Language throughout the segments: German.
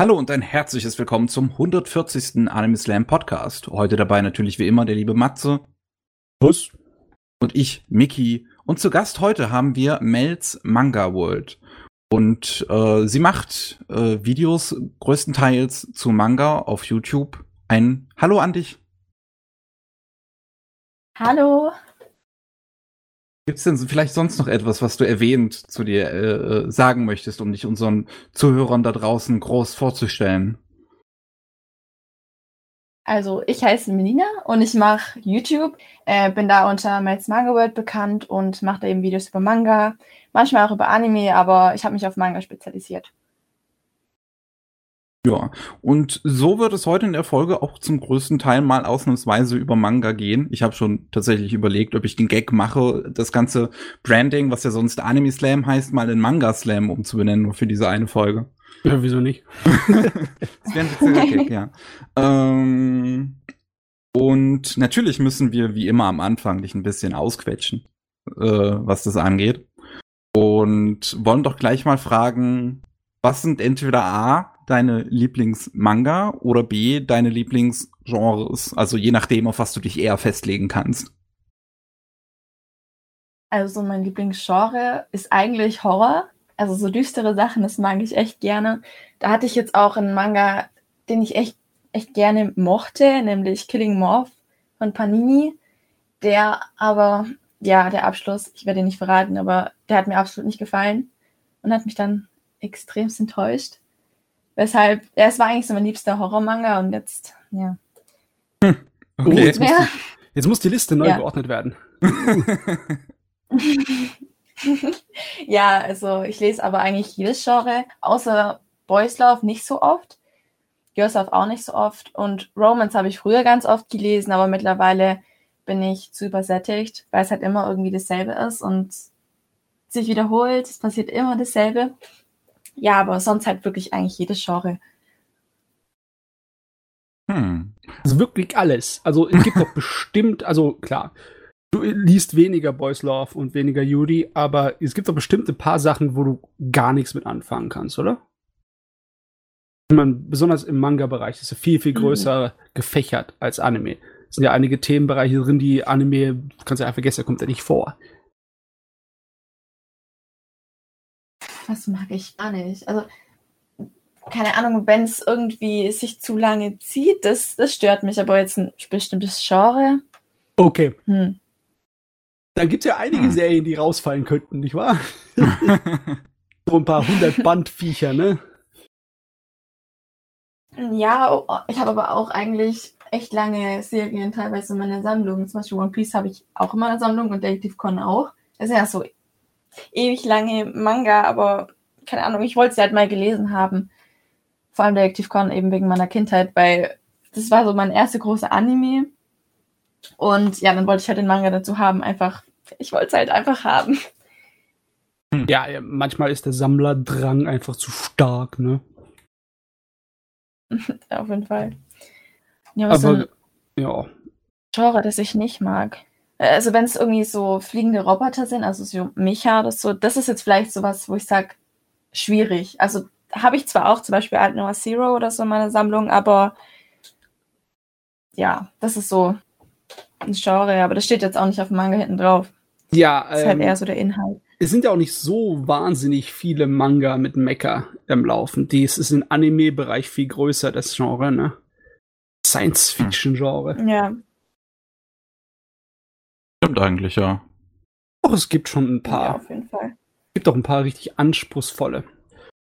Hallo und ein herzliches Willkommen zum 140. Anime Slam Podcast. Heute dabei natürlich wie immer der liebe Matze. Was? Und ich, Miki. Und zu Gast heute haben wir Mel's Manga World. Und äh, sie macht äh, Videos größtenteils zu Manga auf YouTube. Ein Hallo an dich. Hallo. Gibt es denn vielleicht sonst noch etwas, was du erwähnt zu dir äh, äh, sagen möchtest, um dich unseren Zuhörern da draußen groß vorzustellen? Also ich heiße Melina und ich mache YouTube, äh, bin da unter Mel's Manga World bekannt und mache da eben Videos über Manga, manchmal auch über Anime, aber ich habe mich auf Manga spezialisiert. Ja, und so wird es heute in der Folge auch zum größten Teil mal ausnahmsweise über Manga gehen. Ich habe schon tatsächlich überlegt, ob ich den Gag mache, das ganze Branding, was ja sonst Anime Slam heißt, mal in Manga Slam umzubenennen, nur für diese eine Folge. Ja, wieso nicht? das wäre ein witziger Gag, ja. Ähm, und natürlich müssen wir wie immer am Anfang dich ein bisschen ausquetschen, äh, was das angeht. Und wollen doch gleich mal fragen, was sind entweder A, deine Lieblingsmanga oder B, deine Lieblingsgenres? Also je nachdem, auf was du dich eher festlegen kannst. Also mein Lieblingsgenre ist eigentlich Horror. Also so düstere Sachen, das mag ich echt gerne. Da hatte ich jetzt auch einen Manga, den ich echt, echt gerne mochte, nämlich Killing Morph von Panini. Der aber, ja, der Abschluss, ich werde ihn nicht verraten, aber der hat mir absolut nicht gefallen und hat mich dann extremst enttäuscht. Weshalb, ja, es war eigentlich so mein liebster Horrormanga und jetzt, ja. Hm, okay. Oh, jetzt, muss die, jetzt, muss die, Liste neu ja. geordnet werden. ja, also ich lese aber eigentlich jedes Genre, außer Boys Love nicht so oft, Girls Love auch nicht so oft und Romance habe ich früher ganz oft gelesen, aber mittlerweile bin ich zu übersättigt, weil es halt immer irgendwie dasselbe ist und sich wiederholt, es passiert immer dasselbe. Ja, aber sonst halt wirklich eigentlich jedes Genre. Hm. Also wirklich alles. Also es gibt doch bestimmt, also klar, du liest weniger Boys Love und weniger Judy, aber es gibt doch bestimmt ein paar Sachen, wo du gar nichts mit anfangen kannst, oder? Ich meine, besonders im Manga-Bereich ist es viel, viel mhm. größer mhm. gefächert als Anime. Es sind ja einige Themenbereiche drin, die Anime, kannst du ja vergessen, kommt ja nicht vor. Was mag ich gar nicht. Also, keine Ahnung, wenn es irgendwie sich zu lange zieht, das, das stört mich, aber jetzt ein bestimmtes Genre. Okay. Hm. Da gibt es ja einige hm. Serien, die rausfallen könnten, nicht wahr? so ein paar hundert Bandviecher, ne? Ja, ich habe aber auch eigentlich echt lange Serien teilweise in meiner Sammlung. Zum Beispiel One Piece habe ich auch in meiner Sammlung und Detective Con auch. Das ist ja so ewig lange Manga, aber keine Ahnung, ich wollte sie halt mal gelesen haben. Vor allem Detective Con eben wegen meiner Kindheit, weil das war so mein erster großer Anime. Und ja, dann wollte ich halt den Manga dazu haben, einfach, ich wollte es halt einfach haben. Hm. Ja, manchmal ist der Sammlerdrang einfach zu stark, ne? Auf jeden Fall. Ja, was Aber, ja. Genre, das ich nicht mag. Äh, also wenn es irgendwie so fliegende Roboter sind, also so Mecha oder so, das ist jetzt vielleicht sowas, wo ich sage, schwierig. Also habe ich zwar auch zum Beispiel Alt Noah Zero oder so in meiner Sammlung, aber ja, das ist so ein Genre, aber das steht jetzt auch nicht auf dem Manga hinten drauf. Ja, das ist halt ähm, eher so der Inhalt. Es sind ja auch nicht so wahnsinnig viele Manga mit Mecha im Laufen. Dies ist im Anime-Bereich viel größer, das Genre, ne? Science-Fiction-Genre. Ja. Stimmt eigentlich, ja. Doch, es gibt schon ein paar. Ja, auf jeden Fall. Es gibt auch ein paar richtig anspruchsvolle.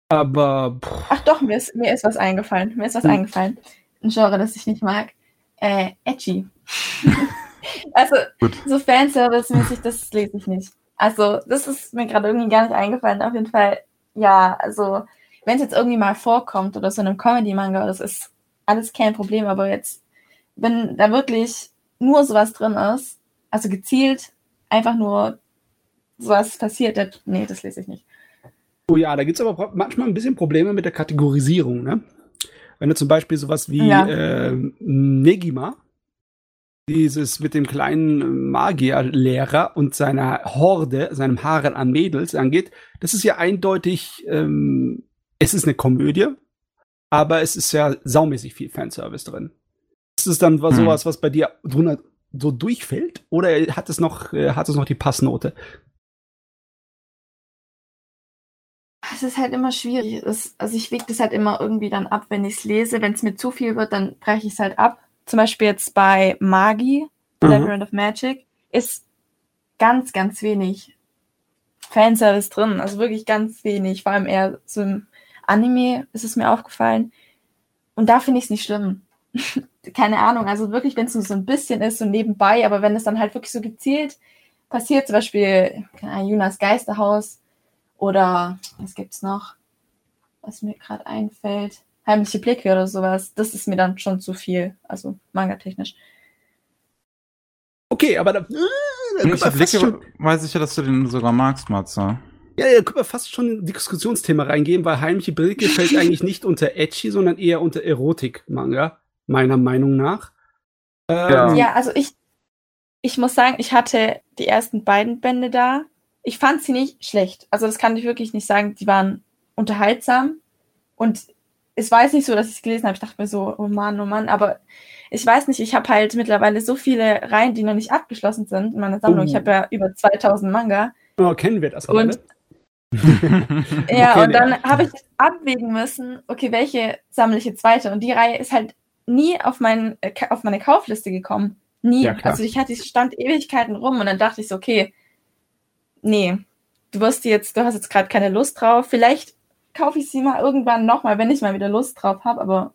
Aber. Pff. Ach doch, mir ist, mir ist was eingefallen. Mir ist was hm. eingefallen. Ein Genre, das ich nicht mag. Äh, edgy. also, Gut. so Fanservice-mäßig, das lese ich nicht. Also, das ist mir gerade irgendwie gar nicht eingefallen. Auf jeden Fall, ja, also, wenn es jetzt irgendwie mal vorkommt oder so in einem Comedy-Manga, das ist alles kein Problem, aber jetzt, wenn da wirklich nur sowas drin ist, also gezielt einfach nur sowas passiert. Das, nee, das lese ich nicht. Oh ja, da gibt es aber manchmal ein bisschen Probleme mit der Kategorisierung, ne? Wenn du zum Beispiel sowas wie ja. äh, Negima, dieses mit dem kleinen Magierlehrer und seiner Horde, seinem Haaren an Mädels angeht, das ist ja eindeutig, ähm, es ist eine Komödie, aber es ist ja saumäßig viel Fanservice drin. Ist es dann was, Hm. sowas, was bei dir drunter so durchfällt? Oder hat es noch, äh, hat es noch die Passnote? Es ist halt immer schwierig. Es, also ich wege das halt immer irgendwie dann ab, wenn ich es lese. Wenn es mir zu viel wird, dann breche ich es halt ab. Zum Beispiel jetzt bei Magi, Mhm. Labyrinth of Magic, ist ganz, ganz wenig Fanservice drin. Also wirklich ganz wenig. Vor allem eher so im Anime ist es mir aufgefallen. Und da finde ich es nicht schlimm. Keine Ahnung, also wirklich, wenn es nur so ein bisschen ist, so nebenbei, aber wenn es dann halt wirklich so gezielt passiert, zum Beispiel keine Ahnung, Jonas Geisterhaus oder was gibt's noch, was mir gerade einfällt, heimliche Blicke oder sowas, das ist mir dann schon zu viel, also manga-technisch. Okay, aber da, äh, da Ich Blicke, schon, weiß ich ja, dass du den sogar magst, Matze. ja, ja, können wir fast schon ein Diskussionsthema reingehen, weil heimliche Blicke fällt eigentlich nicht unter Edgy, sondern eher unter Erotik-Manga, meiner Meinung nach. Ähm, Ja. Also ich, ich muss sagen, ich hatte die ersten beiden Bände da. Ich fand sie nicht schlecht. Also das kann ich wirklich nicht sagen. Die waren unterhaltsam. Und es war jetzt nicht so, dass ich es gelesen habe. Ich dachte mir so, oh Mann, oh Mann. Aber ich weiß nicht, ich habe halt mittlerweile so viele Reihen, die noch nicht abgeschlossen sind in meiner Sammlung. Oh. Ich habe ja über 2000 Manga. Oh, kennen wir das Und- alle? Ja, Okay, und dann habe ich abwägen müssen, okay, welche sammle ich jetzt weiter? Und die Reihe ist halt nie auf, mein, äh, auf meine Kaufliste gekommen. Nie. Ja, also ich hatte, ich stand Ewigkeiten rum und dann dachte ich so, okay, nee, du wirst jetzt, du hast jetzt gerade keine Lust drauf. Vielleicht kaufe ich sie mal irgendwann nochmal, wenn ich mal wieder Lust drauf habe, aber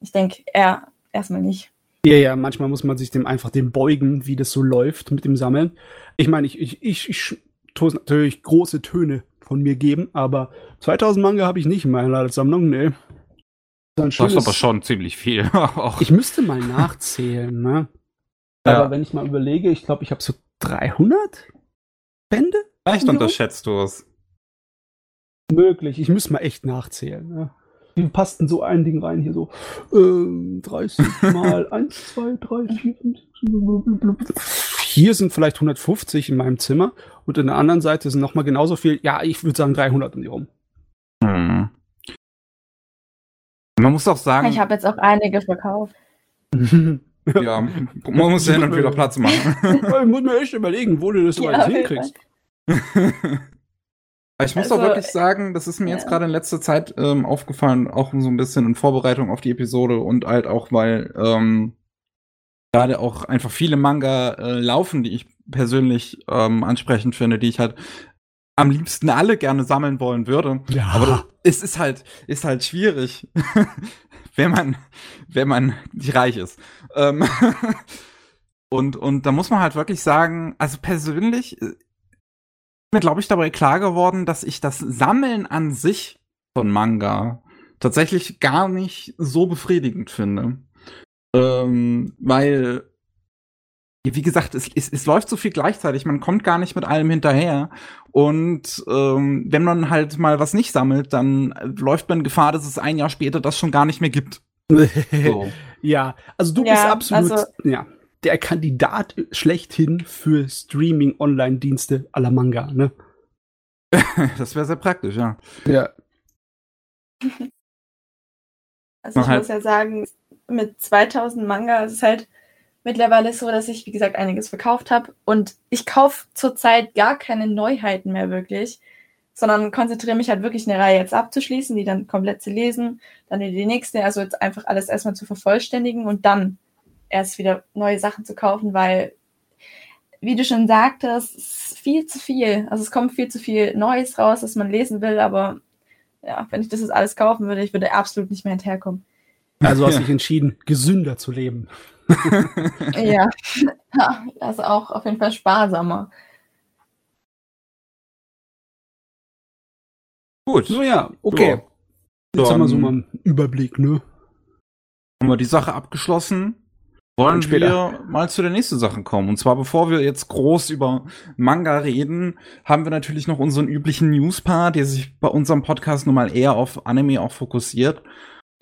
ich denke eher erstmal nicht. Ja, ja, manchmal muss man sich dem einfach dem beugen, wie das so läuft mit dem Sammeln. Ich meine, ich, ich, ich, ich tue natürlich große Töne von mir geben, aber 2000 Manga habe ich nicht in meiner Sammlung, nee. Ein Das ist schönes- aber schon ziemlich viel. Ich müsste mal nachzählen, ne? Ja. Aber wenn ich mal überlege, ich glaube, ich habe so 300 Bände? Vielleicht unterschätzt du es. Möglich. Ich müsste mal echt nachzählen, ne? Wie passt denn so ein Ding rein hier so? Ähm, 30 mal 1, 2, 3, 4, 5, 6, Hier sind vielleicht 150 in meinem Zimmer und in der anderen Seite sind nochmal genauso viel. Ja, ich würde sagen 300 um die rum. Hm. Man muss auch sagen, Ich habe jetzt auch einige verkauft. ja, man muss ja hin und wieder Platz machen. ich muss mir echt überlegen, wo du das so Ja, alles hinkriegst. Ich muss Also, auch wirklich sagen, das ist mir jetzt ja. gerade in letzter Zeit ähm, aufgefallen, auch so ein bisschen in Vorbereitung auf die Episode und halt auch, weil ähm, gerade auch einfach viele Manga äh, laufen, die ich persönlich ähm, ansprechend finde, die ich halt am liebsten alle gerne sammeln wollen würde. Ja. Aber es ist halt, ist halt schwierig, wenn man, wenn man nicht reich ist. Ähm, und, und da muss man halt wirklich sagen, also persönlich äh, ist mir, glaube ich, dabei klar geworden, dass ich das Sammeln an sich von Manga tatsächlich gar nicht so befriedigend finde. Ähm, weil, wie gesagt, es, es, es läuft so viel gleichzeitig, man kommt gar nicht mit allem hinterher. Und ähm, wenn man halt mal was nicht sammelt, dann läuft man Gefahr, dass es ein Jahr später das schon gar nicht mehr gibt. So. Ja, also du Ja, bist absolut also- ja, der Kandidat schlechthin für Streaming-Online-Dienste à la Manga, ne? das wäre sehr praktisch, ja. Ja. Also ich halt- muss ja sagen, mit 2000 Manga ist es halt mittlerweile so, dass ich, wie gesagt, einiges verkauft habe. Und ich kaufe zurzeit gar keine Neuheiten mehr wirklich, sondern konzentriere mich halt wirklich eine Reihe jetzt abzuschließen, die dann komplett zu lesen, dann die nächste, also jetzt einfach alles erstmal zu vervollständigen und dann erst wieder neue Sachen zu kaufen, weil, wie du schon sagtest, es ist viel zu viel. Also es kommt viel zu viel Neues raus, das man lesen will, aber ja, wenn ich das jetzt alles kaufen würde, ich würde absolut nicht mehr hinterherkommen. Also hast Ja. dich entschieden, gesünder zu leben. Ja. ja, also auch auf jeden Fall sparsamer. Gut. So ja, okay. Ja. Jetzt haben wir so mal einen Überblick, ne? Haben wir die Sache abgeschlossen? Wollen wir mal zu der nächsten Sache kommen? Und zwar, bevor wir jetzt groß über Manga reden, haben wir natürlich noch unseren üblichen News-Part, der sich bei unserem Podcast nun mal eher auf Anime auch fokussiert.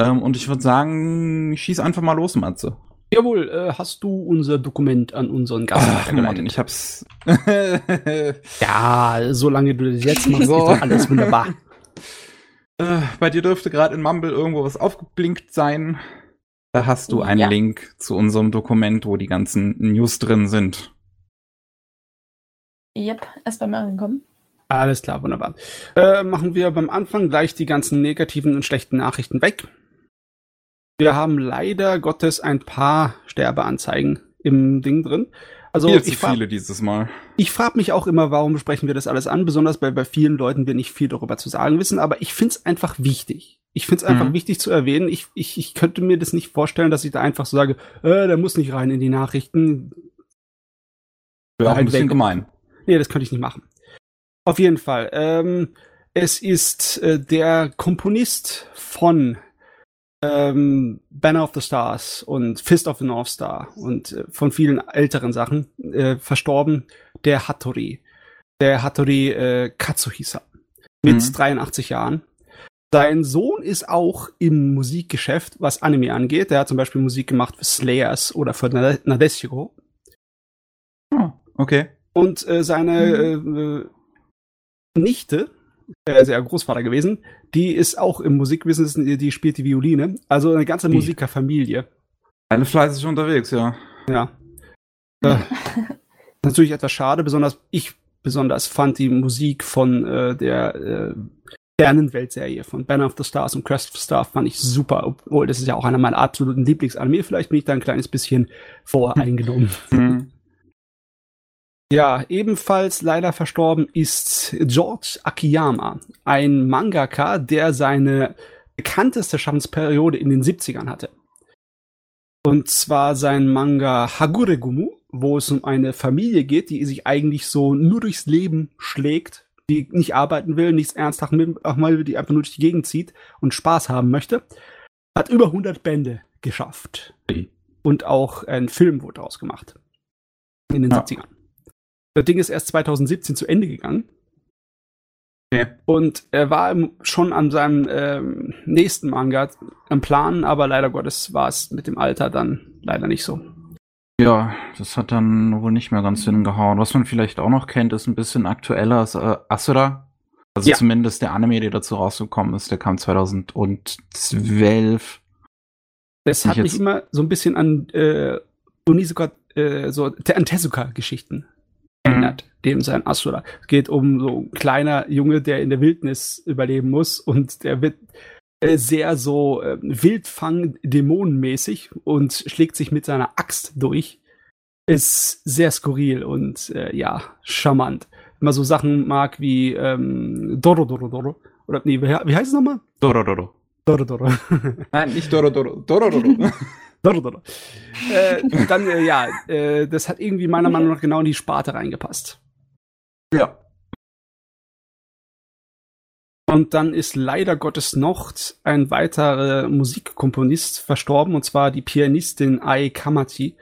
Ähm, und ich würde sagen, schieß einfach mal los, Matze. Jawohl, äh, hast du unser Dokument an unseren Gast Ach Mann, ich hab's. Ja, solange du das jetzt machst, So. ist doch alles wunderbar. Äh, bei dir dürfte gerade in Mumble irgendwo was aufgeblinkt sein. Da hast du einen Ja. Link zu unserem Dokument, wo die ganzen News drin sind. Yep, ist bei mir angekommen. Alles klar, wunderbar. Äh, machen wir beim Anfang gleich die ganzen negativen und schlechten Nachrichten weg. Wir haben leider Gottes ein paar Sterbeanzeigen im Ding drin. Also Viel ich, viele dieses Mal. ich frage mich auch immer, warum sprechen wir das alles an, besonders weil bei vielen Leuten wir nicht viel darüber zu sagen wissen, aber ich finde es einfach wichtig. Ich finde es einfach Mhm. wichtig zu erwähnen. Ich, ich, ich könnte mir das nicht vorstellen, dass ich da einfach so sage, äh, der muss nicht rein in die Nachrichten. Wäre auch Halt ein bisschen weg. gemein. Nee, das könnte ich nicht machen. Auf jeden Fall. Ähm, es ist äh, der Komponist von ähm, Banner of the Stars und Fist of the North Star und äh, von vielen älteren Sachen äh, verstorben, der Hattori. Der Hattori äh, Katsuhisa. Mit Mhm. 83 Jahren. Sein Sohn ist auch im Musikgeschäft, was Anime angeht. Der hat zum Beispiel Musik gemacht für Slayers oder für Nade- Nadeshiko. Oh, okay. Und äh, seine äh, äh, Nichte, äh, ist ja Großvater gewesen, die ist auch im Musikbusiness, die, spielt die Violine. Also eine ganze? Musikerfamilie. Eine fleißig unterwegs, ja. Ja. Äh, natürlich etwas schade, besonders ich besonders fand die Musik von äh, der äh, Sternenwelt-Serie von Banner of the Stars und Crest of Star fand ich super, obwohl das ist ja auch einer meiner absoluten Lieblingsanime. Vielleicht bin ich da ein kleines bisschen voreingenommen. Hm. Ja, ebenfalls leider verstorben ist George Akiyama, ein Mangaka, der seine bekannteste Schaffensperiode in den 70ern hatte. Und zwar sein Manga Haguregumu, wo es um eine Familie geht, die sich eigentlich so nur durchs Leben schlägt, die nicht arbeiten will, nichts ernsthaft mal die einfach nur durch die Gegend zieht und Spaß haben möchte, hat über 100 Bände geschafft. Und auch ein Film wurde daraus gemacht. In den Ja. 70ern. Das Ding ist erst 2017 zu Ende gegangen. Okay. Und er war schon an seinem ähm, nächsten Manga am Planen, aber leider Gottes war es mit dem Alter dann leider nicht so. Ja, das hat dann wohl nicht mehr ganz hingehauen. Was man vielleicht auch noch kennt, ist ein bisschen aktueller, ist äh, Asura. Also Ja. zumindest der Anime, der dazu rausgekommen ist, der kam 2012. Das hat mich immer so ein bisschen an äh, Onizuka, äh, so an Tezuka-Geschichten erinnert, dem sein Asura. Es geht um so ein kleiner Junge, der in der Wildnis überleben muss und der wird äh, sehr so äh, Wildfang-Dämonenmäßig und schlägt sich mit seiner Axt durch. Ist sehr skurril und äh, ja, charmant. Wenn man so Sachen mag wie ähm, Doro Doro Doro. Oder nee, wie, wie heißt es nochmal? Dorororo. Doro Doro. Nein, nicht Dorororo. Dorororo. Doro, Doro. äh, dann, äh, ja, äh, das hat irgendwie meiner Meinung nach genau in die Sparte reingepasst. ja. Und dann ist leider Gottes noch ein weiterer Musikkomponist verstorben, und zwar die Pianistin Ai Kamati.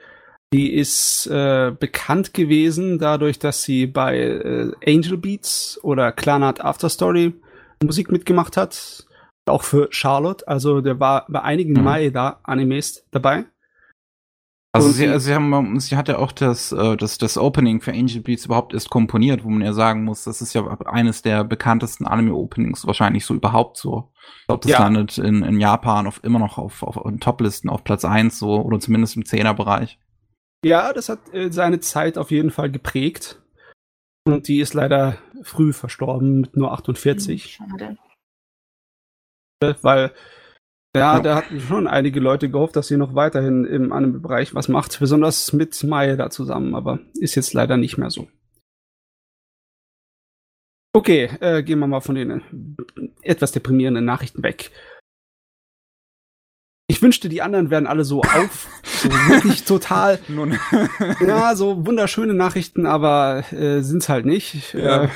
Die ist äh, bekannt gewesen dadurch, dass sie bei äh, Angel Beats oder Clanat After Story Musik mitgemacht hat. Auch für Charlotte, also der war bei einigen Mhm. Maeda-Animes dabei. Also sie, sie, haben, sie hat ja auch das, äh, das, das Opening für Angel Beats überhaupt erst komponiert, wo man ja sagen muss, das ist ja eines der bekanntesten Anime-Openings wahrscheinlich so überhaupt so. Ich glaube, das Ja. landet in, in Japan auf, immer noch auf, auf, auf Top-Listen auf Platz 1 so oder zumindest im Zehner-Bereich. Ja, das hat äh, seine Zeit auf jeden Fall geprägt. Und die ist leider früh verstorben mit nur 48, Schade. Weil ja, Ja. da hatten schon einige Leute gehofft, dass sie noch weiterhin im Anime-Bereich was macht, besonders mit Mai da zusammen, aber ist jetzt leider nicht mehr so. Okay, äh, gehen wir mal von den äh, etwas deprimierenden Nachrichten weg. Ich wünschte, die anderen wären alle so auf, so wirklich total Nun. ja, so wunderschöne Nachrichten, aber äh, sind's halt nicht. Ja. Äh,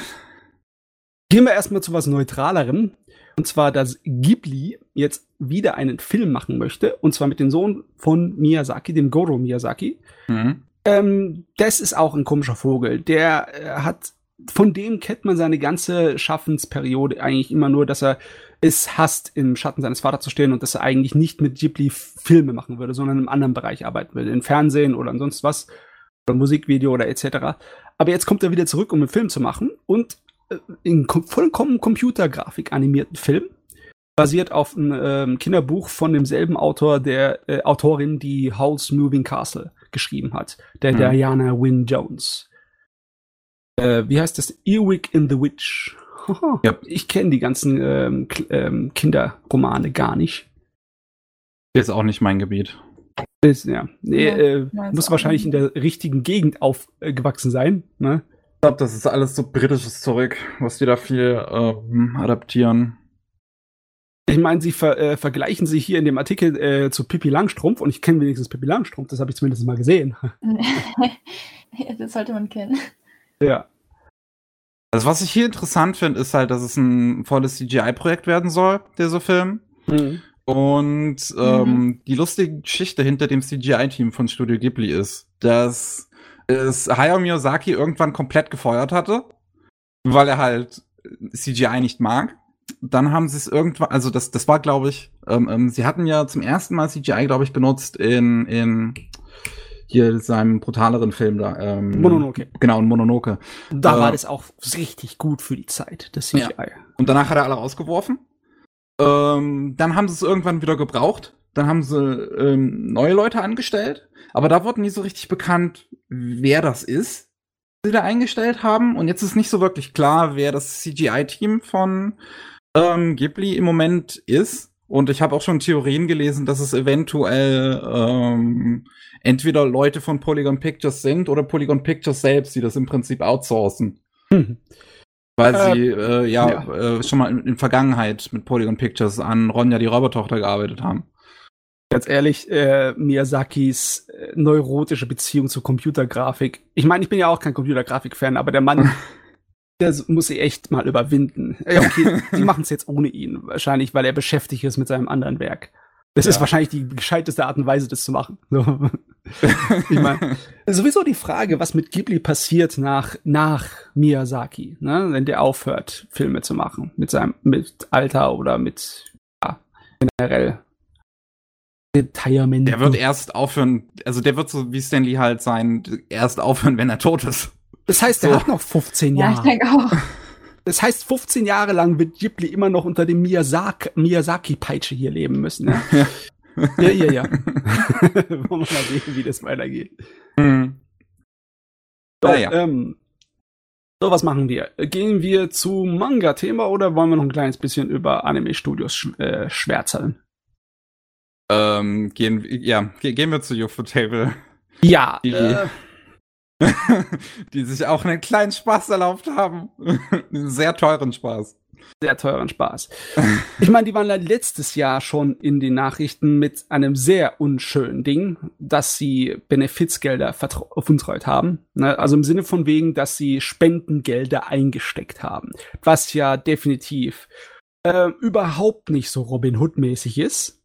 gehen wir erstmal zu was Neutralerem. Und zwar, dass Ghibli jetzt wieder einen Film machen möchte. Und zwar mit dem Sohn von Miyazaki, dem Goro Miyazaki. Mhm. Ähm, das ist auch ein komischer Vogel. Der äh, hat, von dem kennt man seine ganze Schaffensperiode eigentlich immer nur, dass er es hasst, im Schatten seines Vaters zu stehen und dass er eigentlich nicht mit Ghibli Filme machen würde, sondern im anderen Bereich arbeiten würde. In Fernsehen oder ansonsten was. Oder Musikvideo oder etc. Aber jetzt kommt er wieder zurück, um einen Film zu machen und in kom vollkommen Computergrafik animierten Film. basiert auf einem ähm, Kinderbuch von demselben Autor, der äh, Autorin, die Howl's Moving Castle geschrieben hat, der Mhm. Diana Wynne Jones. Äh, wie heißt das? Earwig in the Witch. Haha. Ja. Ich kenne die ganzen ähm, ähm, Kinderromane gar nicht. Ist auch nicht mein Gebiet. Das, ja, nee, Ja, äh, muss wahrscheinlich nicht. in der richtigen Gegend aufgewachsen sein. Ne? Ich glaube, das ist alles so britisches Zeug, was die da viel ähm, adaptieren. Ich meine, sie ver äh, vergleichen sich hier in dem Artikel äh, zu Pippi Langstrumpf und ich kenne wenigstens Pippi Langstrumpf, das habe ich zumindest mal gesehen. das sollte man kennen. ja. Also was ich hier interessant finde, ist halt, dass es ein volles CGI-Projekt werden soll, dieser Film. Und ähm, die lustige Geschichte hinter dem CGI-Team von Studio Ghibli ist, dass es Hayao Miyazaki irgendwann komplett gefeuert hatte, weil er halt CGI nicht mag. Dann haben sie es irgendwann, also das, das war, glaube ich, ähm, ähm, sie hatten ja zum ersten Mal CGI, glaube ich, benutzt in, in hier seinem brutaleren Film da. Ähm, Mononoke. Genau, in Mononoke. Da Äh, war das auch richtig gut für die Zeit, das CGI. Und danach hat er alle rausgeworfen. Ähm, dann haben sie es irgendwann wieder gebraucht. Dann haben sie ähm, neue Leute angestellt. Aber da wurde nie so richtig bekannt, wer das ist, die da eingestellt haben. Und jetzt ist nicht so wirklich klar, wer das CGI-Team von ähm, Ghibli im Moment ist. Und ich habe auch schon Theorien gelesen, dass es eventuell ähm, entweder Leute von Polygon Pictures sind oder Polygon Pictures selbst, die das im Prinzip outsourcen. Hm. Weil Äh, sie äh, ja, ja. Äh, schon mal in, in Vergangenheit mit Polygon Pictures an Ronja die Robotertochter gearbeitet haben. Ganz ehrlich, äh, Miyazakis äh, neurotische Beziehung zur Computergrafik. Ich meine, ich bin ja auch kein Computergrafik-Fan, aber der Mann, der muss sich echt mal überwinden. Ja, okay, die machen es jetzt ohne ihn. Wahrscheinlich, weil er beschäftigt ist mit seinem anderen Werk. Das ist Ja. wahrscheinlich die gescheiteste Art und Weise, das zu machen. So. ich meine, sowieso die Frage, was mit Ghibli passiert nach, nach Miyazaki, ne? wenn der aufhört, Filme zu machen. Mit seinem, mit Alter oder mit, ja, generell. Retirement. Der wird erst aufhören, also der wird so wie Stanley halt sein, erst aufhören, wenn er tot ist. Das heißt, der So. hat noch 15 Ja, ich Jahre. denke auch. Das heißt, 15 Jahre lang wird Ghibli immer noch unter dem Miyazaki- Miyazaki-Peitsche hier leben müssen. Ja, ja, ja. ja. Wollen wir mal sehen, wie das weitergeht. Hm. So, Naja. ähm, so, was machen wir? Gehen wir zu Manga-Thema oder wollen wir noch ein kleines bisschen über Anime-Studios sch äh, schwärzeln? Ähm, gehen, ja, ge gehen wir zu UFO Table, Ja, Die- äh, die sich auch einen kleinen Spaß erlaubt haben. einen sehr teuren Spaß. sehr teuren Spaß. Ich meine, die waren ja letztes Jahr schon in den Nachrichten mit einem sehr unschönen Ding, dass sie Benefizgelder veruntreut haben. Ne? Also im Sinne von wegen, dass sie Spendengelder eingesteckt haben. Was ja definitiv äh, überhaupt nicht so Robin Hood-mäßig ist.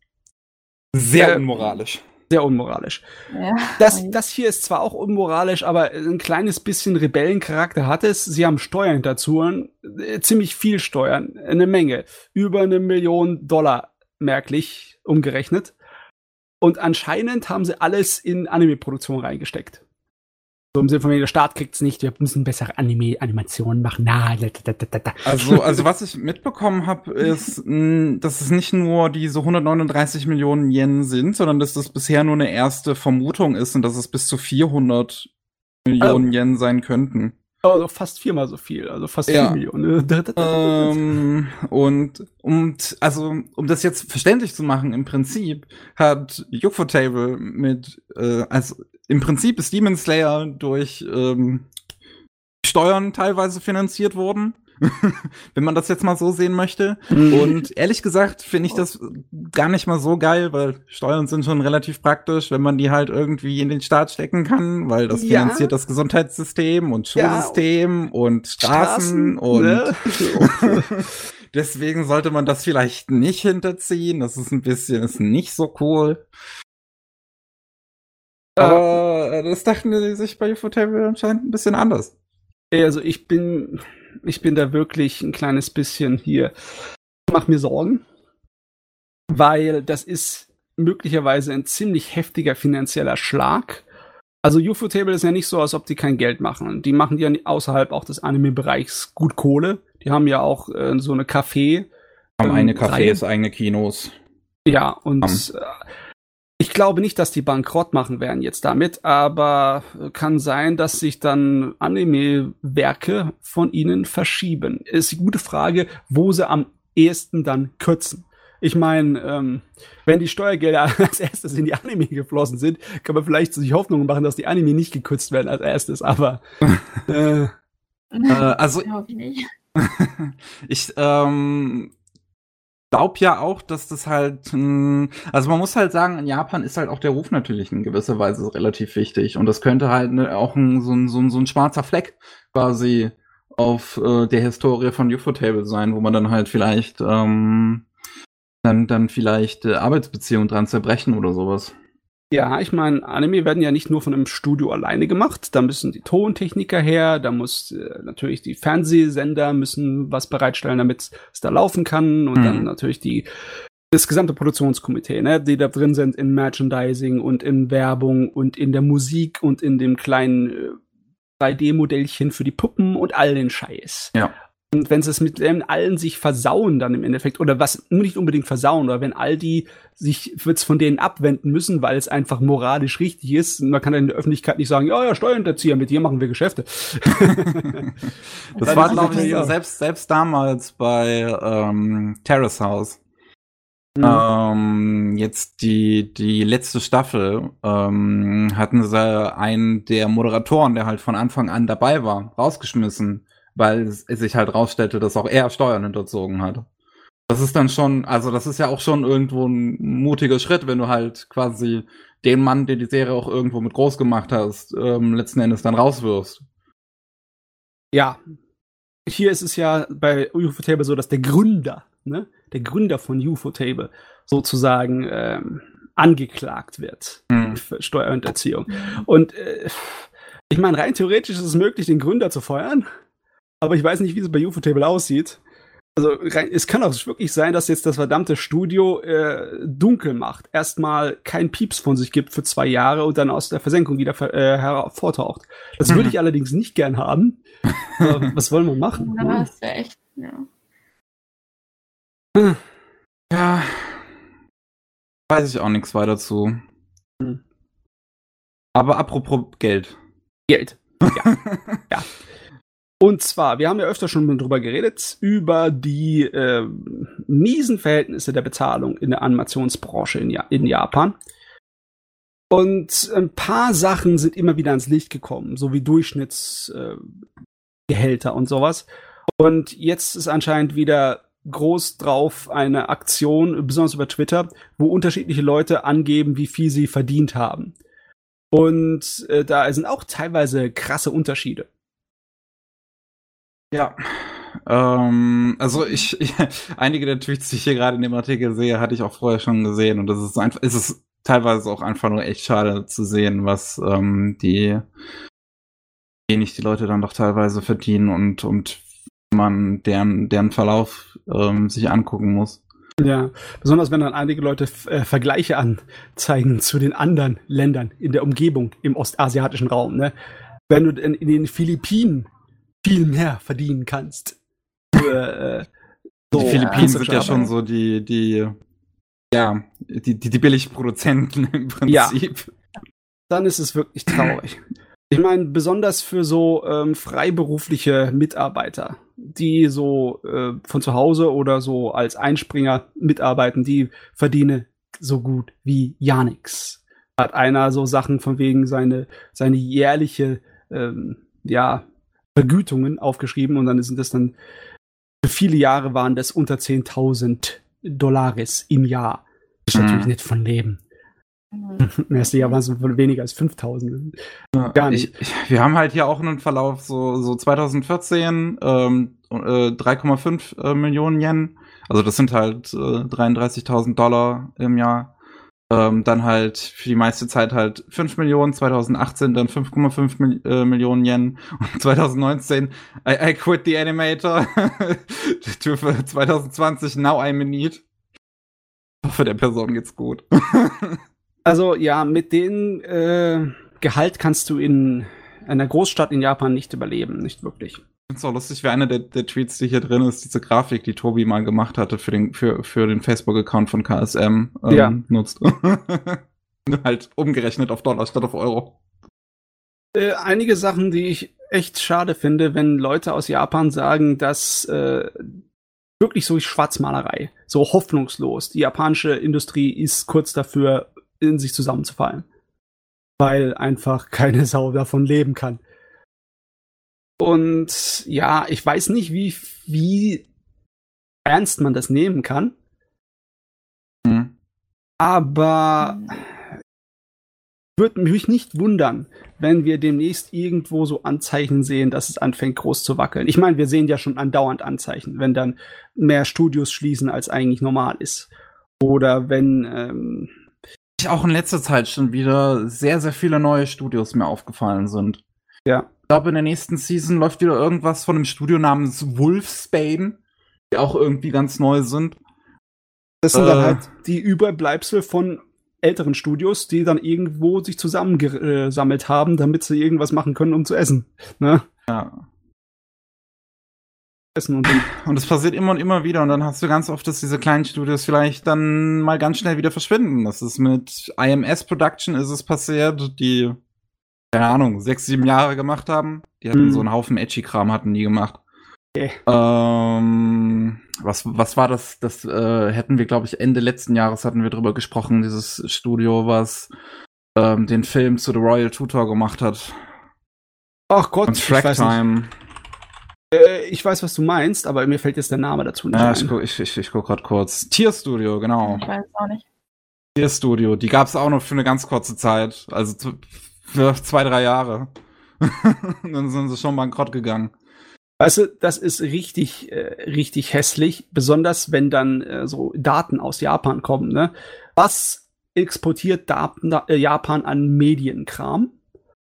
Sehr unmoralisch. Sehr unmoralisch. Ja. Das, das hier ist zwar auch unmoralisch, aber ein kleines bisschen Rebellencharakter hat es. Sie haben Steuern dazu, äh, ziemlich viel Steuern, eine Menge. Über eine Million Dollar merklich umgerechnet. Und anscheinend haben sie alles in Anime-Produktion reingesteckt. So im Sinne von, der Staat kriegt's nicht, wir müssen bessere Anime-Animationen machen. Na, da, da, da, da, da. Also, also was ich mitbekommen habe, ist, mh, dass es nicht nur diese 139 Millionen Yen sind, sondern dass das bisher nur eine erste Vermutung ist und dass es bis zu 400 Millionen Yen sein könnten. Also fast viermal so viel, also fast Ja. vier Millionen. Ähm, und und also um das jetzt verständlich zu machen, im Prinzip hat Ufotable mit äh, also im Prinzip ist Demon Slayer durch ähm, Steuern teilweise finanziert worden, wenn man das jetzt mal so sehen möchte. Mhm. Und ehrlich gesagt finde ich das gar nicht mal so geil, weil Steuern sind schon relativ praktisch, wenn man die halt irgendwie in den Staat stecken kann, weil das Ja. finanziert das Gesundheitssystem und Ja. Schulsystem und Straßen, und ne? deswegen sollte man das vielleicht nicht hinterziehen. Das ist ein bisschen, ist nicht so cool. Aber äh, das dachten die sich bei Ufotable anscheinend ein bisschen anders. Also ich bin, ich bin da wirklich ein kleines bisschen hier, mach mir Sorgen, weil das ist möglicherweise ein ziemlich heftiger finanzieller Schlag. Also Ufotable ist ja nicht so, als ob die kein Geld machen. Die machen ja außerhalb auch des Anime-Bereichs gut Kohle. Die haben ja auch äh, so eine Café Haben ähm, eigene Cafés, eigene Kinos. Ja, und Haben. äh, ich glaube nicht, dass die bankrott machen werden jetzt damit, aber kann sein, dass sich dann Anime-Werke von ihnen verschieben. Ist die gute Frage, wo sie am ehesten dann kürzen. Ich meine, ähm, wenn die Steuergelder als erstes in die Anime geflossen sind, kann man vielleicht sich Hoffnung machen, dass die Anime nicht gekürzt werden als erstes, aber äh, Äh, also ich nicht. ich ähm, glaube ja auch, dass das halt, mh, also man muss halt sagen, in Japan ist halt auch der Ruf natürlich in gewisser Weise relativ wichtig und das könnte halt ne, auch ein, so, ein, so, ein, so ein schwarzer Fleck quasi auf äh, der Historie von Ufotable sein, wo man dann halt vielleicht ähm, dann, dann vielleicht äh, Arbeitsbeziehungen dran zerbrechen oder sowas. Ja, ich meine, Anime werden ja nicht nur von einem Studio alleine gemacht. Da müssen die Tontechniker her, da muss äh, natürlich die Fernsehsender müssen was bereitstellen, damit es da laufen kann. Und Mhm. dann natürlich die das gesamte Produktionskomitee, ne, die da drin sind in Merchandising und in Werbung und in der Musik und in dem kleinen äh, 3D-Modellchen für die Puppen und all den Scheiß. Ja. Und wenn sie es mit allen sich versauen dann im Endeffekt, oder was nicht unbedingt versauen, oder wenn all die sich wird's von denen abwenden müssen, weil es einfach moralisch richtig ist, und man kann dann in der Öffentlichkeit nicht sagen, ja, ja, Steuerhinterzieher, mit dir machen wir Geschäfte. Das Dann war, glaube ich, auch- selbst, selbst damals bei ähm, Terrace House. Mhm. Ähm, jetzt die, die letzte Staffel ähm, hatten sie einen der Moderatoren, der halt von Anfang an dabei war, rausgeschmissen, weil es, sich halt rausstellte, dass auch er Steuern hinterzogen hat. Das ist dann schon, also das ist ja auch schon irgendwo ein mutiger Schritt, wenn du halt quasi den Mann, der die Serie auch irgendwo mit groß gemacht hast, ähm, letzten Endes dann rauswirfst. Ja. Hier ist es ja bei UFO-Table so, dass der Gründer, ne, der Gründer von UFO-Table sozusagen ähm, angeklagt wird Hm. für Steuerhinterziehung. Und äh, ich meine, rein theoretisch ist es möglich, den Gründer zu feuern, aber ich weiß nicht, wie es bei UFO-Table aussieht. Also es kann auch wirklich sein, dass jetzt das verdammte Studio äh, dunkel macht, erstmal kein Pieps von sich gibt für zwei Jahre und dann aus der Versenkung wieder äh, hervortaucht. Das würde Mhm. ich allerdings nicht gern haben. Aber was wollen wir machen? Da hast du echt. Ja. Ja. Weiß ich auch nichts weiter zu. Hm. Aber apropos Geld. Geld. Ja. Und zwar, wir haben ja öfter schon drüber geredet, über die äh, miesen Verhältnisse der Bezahlung in der Animationsbranche in, ja in Japan. Und ein paar Sachen sind immer wieder ans Licht gekommen, so wie Durchschnittsgehälter äh, und sowas. Und jetzt ist anscheinend wieder groß drauf eine Aktion, besonders über Twitter, wo unterschiedliche Leute angeben, wie viel sie verdient haben. Und äh, da sind auch teilweise krasse Unterschiede. Ja. Ähm, also ich, ich, einige der Tweets, die ich hier gerade in dem Artikel sehe, hatte ich auch vorher schon gesehen und das ist einfach, ist es teilweise auch einfach nur echt schade zu sehen, was ähm, die wenig die Leute dann doch teilweise verdienen und und man deren deren Verlauf ähm, sich angucken muss. Ja, besonders wenn dann einige Leute äh, Vergleiche anzeigen zu den anderen Ländern in der Umgebung im ostasiatischen Raum. Ne? Wenn du in, in den Philippinen viel mehr verdienen kannst. Für, äh, Die so Philippinen sind ja schon so die, die, ja, die, die, die Billigproduzenten im Prinzip. dann ist es wirklich traurig. Ich meine, besonders für so ähm, freiberufliche Mitarbeiter, die so äh, von zu Hause oder so als Einspringer mitarbeiten, die verdienen so gut wie ja nix. Hat einer so Sachen von wegen seine, seine jährliche, ähm, ja, Vergütungen aufgeschrieben und dann sind das dann, für viele Jahre waren das unter 10.000 Dollares im Jahr. Das ist Mhm. natürlich nicht von Leben. Mhm. Im ersten Jahr waren es weniger als 5000. Gar nicht. Ich, ich, wir haben halt hier auch einen Verlauf, so, so 2014, ähm, äh, 3,5 äh, Millionen Yen. Also das sind halt äh, 33.000 Dollar im Jahr. Ähm, dann halt für die meiste Zeit halt 5 Millionen, 2018 dann 5,5 Mil äh, Millionen Yen und 2019 I, I quit the animator. für 2020 now I'm in need. Ich hoffe, der Person geht's gut. Also ja, mit dem äh, Gehalt kannst du in einer Großstadt in Japan nicht überleben, nicht wirklich. Finde es auch lustig, wie einer der, der, Tweets, die hier drin ist, diese Grafik, die Tobi mal gemacht hatte für den, für, für den Facebook-Account von KSM, ähm, ja. nutzt. halt umgerechnet auf Dollar statt auf Euro. Äh, einige Sachen, die ich echt schade finde, wenn Leute aus Japan sagen, dass äh, wirklich so Schwarzmalerei, so hoffnungslos. Die japanische Industrie ist kurz dafür, in sich zusammenzufallen. Weil einfach keine Sau davon leben kann. Und ja, ich weiß nicht, wie, wie ernst man das nehmen kann. Mhm. Aber würde mich nicht wundern, wenn wir demnächst irgendwo so Anzeichen sehen, dass es anfängt groß zu wackeln. Ich meine, wir sehen ja schon andauernd Anzeichen, wenn dann mehr Studios schließen, als eigentlich normal ist. Oder wenn ähm, auch in letzter Zeit schon wieder sehr, sehr viele neue Studios mir aufgefallen sind. Ja. Ich glaube, in der nächsten Season läuft wieder irgendwas von einem Studio namens Wolfsbane, die auch irgendwie ganz neu sind. Das sind äh, dann halt die Überbleibsel von älteren Studios, die dann irgendwo sich zusammengesammelt haben, damit sie irgendwas machen können, um zu essen. Ne? Ja. Essen und, und das passiert immer und immer wieder und dann hast du ganz oft, dass diese kleinen Studios vielleicht dann mal ganz schnell wieder verschwinden. Das ist mit IMS Production ist es passiert, die keine Ahnung, sechs, sieben Jahre gemacht haben. Die hatten mhm. so einen Haufen Edgy-Kram, hatten die gemacht. Okay. Ähm, was, was war das? Das äh, hätten wir, glaube ich, Ende letzten Jahres hatten wir drüber gesprochen, dieses Studio, was ähm, den Film zu The Royal Tutor gemacht hat. Ach Gott, Und Track ich Time. Äh, ich weiß, was du meinst, aber mir fällt jetzt der Name dazu nicht ja, ein. Ich guck, ich, ich, ich guck gerade kurz. Tier Studio, genau. Ich weiß auch nicht. Tier Studio, die gab es auch noch für eine ganz kurze Zeit. Also für zwei, drei Jahre. dann sind sie schon bankrott gegangen. Weißt du, das ist richtig, äh, richtig hässlich, besonders wenn dann äh, so Daten aus Japan kommen. Ne? Was exportiert da, äh, Japan an Medienkram?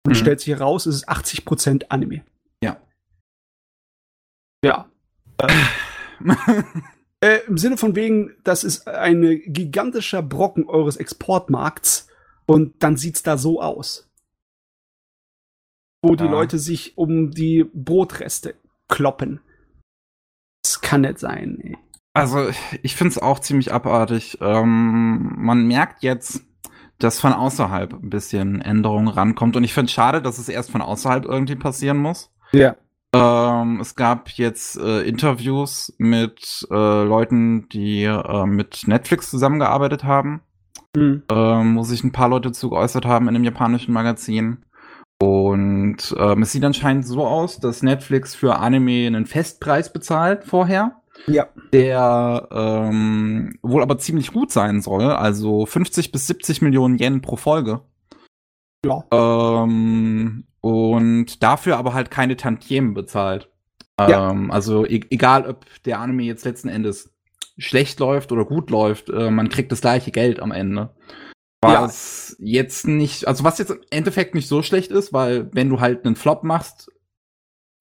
Und mhm. stellt sich heraus, es ist 80% Anime. Ja. Ja. äh, Im Sinne von wegen, das ist ein gigantischer Brocken eures Exportmarkts und dann sieht's da so aus. Wo ja. die Leute sich um die Brotreste kloppen. Das kann nicht sein, ey. Also, ich finde es auch ziemlich abartig. Ähm, man merkt jetzt, dass von außerhalb ein bisschen Änderung rankommt. Und ich finde es schade, dass es erst von außerhalb irgendwie passieren muss. Ja. Ähm, es gab jetzt äh, Interviews mit äh, Leuten, die äh, mit Netflix zusammengearbeitet haben, mhm. ähm, wo sich ein paar Leute zu geäußert haben in einem japanischen Magazin. Und ähm, es sieht anscheinend so aus, dass Netflix für Anime einen Festpreis bezahlt vorher. Ja. Der ähm, wohl aber ziemlich gut sein soll. Also 50 bis 70 Millionen Yen pro Folge. Ja. Ähm, und dafür aber halt keine Tantiemen bezahlt. Ja. Ähm, also e egal, ob der Anime jetzt letzten Endes schlecht läuft oder gut läuft, äh, man kriegt das gleiche Geld am Ende. Was ja. jetzt nicht, also was jetzt im Endeffekt nicht so schlecht ist, weil wenn du halt einen Flop machst,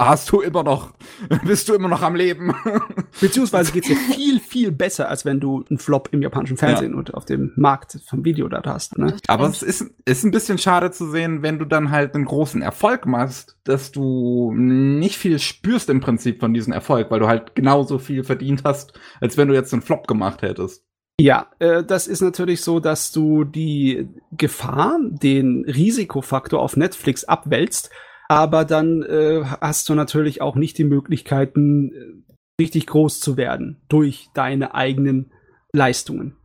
hast du immer noch, bist du immer noch am Leben. Beziehungsweise geht's dir viel, viel besser, als wenn du einen Flop im japanischen Fernsehen ja. und auf dem Markt vom Video da hast. Ne? Aber es ist, ist ein bisschen schade zu sehen, wenn du dann halt einen großen Erfolg machst, dass du nicht viel spürst im Prinzip von diesem Erfolg, weil du halt genauso viel verdient hast, als wenn du jetzt einen Flop gemacht hättest. Ja, äh, das ist natürlich so, dass du die Gefahr, den Risikofaktor auf Netflix abwälzt, aber dann äh, hast du natürlich auch nicht die Möglichkeiten, äh, richtig groß zu werden durch deine eigenen Leistungen.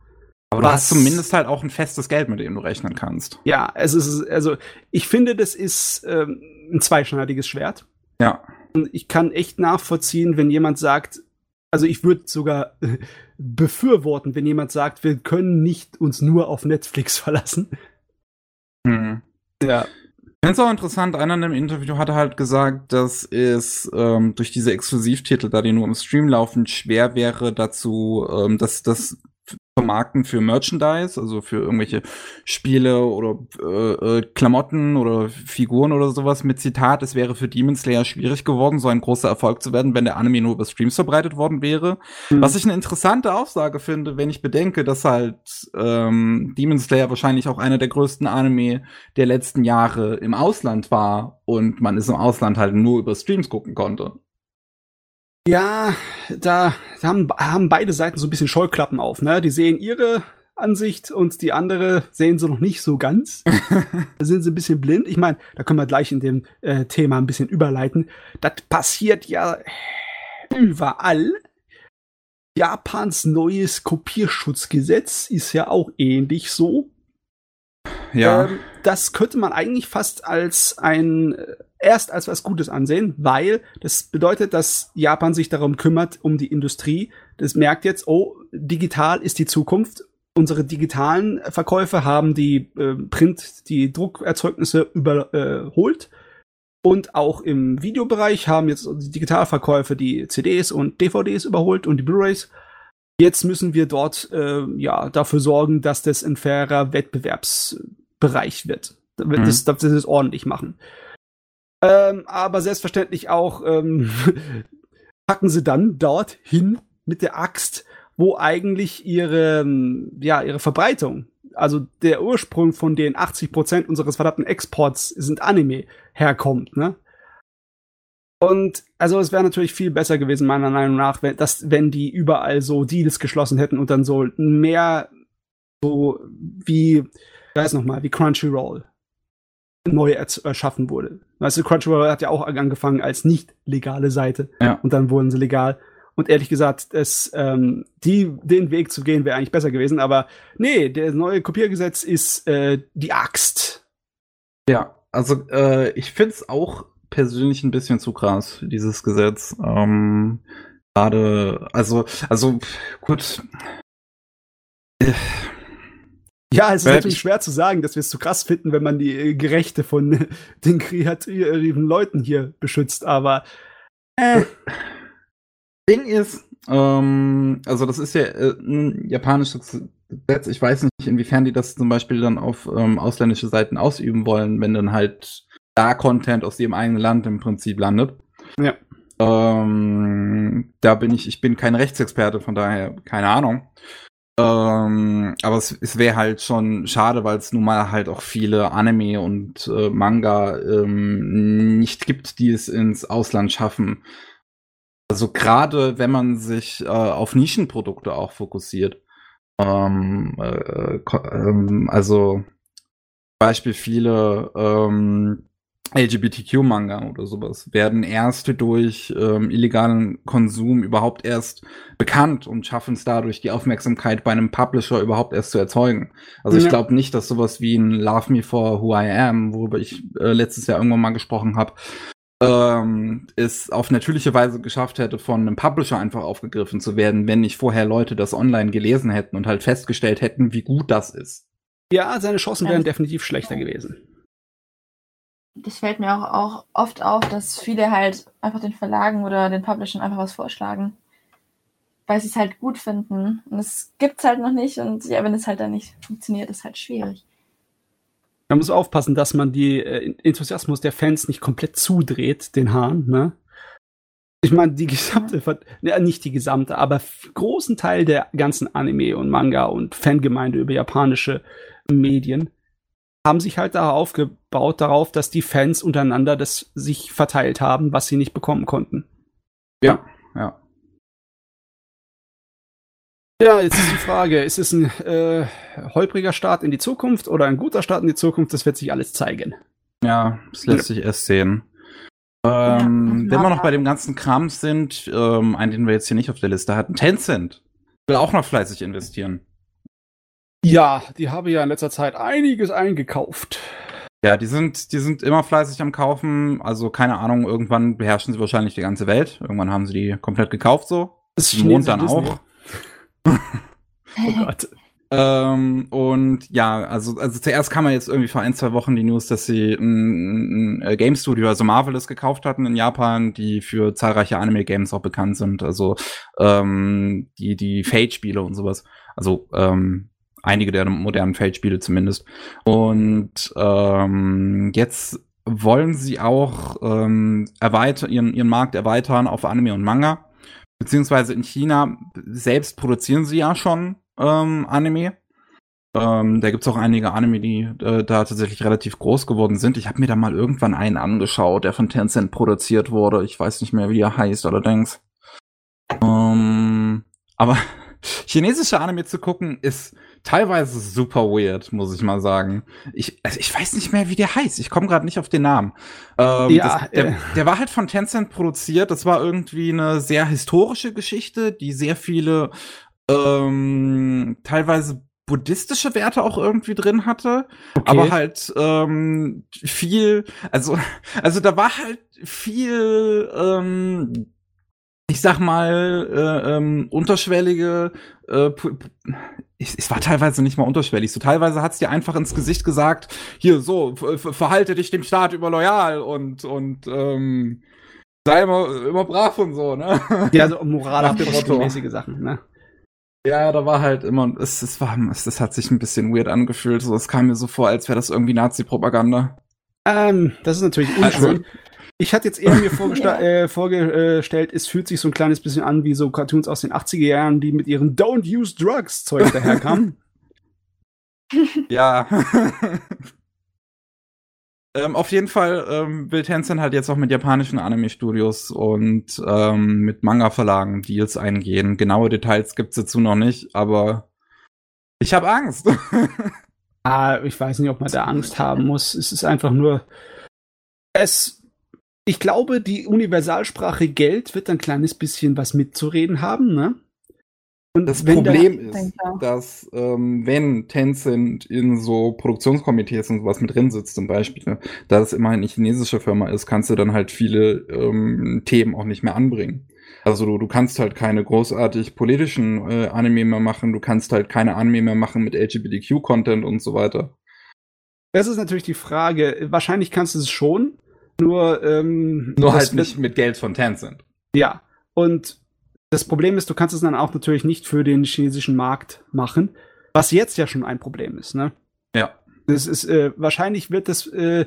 Aber Was, du hast zumindest halt auch ein festes Geld, mit dem du rechnen kannst. Ja, es ist, also ich finde, das ist ähm, ein zweischneidiges Schwert. Ja. Und ich kann echt nachvollziehen, wenn jemand sagt, also ich würde sogar befürworten, wenn jemand sagt, wir können nicht uns nur auf Netflix verlassen. Mhm. Ja. Ich finde es auch interessant, einer in einem Interview hatte halt gesagt, dass es ähm, durch diese Exklusivtitel, da die nur im Stream laufen, schwer wäre dazu, ähm, dass das vermarkten für Merchandise, also für irgendwelche Spiele oder äh, äh, Klamotten oder Figuren oder sowas mit Zitat, es wäre für Demon Slayer schwierig geworden, so ein großer Erfolg zu werden, wenn der Anime nur über Streams verbreitet worden wäre. Mhm. Was ich eine interessante Aussage finde, wenn ich bedenke, dass halt ähm, Demon Slayer wahrscheinlich auch einer der größten Anime der letzten Jahre im Ausland war und man es im Ausland halt nur über Streams gucken konnte. Ja, da haben, haben beide Seiten so ein bisschen Scheuklappen auf. Ne? Die sehen ihre Ansicht und die andere sehen sie noch nicht so ganz. da sind sie ein bisschen blind. Ich meine, da können wir gleich in dem äh, Thema ein bisschen überleiten. Das passiert ja überall. Japans neues Kopierschutzgesetz ist ja auch ähnlich so. Ja. Ähm, das könnte man eigentlich fast als ein äh, erst als was Gutes ansehen, weil das bedeutet, dass Japan sich darum kümmert, um die Industrie. Das merkt jetzt, oh, digital ist die Zukunft. Unsere digitalen Verkäufe haben die äh, Print, die Druckerzeugnisse überholt. Und auch im Videobereich haben jetzt die Digitalverkäufe die CDs und DVDs überholt und die Blu-rays. Jetzt müssen wir dort äh, ja dafür sorgen, dass das ein fairer Wettbewerbsbereich wird. Mhm. Das, das, das ordentlich machen. Ähm, aber selbstverständlich auch ähm, packen sie dann dort hin mit der Axt, wo eigentlich ihre, ja, ihre Verbreitung, also der Ursprung von den 80 Prozent unseres verdammten Exports sind Anime herkommt, ne? Und also es wäre natürlich viel besser gewesen, meiner Meinung nach, wenn, dass, wenn die überall so Deals geschlossen hätten und dann so mehr so wie, wer ist nochmal, wie Crunchyroll neu erschaffen wurde. Weißt du, Crunchyroll hat ja auch angefangen als nicht legale Seite ja. und dann wurden sie legal. Und ehrlich gesagt, es, ähm, die, den Weg zu gehen wäre eigentlich besser gewesen. Aber nee, der neue Kopiergesetz ist äh, die Axt. Ja, also äh, ich finde es auch persönlich ein bisschen zu krass, dieses Gesetz. Ähm, Gerade, also, also gut. Äh, ja, es ist Weil natürlich schwer zu sagen, dass wir es zu krass finden, wenn man die äh, Gerechte von den kreativen Leuten hier beschützt, aber äh. Ding ist, ähm, also das ist ja äh, ein japanisches Gesetz. Ich weiß nicht, inwiefern die das zum Beispiel dann auf ähm, ausländische Seiten ausüben wollen, wenn dann halt da Content aus ihrem eigenen Land im Prinzip landet. Ja. Ähm, da bin ich, ich bin kein Rechtsexperte, von daher keine Ahnung. Ähm, aber es, es wäre halt schon schade, weil es nun mal halt auch viele Anime und äh, Manga ähm, nicht gibt, die es ins Ausland schaffen. Also gerade wenn man sich äh, auf Nischenprodukte auch fokussiert. Ähm, äh, ähm, also Beispiel viele ähm, LGBTQ-Manga oder sowas werden erst durch ähm, illegalen Konsum überhaupt erst bekannt und schaffen es dadurch, die Aufmerksamkeit bei einem Publisher überhaupt erst zu erzeugen. Also ja. ich glaube nicht, dass sowas wie ein Love Me for Who I Am, worüber ich äh, letztes Jahr irgendwann mal gesprochen habe, ähm, es auf natürliche Weise geschafft hätte, von einem Publisher einfach aufgegriffen zu werden, wenn nicht vorher Leute das online gelesen hätten und halt festgestellt hätten, wie gut das ist. Ja, seine Chancen wären definitiv schlechter gewesen das fällt mir auch, auch oft auf, dass viele halt einfach den Verlagen oder den Publishern einfach was vorschlagen. Weil sie es halt gut finden. Und es gibt es halt noch nicht. Und ja, wenn es halt dann nicht funktioniert, ist halt schwierig. Man muss aufpassen, dass man die äh, Enthusiasmus der Fans nicht komplett zudreht, den Hahn, ne? Ich meine, die gesamte, ja. nicht die gesamte, aber großen Teil der ganzen Anime und Manga und Fangemeinde über japanische Medien haben sich halt darauf aufgebaut, darauf, dass die Fans untereinander das sich verteilt haben, was sie nicht bekommen konnten. Ja, ja. Ja, jetzt ist die Frage, ist es ein äh, holpriger Start in die Zukunft oder ein guter Start in die Zukunft? Das wird sich alles zeigen. Ja, das lässt sich erst sehen. Ähm, ja, wenn wir noch bei dem ganzen Kram sind, ähm, einen, den wir jetzt hier nicht auf der Liste hatten, Tencent will auch noch fleißig investieren. Ja, die habe ja in letzter Zeit einiges eingekauft. Ja, die sind, die sind immer fleißig am Kaufen. Also keine Ahnung, irgendwann beherrschen sie wahrscheinlich die ganze Welt. Irgendwann haben sie die komplett gekauft so. Das Mond dann auch. oh Gott. Ähm, und ja, also, also zuerst kam ja jetzt irgendwie vor ein, zwei Wochen die News, dass sie ein, ein Game Studio, also Marvelous, gekauft hatten in Japan, die für zahlreiche Anime-Games auch bekannt sind. Also ähm, die, die Fate-Spiele und sowas. Also ähm, einige der modernen Feldspiele zumindest. Und ähm, jetzt wollen sie auch ähm, erweitern, ihren, ihren Markt erweitern auf Anime und Manga. Beziehungsweise in China selbst produzieren sie ja schon ähm, Anime. Ähm, da gibt's auch einige Anime, die äh, da tatsächlich relativ groß geworden sind. Ich habe mir da mal irgendwann einen angeschaut, der von Tencent produziert wurde. Ich weiß nicht mehr, wie er heißt allerdings. Aber chinesische Anime zu gucken ist teilweise super weird, muss ich mal sagen. Ich, also ich weiß nicht mehr, wie der heißt. Ich komme gerade nicht auf den Namen. Ähm, ja, das, der, äh. der, war halt von Tencent produziert. Das war irgendwie eine sehr historische Geschichte, die sehr viele ähm, teilweise buddhistische Werte auch irgendwie drin hatte, okay. aber halt ähm, viel, also also da war halt viel ähm, ich sag mal, äh, ähm, unterschwellige, äh, es war teilweise nicht mal unterschwellig, so teilweise hat's dir einfach ins Gesicht gesagt, hier so, verhalte dich dem Staat über loyal und, und ähm, sei immer, immer brav und so, ne? Ja, so moralapostenmäßige Sachen, ne? Ja, da war halt immer, es, es war, es, es hat sich ein bisschen weird angefühlt, so, es kam mir so vor, als wäre das irgendwie Nazi-Propaganda. Ähm, das ist natürlich unschön. Also, ich hatte jetzt eher mir ja. äh, vorgestellt, es fühlt sich so ein kleines bisschen an wie so Cartoons aus den 80er Jahren, die mit ihren Don't Use Drugs Zeug daherkamen. ja. ähm, auf jeden Fall ähm, will Tencent halt jetzt auch mit japanischen Anime-Studios und ähm, mit Manga-Verlagen Deals eingehen. Genaue Details gibt's dazu noch nicht, aber ich habe Angst. ah, ich weiß nicht, ob man da Angst haben muss. Es ist einfach nur, es ich glaube, die Universalsprache Geld wird ein kleines bisschen was mitzureden haben, ne? Und das Problem ist, dass ähm, wenn Tencent in so Produktionskomitees und sowas mit drin sitzt, zum Beispiel, ne, da es immer eine chinesische Firma ist, kannst du dann halt viele ähm, Themen auch nicht mehr anbringen. Also du, du kannst halt keine großartig politischen äh, Anime mehr machen, du kannst halt keine Anime mehr machen mit LGBTQ-Content und so weiter. Das ist natürlich die Frage. Wahrscheinlich kannst du es schon, nur, ähm, Nur halt nicht mit Geld von Tencent. Ja. Und das Problem ist, du kannst es dann auch natürlich nicht für den chinesischen Markt machen, was jetzt ja schon ein Problem ist, ne? Ja. Das ist, äh, wahrscheinlich wird das äh,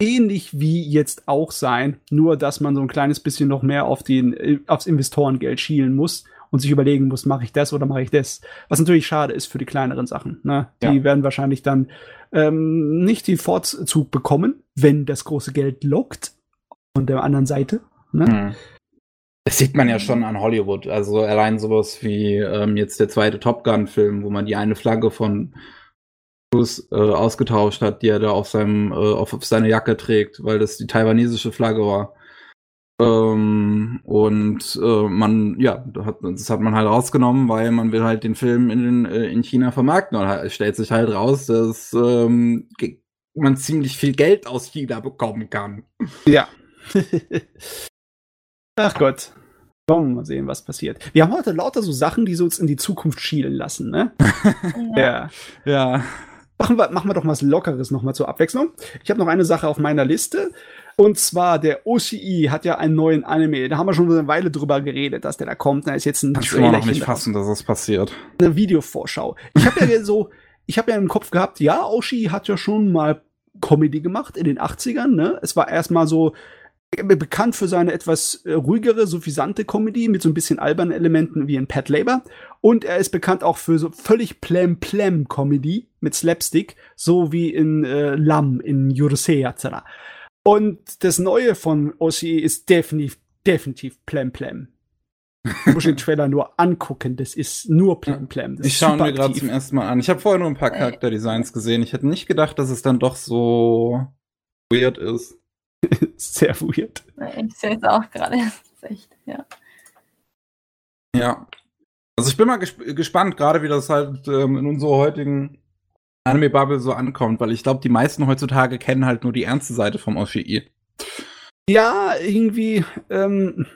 ähnlich wie jetzt auch sein, nur dass man so ein kleines bisschen noch mehr auf den, äh, aufs Investorengeld schielen muss und sich überlegen muss, mache ich das oder mache ich das? Was natürlich schade ist für die kleineren Sachen. Ne? Die ja. werden wahrscheinlich dann ähm, nicht den Vorzug bekommen, wenn das große Geld lockt von der anderen Seite. Ne? Hm. Das sieht man ja schon an Hollywood. Also allein sowas wie ähm, jetzt der zweite Top Gun-Film, wo man die eine Flagge von Bruce äh, ausgetauscht hat, die er da auf seinem äh, auf, auf seine Jacke trägt, weil das die taiwanesische Flagge war. Ähm, und äh, man, ja, das hat man halt rausgenommen, weil man will halt den Film in, äh, in China vermarkten. Und es stellt sich halt raus, dass ähm, man ziemlich viel Geld aus China bekommen kann. Ja. Ach Gott. Wollen wir mal sehen, was passiert. Wir haben heute lauter so Sachen, die so uns in die Zukunft schielen lassen, ne? ja. Ja. Machen wir, machen wir doch was Lockeres nochmal zur Abwechslung. Ich habe noch eine Sache auf meiner Liste. Und zwar der OCI hat ja einen neuen Anime. Da haben wir schon eine Weile drüber geredet, dass der da kommt. Da ist jetzt ein. Ich noch nicht fassen, dass das passiert. Eine Videovorschau. Ich habe ja so, ich habe ja im Kopf gehabt, ja, Oshi hat ja schon mal Comedy gemacht in den 80ern. Ne? Es war erstmal so bekannt für seine etwas äh, ruhigere, suffisante Comedy mit so ein bisschen albernen Elementen wie in Pat Labor. Und er ist bekannt auch für so völlig Plem-Plem-Comedy mit Slapstick, so wie in äh, Lam in Yurusei Yatsura. Und das Neue von OCE ist definitiv, definitiv Plem Plem. Du musst den Trailer nur angucken, das ist nur Plem Plem. Ich schaue mir gerade zum ersten Mal an. Ich habe vorher nur ein paar Charakterdesigns gesehen. Ich hätte nicht gedacht, dass es dann doch so weird ist. Sehr weird. Ich sehe es auch gerade. echt, ja. Ja. Also ich bin mal gesp gespannt, gerade wie das halt ähm, in unserer heutigen Anime-Bubble so ankommt, weil ich glaube, die meisten heutzutage kennen halt nur die ernste Seite vom Oshii. Ja, irgendwie, ähm,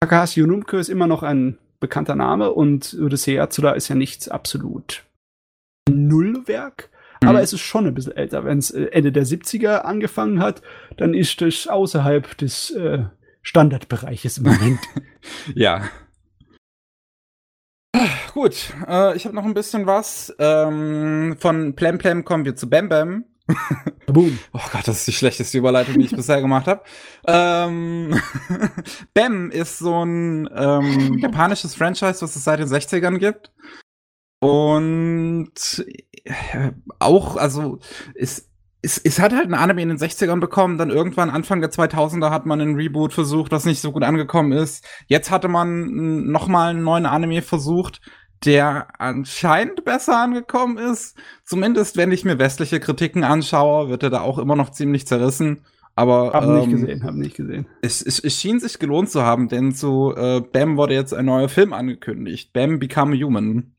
Takahashi Unumke ist immer noch ein bekannter Name und Odyssey Atsura ist ja nichts absolut Nullwerk. Mhm. Aber es ist schon ein bisschen älter. Wenn es äh, Ende der 70er angefangen hat, dann ist es außerhalb des äh, Standardbereiches im Moment. ja. Gut, äh, ich habe noch ein bisschen was. Ähm, von Plem Plem kommen wir zu Bam Bam. Boom. Oh Gott, das ist die schlechteste Überleitung, die ich bisher gemacht habe. Ähm, Bam ist so ein ähm, japanisches Franchise, was es seit den 60ern gibt. Und äh, auch, also ist es, es hat halt ein Anime in den 60ern bekommen, dann irgendwann Anfang der 2000er hat man einen Reboot versucht, was nicht so gut angekommen ist. Jetzt hatte man noch mal einen neuen Anime versucht, der anscheinend besser angekommen ist. Zumindest wenn ich mir westliche Kritiken anschaue, wird er da auch immer noch ziemlich zerrissen. Aber hab ähm, nicht gesehen, hab nicht gesehen. Es, es, es schien sich gelohnt zu haben, denn zu äh, Bam wurde jetzt ein neuer Film angekündigt. Bam Become Human.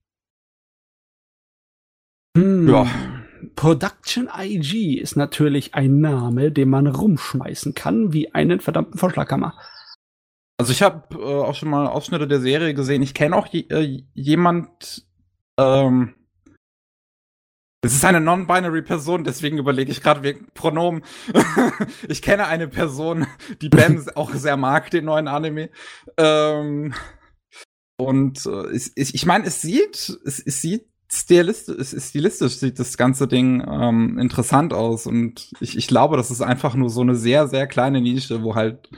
Hm. Ja. Production IG ist natürlich ein Name, den man rumschmeißen kann wie einen verdammten Vorschlaghammer. Also ich habe äh, auch schon mal Ausschnitte der Serie gesehen. Ich kenne auch je, äh, jemand. Ähm, es ist eine non-binary Person, deswegen überlege ich gerade wegen Pronomen. ich kenne eine Person, die Bam auch sehr mag, den neuen Anime. Ähm, und äh, ich, ich meine, es sieht, es, es sieht stilistisch, stilistisch sieht das ganze Ding ähm, interessant aus und ich, ich glaube, das ist einfach nur so eine sehr, sehr kleine Nische, wo halt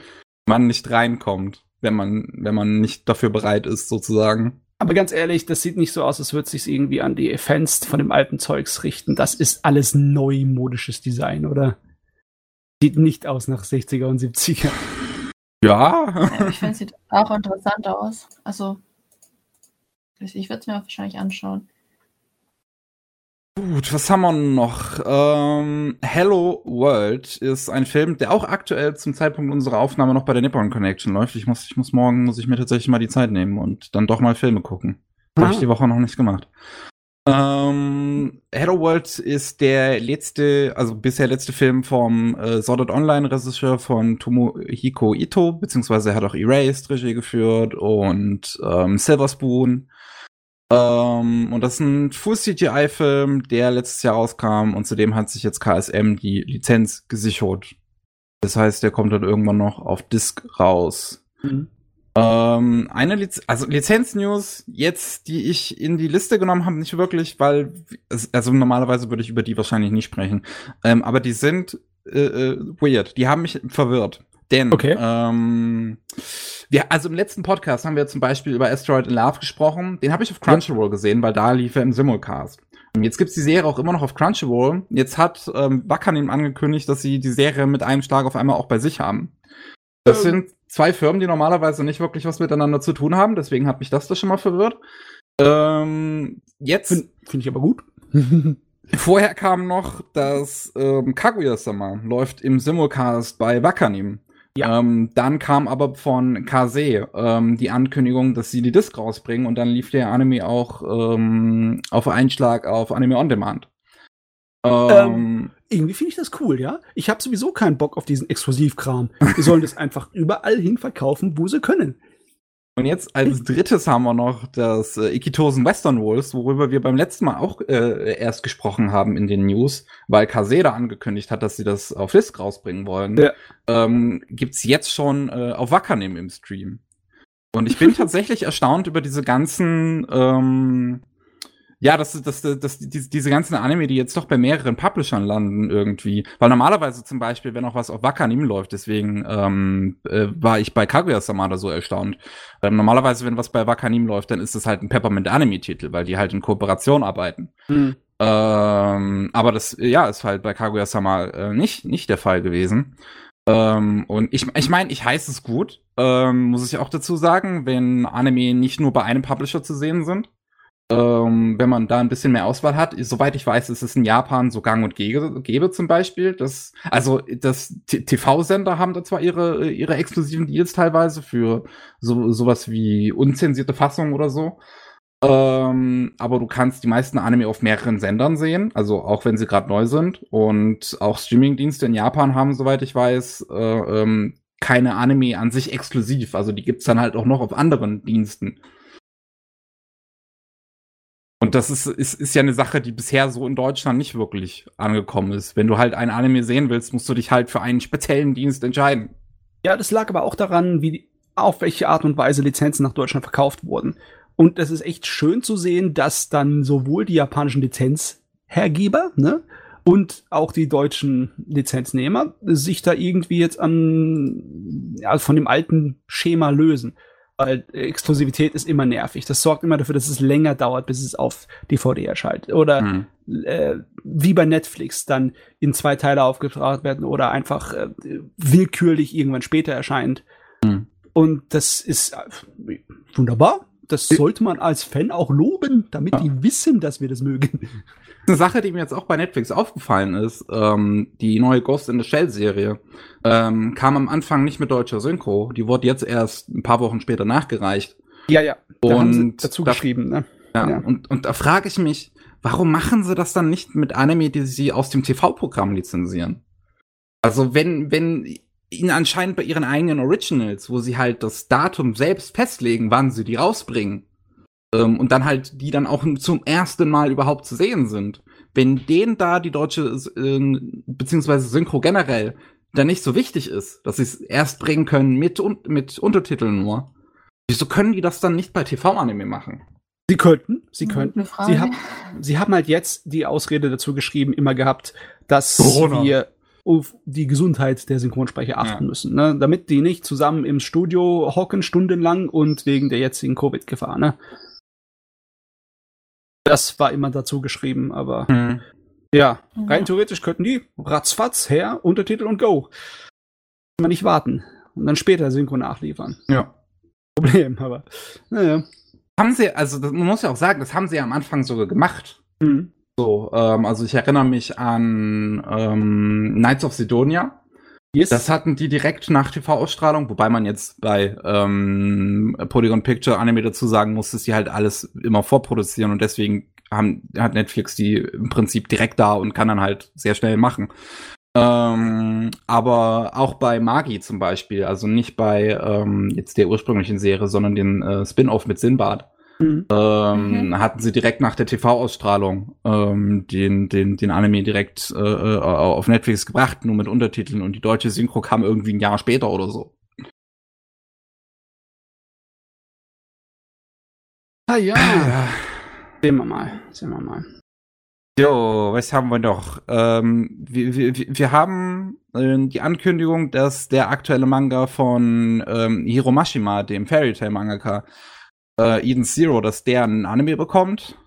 man nicht reinkommt, wenn man, wenn man nicht dafür bereit ist, sozusagen. Aber ganz ehrlich, das sieht nicht so aus, als würde sich irgendwie an die Fans von dem alten Zeugs richten. Das ist alles neumodisches Design, oder? Sieht nicht aus nach 60er und 70er. Ja. ja ich finde, es sieht auch interessant aus. Also, ich würde es mir wahrscheinlich anschauen. Gut, was haben wir noch? Ähm, Hello World ist ein Film, der auch aktuell zum Zeitpunkt unserer Aufnahme noch bei der Nippon Connection läuft. Ich muss, ich muss morgen, muss ich mir tatsächlich mal die Zeit nehmen und dann doch mal Filme gucken. Ah. Habe ich die Woche noch nicht gemacht. Ähm, Hello World ist der letzte, also bisher letzte Film vom äh, Sword Art Online Regisseur von Tomohiko Ito, beziehungsweise er hat auch Erased Regie geführt und ähm, Silver Spoon ähm, und das ist ein Full-CGI-Film, der letztes Jahr rauskam und zudem hat sich jetzt KSM die Lizenz gesichert. Das heißt, der kommt dann irgendwann noch auf Disc raus. Mhm. Ähm, eine Liz also Lizenz-News jetzt, die ich in die Liste genommen habe, nicht wirklich, weil, also normalerweise würde ich über die wahrscheinlich nicht sprechen. Ähm, aber die sind äh, äh, weird. Die haben mich verwirrt. Denn, okay. ähm, wir, also im letzten Podcast haben wir zum Beispiel über Asteroid in Love gesprochen. Den habe ich auf Crunchyroll gesehen, weil da lief er im Simulcast. Und jetzt gibt's die Serie auch immer noch auf Crunchyroll. Jetzt hat ähm, Wakanim angekündigt, dass sie die Serie mit einem Schlag auf einmal auch bei sich haben. Das ähm. sind zwei Firmen, die normalerweise nicht wirklich was miteinander zu tun haben. Deswegen hat mich das da schon mal verwirrt. Ähm, jetzt finde find ich aber gut. Vorher kam noch, dass ähm, Kaguya-sama läuft im Simulcast bei Wakanim. Ja. Ähm, dann kam aber von Kase ähm, die Ankündigung, dass sie die Disc rausbringen und dann lief der Anime auch ähm, auf Einschlag auf Anime On Demand. Ähm, ähm, irgendwie finde ich das cool, ja. Ich habe sowieso keinen Bock auf diesen Exklusivkram. Wir sollen das einfach überall hin verkaufen, wo sie können. Und jetzt als drittes haben wir noch das äh, Ikitosen Western Wolves, worüber wir beim letzten Mal auch äh, erst gesprochen haben in den News, weil Kaseda angekündigt hat, dass sie das auf Disc rausbringen wollen. Ja. Ähm, gibt's jetzt schon äh, auf Wakanim im Stream. Und ich bin tatsächlich erstaunt über diese ganzen ähm, ja, das, das, das, das, diese, diese ganzen Anime, die jetzt doch bei mehreren Publishern landen irgendwie. Weil normalerweise zum Beispiel, wenn auch was auf Wakanim läuft, deswegen ähm, äh, war ich bei Kaguya-sama so erstaunt. Ähm, normalerweise, wenn was bei Wakanim läuft, dann ist es halt ein Peppermint-Anime-Titel, weil die halt in Kooperation arbeiten. Mhm. Ähm, aber das, ja, ist halt bei Kaguya-sama äh, nicht, nicht der Fall gewesen. Ähm, und ich, ich meine, ich heiße es gut, ähm, muss ich auch dazu sagen, wenn Anime nicht nur bei einem Publisher zu sehen sind ähm, wenn man da ein bisschen mehr Auswahl hat. Soweit ich weiß, ist es in Japan so gang und gäbe, zum Beispiel. Das, also das TV-Sender haben da zwar ihre, ihre exklusiven Deals teilweise für so, sowas wie unzensierte Fassungen oder so. Ähm, aber du kannst die meisten Anime auf mehreren Sendern sehen, also auch wenn sie gerade neu sind. Und auch Streamingdienste in Japan haben, soweit ich weiß, äh, ähm, keine Anime an sich exklusiv. Also die gibt's dann halt auch noch auf anderen Diensten. Und das ist, ist, ist ja eine Sache, die bisher so in Deutschland nicht wirklich angekommen ist. Wenn du halt ein Anime sehen willst, musst du dich halt für einen speziellen Dienst entscheiden. Ja, das lag aber auch daran, wie, auf welche Art und Weise Lizenzen nach Deutschland verkauft wurden. Und es ist echt schön zu sehen, dass dann sowohl die japanischen Lizenzhergeber, ne, und auch die deutschen Lizenznehmer sich da irgendwie jetzt an, ja, von dem alten Schema lösen. Weil Exklusivität ist immer nervig. Das sorgt immer dafür, dass es länger dauert, bis es auf DVD erscheint. Oder Hm. äh, wie bei Netflix dann in zwei Teile aufgebracht werden oder einfach äh, willkürlich irgendwann später erscheint. Hm. Und das ist äh, wunderbar. Das sollte man als Fan auch loben, damit Ja. die wissen, dass wir das mögen. Eine Sache, die mir jetzt auch bei Netflix aufgefallen ist, ähm, die neue Ghost in the Shell Serie ähm, kam am Anfang nicht mit deutscher Synchro. Die wurde jetzt erst ein paar Wochen später nachgereicht. Ja, ja. Da Und dazu da- geschrieben, ne? Ja, Ja. Und, und da frage ich mich, warum machen sie das dann nicht mit Anime, die sie aus dem TV-Programm lizenzieren? Also wenn, wenn ihnen anscheinend bei ihren eigenen Originals, wo sie halt das Datum selbst festlegen, wann sie die rausbringen, ähm, und dann halt die dann auch zum ersten Mal überhaupt zu sehen sind, wenn denen da die deutsche, äh, beziehungsweise Synchro generell, dann nicht so wichtig ist, dass sie es erst bringen können mit, und, mit Untertiteln nur, wieso können die das dann nicht bei TV-Anime machen? Sie könnten, sie könnten. Frage. Sie, hab, sie haben halt jetzt die Ausrede dazu geschrieben, immer gehabt, dass Corona. wir auf die Gesundheit der Synchronsprecher achten müssen, ne? damit die nicht zusammen im Studio hocken stundenlang und wegen der jetzigen Covid-Gefahr. Ne? Das war immer dazu geschrieben, aber ja, Ja. rein theoretisch könnten die ratzfatz her, Untertitel und go. Kann man nicht warten und dann später Synchro nachliefern. Ja. Problem, aber naja. Haben sie, also das, man muss ja auch sagen, das haben sie ja am Anfang sogar gemacht. Mhm. So, ähm, also ich erinnere mich an ähm, Knights of Sidonia. Yes. Das hatten die direkt nach TV-Ausstrahlung, wobei man jetzt bei ähm, Polygon Picture Anime dazu sagen muss, dass die halt alles immer vorproduzieren und deswegen haben, hat Netflix die im Prinzip direkt da und kann dann halt sehr schnell machen. Ähm, aber auch bei Magi zum Beispiel, also nicht bei ähm, jetzt der ursprünglichen Serie, sondern den äh, Spin-off mit Sinbad, Mhm. ähm, Mhm. hatten sie direkt nach der TV-Ausstrahlung ähm, den, den, den Anime direkt äh, äh, auf Netflix gebracht, nur mit Untertiteln und die deutsche Synchro kam irgendwie ein Jahr später oder so. Ah ja. Sehen wir mal. Sehen wir mal. Jo, was haben wir noch? Ähm, wir, wir, wir haben äh, die Ankündigung, dass der aktuelle Manga von ähm, Hiro Mashima, dem Fairy Tail Mangaka, äh, Eden Zero, dass der ein Anime bekommt.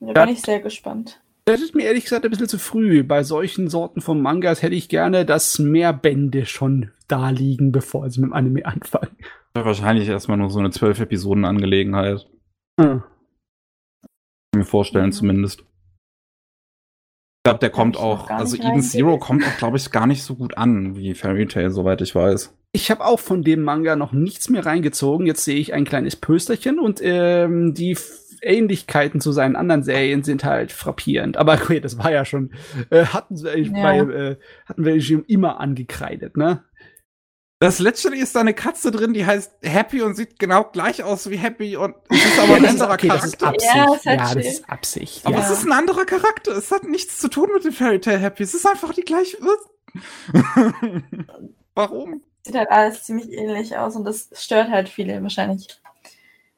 Da bin ich sehr gespannt. Das ist mir ehrlich gesagt ein bisschen zu früh. Bei solchen Sorten von Mangas hätte ich gerne, dass mehr Bände schon da liegen, bevor sie mit dem Anime anfangen. Wahrscheinlich erstmal nur so eine zwölf Episoden Angelegenheit. Hm. Kann mir vorstellen Mhm. zumindest. Ich glaube, der kommt ich noch auch, also Eden Zero kommt auch, glaube ich, gar nicht so gut an wie Fairy Tail, soweit ich weiß. Ich habe auch von dem Manga noch nichts mehr reingezogen. Jetzt sehe ich ein kleines Pösterchen und ähm, die Ähnlichkeiten zu seinen anderen Serien sind halt frappierend. Aber okay, das war ja schon, äh, hatten, sie eigentlich Ja. bei, äh, hatten wir schon immer angekreidet, ne? Das letzte ist da eine Katze drin, die heißt Happy und sieht genau gleich aus wie Happy und es ist aber ein das anderer okay, das ist Charakter. Absicht. Ja, halt ja, das ist Absicht. Aber ja. es ist ein anderer Charakter. Es hat nichts zu tun mit dem Fairy Tail Happy. Es ist einfach die gleiche. Warum? Sieht halt alles ziemlich ähnlich aus und das stört halt viele wahrscheinlich.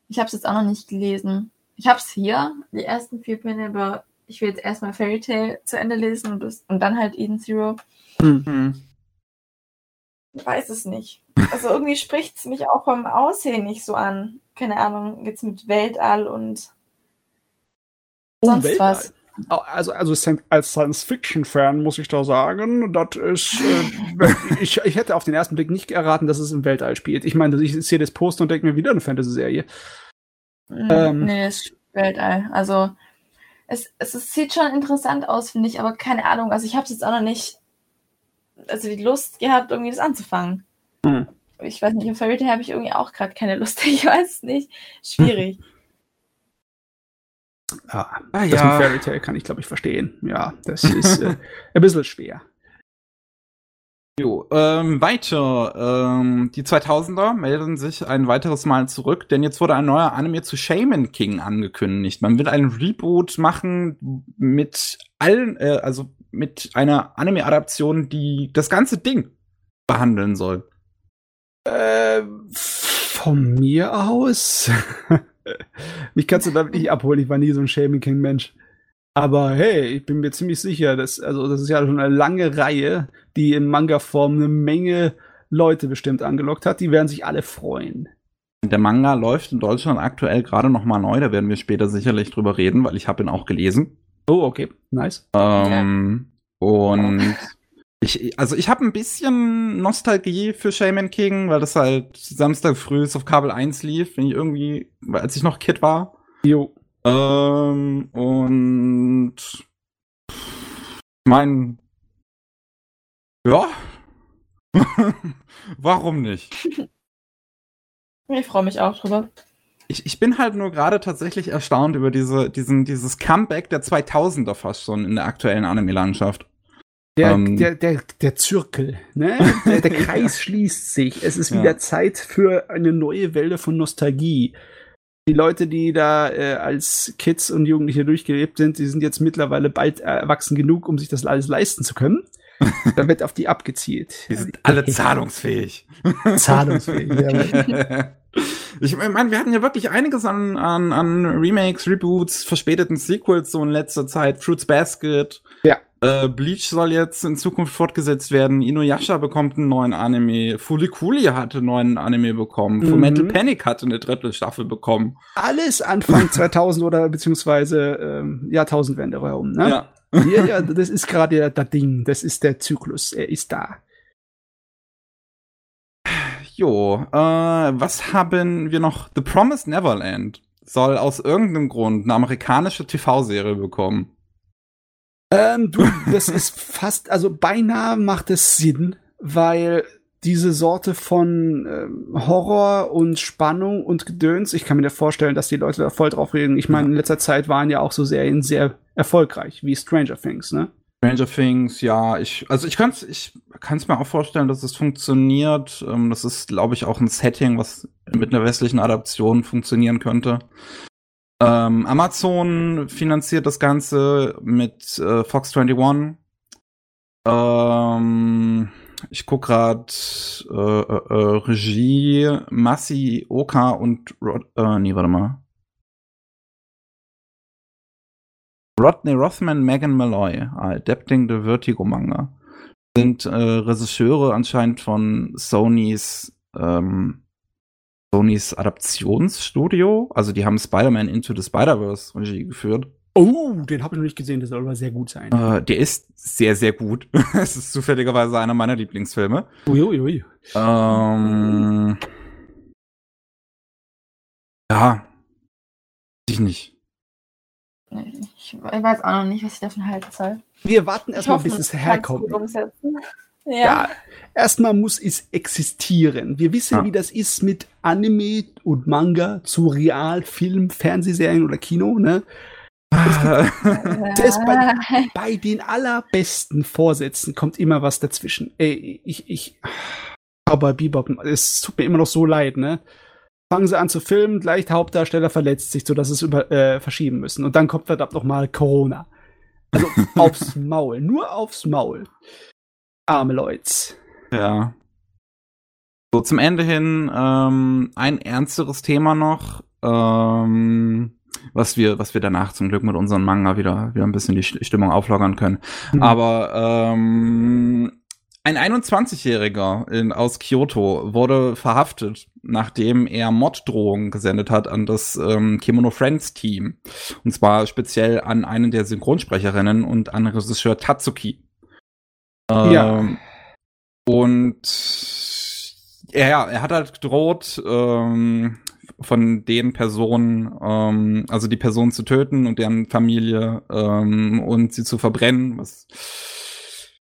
Ich habe es jetzt auch noch nicht gelesen. Ich habe es hier, die ersten vier Bände, aber ich will jetzt erstmal Fairy Tail zu Ende lesen und, das, und dann halt Eden Zero. Hm. Ich weiß es nicht. Also irgendwie spricht es mich auch vom Aussehen nicht so an. Keine Ahnung, jetzt mit Weltall und sonst Weltall. was. Also, also als Science-Fiction-Fan muss ich da sagen, das ist. Äh, ich, ich hätte auf den ersten Blick nicht erraten, dass es im Weltall spielt. Ich meine, ich sehe das Poster und denke mir wieder eine Fantasy-Serie. Mm, Ähm. nee, es ist Weltall. Also es, es, es sieht schon interessant aus, finde ich, aber keine Ahnung. Also ich habe es jetzt auch noch nicht, also die Lust gehabt, irgendwie das anzufangen. Hm. Ich weiß nicht, auf Fairy Tail habe ich irgendwie auch gerade keine Lust. Ich weiß es nicht. Schwierig. Ja, Ah, das ja. mit Fairy Tail kann ich, glaube ich, verstehen. Ja, das ist äh, ein bisschen schwer. Jo, ähm, weiter. Ähm, die 2000er melden sich ein weiteres Mal zurück, denn jetzt wurde ein neuer Anime zu Shaman King angekündigt. Man will einen Reboot machen mit allen, äh, also mit einer Anime-Adaption, die das ganze Ding behandeln soll. Äh, von mir aus. Mich kannst du damit nicht abholen. Ich war nie so ein Shaming King Mensch. Aber hey, ich bin mir ziemlich sicher, dass, also das ist ja schon eine lange Reihe, die in Manga-Form eine Menge Leute bestimmt angelockt hat. Die werden sich alle freuen. Der Manga läuft in Deutschland aktuell gerade noch mal neu. Da werden wir später sicherlich drüber reden, weil ich habe ihn auch gelesen. Oh, okay, nice. Ähm, Und ich, also ich habe ein bisschen Nostalgie für Shaman King, weil das halt Samstag früh auf Kabel 1 lief, wenn ich irgendwie, als ich noch Kid war. Jo. Ähm, und ich mein, ja, warum nicht? Ich freue mich auch drüber. Ich, ich bin halt nur gerade tatsächlich erstaunt über diese, diesen, dieses Comeback der 2000er fast schon in der aktuellen Anime-Landschaft. Der, Ähm. der, der, der Zirkel, ne? Der, der Kreis schließt sich. Es ist Ja. wieder Zeit für eine neue Welle von Nostalgie. Die Leute, die da äh, als Kids und Jugendliche durchgelebt sind, die sind jetzt mittlerweile bald erwachsen genug, um sich das alles leisten zu können. Da wird auf die abgezielt. Die sind alle zahlungsfähig. zahlungsfähig. ja. Ich meine, wir hatten ja wirklich einiges an, an, an Remakes, Reboots, verspäteten Sequels so in letzter Zeit. Fruits Basket. Äh, Bleach soll jetzt in Zukunft fortgesetzt werden. Inuyasha bekommt einen neuen Anime. Fulikuli hatte einen neuen Anime bekommen. Mhm. Fullmetal Panic hatte eine dritte Staffel bekommen. Alles Anfang 2000 oder beziehungsweise ähm, Jahrtausendwende herum. Ne? Ja. Ja, ja, das ist gerade das Ding. Das ist der Zyklus. Er ist da. Jo, äh, was haben wir noch? The Promised Neverland soll aus irgendeinem Grund eine amerikanische TV-Serie bekommen. Ähm, du, das ist fast, also beinahe macht es Sinn, weil diese Sorte von ähm, Horror und Spannung und Gedöns, ich kann mir vorstellen, dass die Leute da voll drauf reden. Ich meine, in letzter Zeit waren ja auch so Serien sehr erfolgreich, wie Stranger Things, ne? Stranger Things, ja, ich, also ich kann's, ich kann's mir auch vorstellen, dass es funktioniert. Ähm, das ist, glaube ich, auch ein Setting, was mit einer westlichen Adaption funktionieren könnte. Ähm, Amazon finanziert das Ganze mit äh, Fox 21. Ähm, ich guck grad äh, äh, äh, Regie Masi Oka und Rod äh, nee, warte mal. Rodney Rothman, Megan Malloy, adapting the Vertigo Manga, sind äh, Regisseure anscheinend von Sonys ähm, Sonys Adaptionsstudio. Also die haben Spider-Man Into the Spider-Verse Regie geführt. Oh, den habe ich noch nicht gesehen, der soll aber sehr gut sein. Äh, der ist sehr, sehr gut. Es ist zufälligerweise einer meiner Lieblingsfilme. Uiuiui. Ähm, ja, ich nicht. Ich weiß auch noch nicht, was ich davon halten soll. Wir warten erstmal, bis es herkommt. Ja. Ja, erstmal muss es existieren. Wir wissen, Ja. wie das ist mit Anime und Manga zu Real, Film, Fernsehserien oder Kino, ne? Das bei, bei den allerbesten Vorsätzen kommt immer was dazwischen. Ey, ich, ich, aber Bebop, es tut mir immer noch so leid, ne? Fangen sie an zu filmen, gleich der Hauptdarsteller verletzt sich, sodass sie es über, äh, verschieben müssen. Und dann kommt verdammt noch mal Corona. Also aufs Maul, nur aufs Maul. Arme Leute. Ja. So, zum Ende hin ähm, ein ernsteres Thema noch, ähm, was wir, was wir danach zum Glück mit unserem Manga wieder, wieder ein bisschen die St- Stimmung auflockern können. Mhm. Aber ähm, ein 21-Jähriger in- aus Kyoto wurde verhaftet, nachdem er Morddrohungen gesendet hat an das ähm, Kimono Friends Team. Und zwar speziell an einen der Synchronsprecherinnen und an Regisseur Tatsuki. Ja. Ähm, Und ja, er hat halt gedroht, ähm, von den Personen, ähm, also die Person zu töten und deren Familie ähm, und sie zu verbrennen. Was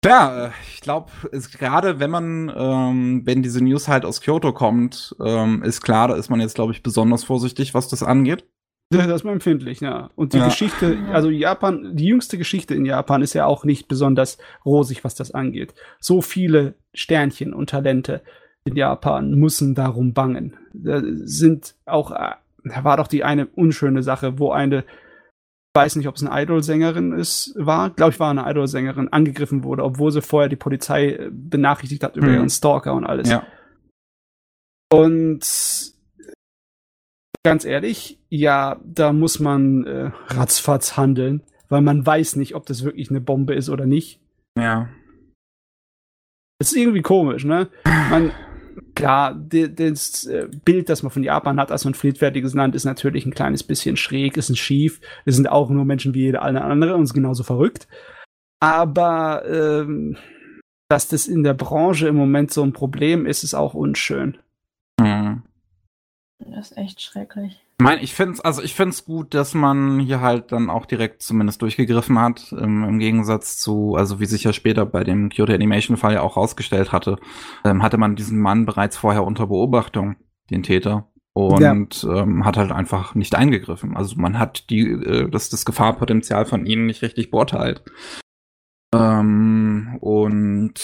ja, ich glaube, gerade wenn man, ähm, wenn diese News halt aus Kyoto kommt, ähm, ist klar, da ist man jetzt, glaube ich, besonders vorsichtig, was das angeht. Das ist mal empfindlich, ja. Und die Ja. Geschichte, also Japan, die jüngste Geschichte in Japan ist ja auch nicht besonders rosig, was das angeht. So viele Sternchen und Talente in Japan müssen darum bangen. Da sind auch, da war doch die eine unschöne Sache, wo eine, weiß nicht, ob es eine Idol-Sängerin ist, war, glaube ich, war eine Idol-Sängerin, angegriffen wurde, obwohl sie vorher die Polizei äh, benachrichtigt hat über Mhm. ihren Stalker und alles. Ja. Und ganz ehrlich, ja, da muss man äh, ratzfatz handeln, weil man weiß nicht, ob das wirklich eine Bombe ist oder nicht. Ja. Das ist irgendwie komisch, ne? Man, klar, das äh, Bild, das man von Japan hat als ein friedfertiges Land, ist natürlich ein kleines bisschen schräg, ist ein schief. Es sind auch nur Menschen wie jeder andere und sind genauso verrückt. Aber ähm, dass das in der Branche im Moment so ein Problem ist, ist auch unschön. Mhm. Das ist echt schrecklich. Ich meine, ich finde es also ich finde es gut, dass man hier halt dann auch direkt zumindest durchgegriffen hat, ähm, im Gegensatz zu, also wie sich ja später bei dem Kyoto Animation Fall ja auch rausgestellt hatte, ähm, hatte man diesen Mann bereits vorher unter Beobachtung, den Täter, und ja. ähm, hat halt einfach nicht eingegriffen. Also man hat die, äh, das, das Gefahrpotenzial von ihnen nicht richtig beurteilt. Ähm, und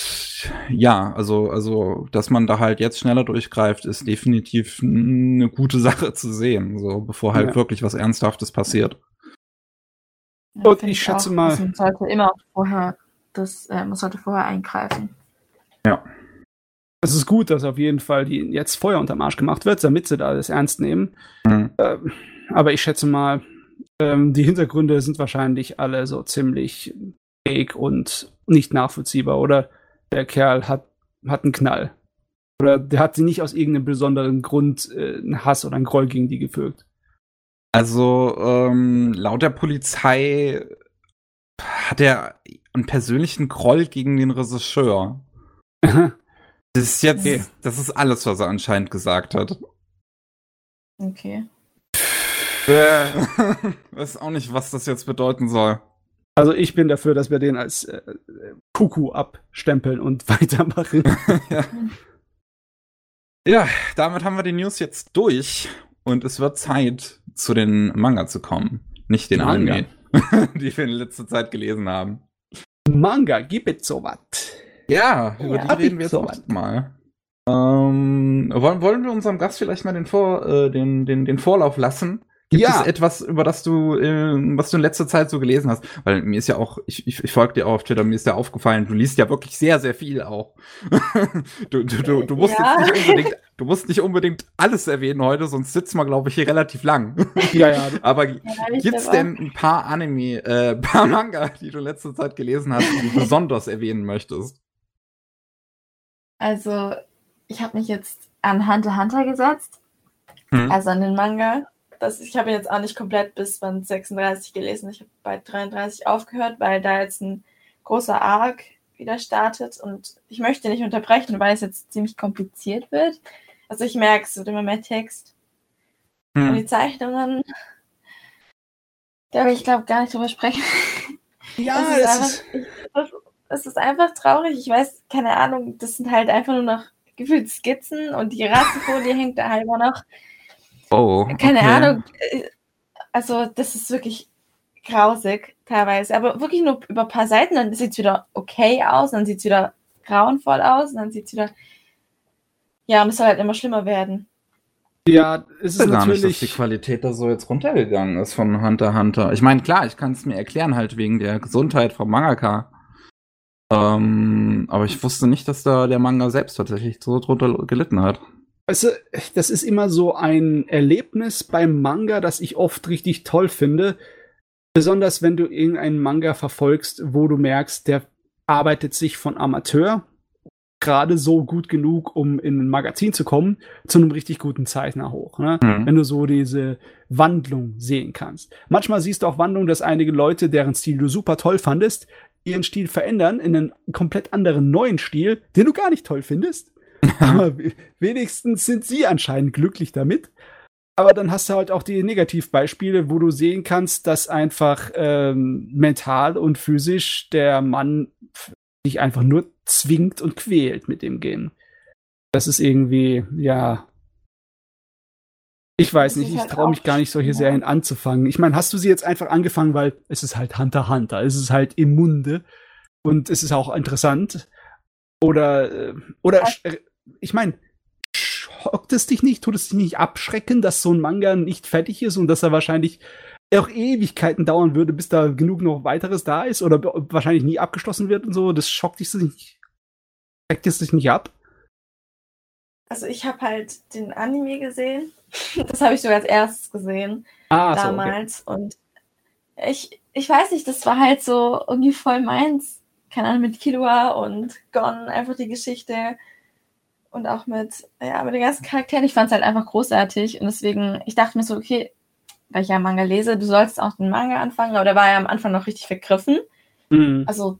ja, also, also, dass man da halt jetzt schneller durchgreift, ist definitiv eine gute Sache zu sehen, so bevor halt ja. wirklich was Ernsthaftes passiert. Ja, und ich schätze auch, mal. Man sollte immer vorher das, äh, man sollte vorher eingreifen. Ja. Es ist gut, dass auf jeden Fall die jetzt Feuer unterm Arsch gemacht wird, damit sie da das ernst nehmen. Mhm. Ähm, aber ich schätze mal, ähm, die Hintergründe sind wahrscheinlich alle so ziemlich fake und nicht nachvollziehbar. Oder der Kerl hat, hat einen Knall. Oder der hat sie nicht aus irgendeinem besonderen Grund äh, einen Hass oder einen Groll gegen die gefügt. Also ähm, laut der Polizei hat er einen persönlichen Groll gegen den Regisseur. das ist jetzt, okay. das ist alles, was er anscheinend gesagt hat. Okay. Äh, weiß auch nicht, was das jetzt bedeuten soll. Also ich bin dafür, dass wir den als äh, Kuckuck abstempeln und weitermachen. ja. ja, damit haben wir die News jetzt durch und es wird Zeit, zu den Manga zu kommen. Nicht den Manga. Anime, die wir in letzter Zeit gelesen haben. Manga, gib es so was. Ja, über ja, die reden wir jetzt so mal. Ähm, wollen, wollen wir unserem Gast vielleicht mal den, Vor, äh, den, den, den Vorlauf lassen? Gibt ja. es etwas, über das du, äh, was du in letzter Zeit so gelesen hast? Weil mir ist ja auch, ich, ich, ich folge dir auch auf Twitter, mir ist ja aufgefallen, du liest ja wirklich sehr, sehr viel auch. du, du, du, du musst ja. jetzt nicht unbedingt, du musst nicht unbedingt alles erwähnen heute, sonst sitzen wir, glaube ich, hier relativ lang. ja, ja. Aber ja, gibt's denn ein paar Anime, äh, paar Manga, die du in letzter Zeit gelesen hast, die du besonders erwähnen möchtest? Also, ich habe mich jetzt an Hunter Hunter gesetzt. Hm. Also an den Manga das, ich habe jetzt auch nicht komplett bis Band 36 gelesen. Ich habe bei 33 aufgehört, weil da jetzt ein großer Arc wieder startet und ich möchte nicht unterbrechen, weil es jetzt ziemlich kompliziert wird. Also ich merke, es wird immer mehr Text. Hm. Und die Zeichnungen, da will ich glaube gar nicht drüber sprechen. Ja, es ist, einfach, ich, das, ist einfach traurig. Ich weiß, keine Ahnung, das sind halt einfach nur noch gefühlt Skizzen und die Rassenfolie hängt da halt immer noch. Oh. Keine okay. Ahnung. Äh, also, das ist wirklich grausig teilweise. Aber wirklich nur über ein paar Seiten, dann sieht es wieder okay aus, dann sieht es wieder grauenvoll aus, dann sieht es wieder. Ja, und es soll halt immer schlimmer werden. Ja, es ist gar natürlich. Nicht, dass die Qualität da so jetzt runtergegangen ist von Hunter Hunter. Ich meine, klar, ich kann es mir erklären, halt wegen der Gesundheit vom Mangaka. Ähm, aber ich wusste nicht, dass da der Manga selbst tatsächlich so drunter gelitten hat. Also, das ist immer so ein Erlebnis beim Manga, das ich oft richtig toll finde. Besonders wenn du irgendeinen Manga verfolgst, wo du merkst, der arbeitet sich von Amateur gerade so gut genug, um in ein Magazin zu kommen, zu einem richtig guten Zeichner hoch. Ne? Mhm. Wenn du so diese Wandlung sehen kannst. Manchmal siehst du auch Wandlung, dass einige Leute, deren Stil du super toll fandest, ihren Stil verändern in einen komplett anderen neuen Stil, den du gar nicht toll findest. Aber wenigstens sind sie anscheinend glücklich damit. Aber dann hast du halt auch die Negativbeispiele, wo du sehen kannst, dass einfach ähm, mental und physisch der Mann sich einfach nur zwingt und quält mit dem Game. Das ist irgendwie, ja. Ich weiß nicht, ich halt traue mich gar nicht, solche Serien anzufangen. Ich meine, hast du sie jetzt einfach angefangen, weil es ist halt Hunter Hunter, es ist halt im Munde und es ist auch interessant. Oder, äh, oder ich meine, schockt es dich nicht, tut es dich nicht abschrecken, dass so ein Manga nicht fertig ist und dass er wahrscheinlich auch Ewigkeiten dauern würde, bis da genug noch weiteres da ist oder wahrscheinlich nie abgeschlossen wird und so. Das schockt dich nicht. Schreckt es dich nicht ab? Also ich habe halt den Anime gesehen. Das habe ich sogar als erstes gesehen. Ah, damals. So, okay. Und ich, ich weiß nicht, das war halt so irgendwie voll meins. keine Ahnung, mit Killua und Gon einfach die Geschichte und auch mit, ja, mit den ganzen Charakteren. Ich fand es halt einfach großartig und deswegen, ich dachte mir so, okay, weil ich ja Manga lese, du sollst auch den Manga anfangen, aber der war ja am Anfang noch richtig vergriffen. Mhm. Also,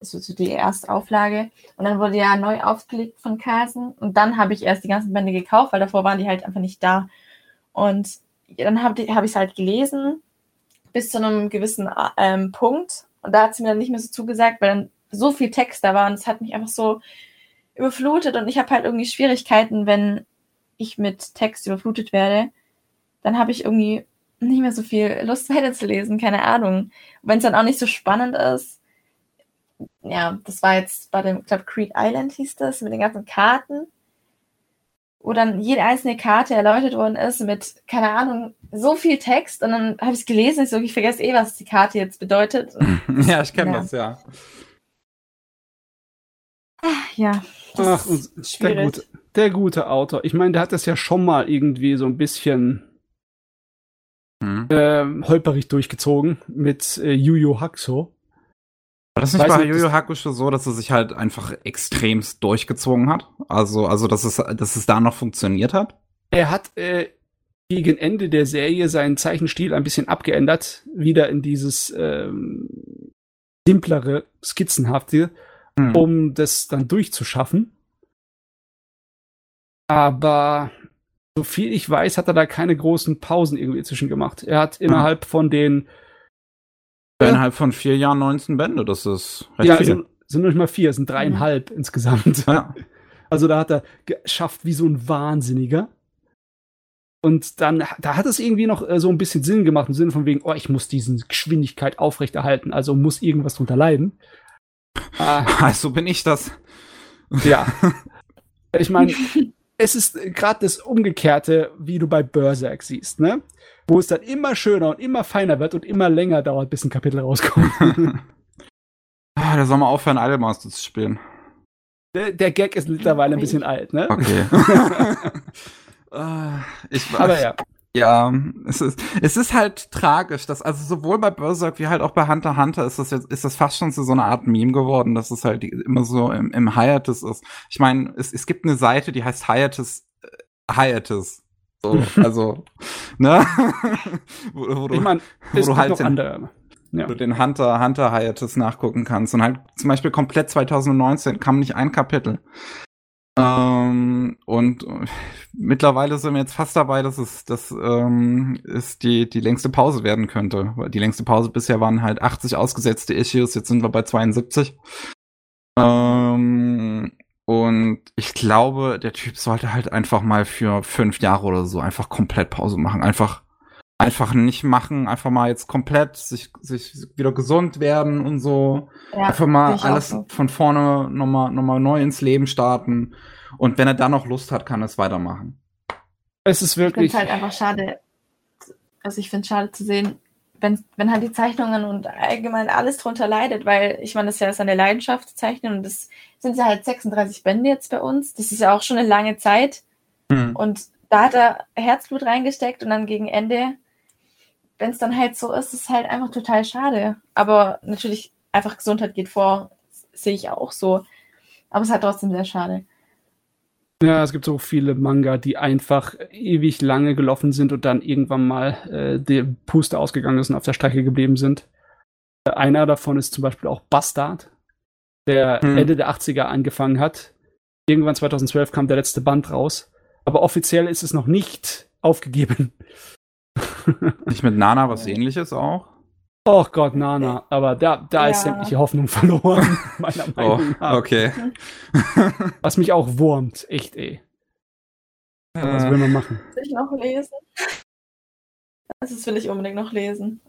so die erste Auflage. Und dann wurde ja neu aufgelegt von Carlsen und dann habe ich erst die ganzen Bände gekauft, weil davor waren die halt einfach nicht da. Und dann habe hab ich es halt gelesen bis zu einem gewissen ähm, Punkt und da hat sie mir dann nicht mehr so zugesagt, weil dann so viel Text da war und es hat mich einfach so überflutet und ich habe halt irgendwie Schwierigkeiten, wenn ich mit Text überflutet werde, dann habe ich irgendwie nicht mehr so viel Lust weiterzulesen, keine Ahnung. Wenn es dann auch nicht so spannend ist, ja, das war jetzt bei dem, ich glaube, Creed Island hieß das, mit den ganzen Karten, wo dann jede einzelne Karte erläutert worden ist mit, keine Ahnung, so viel Text und dann habe ich es gelesen, ich so, ich vergesse eh, was die Karte jetzt bedeutet. ja, ich kenne ja. das, ja. Ja. Ach, der gute, der gute Autor. Ich meine, der hat das ja schon mal irgendwie so ein bisschen hm. äh, holperig durchgezogen mit äh, Yu Yu Hakusho. War das nicht bei Yu Yu Hakusho so, dass er sich halt einfach extremst durchgezogen hat? Also, also dass, es, dass es da noch funktioniert hat? Er hat äh, gegen Ende der Serie seinen Zeichenstil ein bisschen abgeändert, wieder in dieses ähm, simplere, skizzenhafte, hm. um das dann durchzuschaffen. Aber so viel ich weiß, hat er da keine großen Pausen irgendwie zwischen gemacht. Er hat hm. innerhalb von den innerhalb von vier Jahren 19 Bände, das ist recht ja, viel. Sind, sind nicht mal vier, es sind dreieinhalb mhm. insgesamt. Ja. Also da hat er geschafft wie so ein Wahnsinniger. Und dann, da hat es irgendwie noch äh, so ein bisschen Sinn gemacht, im Sinne von wegen, oh, ich muss diese Geschwindigkeit aufrechterhalten, also muss irgendwas drunter leiden. Äh, also bin ich das. Ja. Ich meine, es ist gerade das Umgekehrte, wie du bei Berserk siehst, ne? Wo es dann immer schöner und immer feiner wird und immer länger dauert, bis ein Kapitel rauskommt. ah, da soll man aufhören, Idolmaster zu spielen. Der, der, Gag ist mittlerweile ein bisschen alt, ne? Okay. Ah, ich, Aber ja. Ja, es ist, es ist halt tragisch, dass, also sowohl bei Berserk wie halt auch bei Hunter Hunter ist das jetzt, ist das fast schon so eine Art Meme geworden, dass es halt immer so im, im Hiatus ist. Ich meine, es, es gibt eine Seite, die heißt Hiatus, äh, Hiatus. So, also, ne? wo, wo du, ich mein, wo du halt den, andere. Ja. Wo du den Hunter, Hunter Hiatus nachgucken kannst. Und halt zum Beispiel komplett 2019 kam nicht ein Kapitel. Ähm, und mittlerweile sind wir jetzt fast dabei, dass es, dass ähm, es die, die längste Pause werden könnte. Die längste Pause bisher waren halt 80 ausgesetzte Issues, jetzt sind wir bei 72. Ähm, und ich glaube, der Typ sollte halt einfach mal für fünf Jahre oder so einfach komplett Pause machen. Einfach, einfach nicht machen, einfach mal jetzt komplett sich, sich wieder gesund werden und so. Ja, einfach mal alles so. von vorne nochmal, nochmal neu ins Leben starten. Und wenn er dann noch Lust hat, kann er es weitermachen. Es ist wirklich. Ich finde halt einfach schade. Also ich finde es schade zu sehen, wenn, wenn halt die Zeichnungen und allgemein alles drunter leidet, weil ich meine, das ist ja seine Leidenschaft zu zeichnen und das sind ja halt 36 Bände jetzt bei uns. Das ist ja auch schon eine lange Zeit. Mhm. Und da hat er Herzblut reingesteckt und dann gegen Ende, wenn es dann halt so ist, ist es halt einfach total schade. Aber natürlich einfach Gesundheit geht vor, sehe ich auch so. Aber es ist halt trotzdem sehr schade. Ja, es gibt so viele Manga, die einfach ewig lange gelaufen sind und dann irgendwann mal äh, der Puste ausgegangen ist und auf der Strecke geblieben sind. Einer davon ist zum Beispiel auch Bastard, der hm. Ende der 80er angefangen hat. Irgendwann 2012 kam der letzte Band raus. Aber offiziell ist es noch nicht aufgegeben. nicht mit Nana was ähnliches auch? Oh Gott, Nana, aber da, da ja. ist sämtliche Hoffnung verloren, meiner oh, Meinung nach. Oh, okay. Was mich auch wurmt, echt ey. Äh. Was will man machen? Will ich noch lesen? Das will ich unbedingt noch lesen.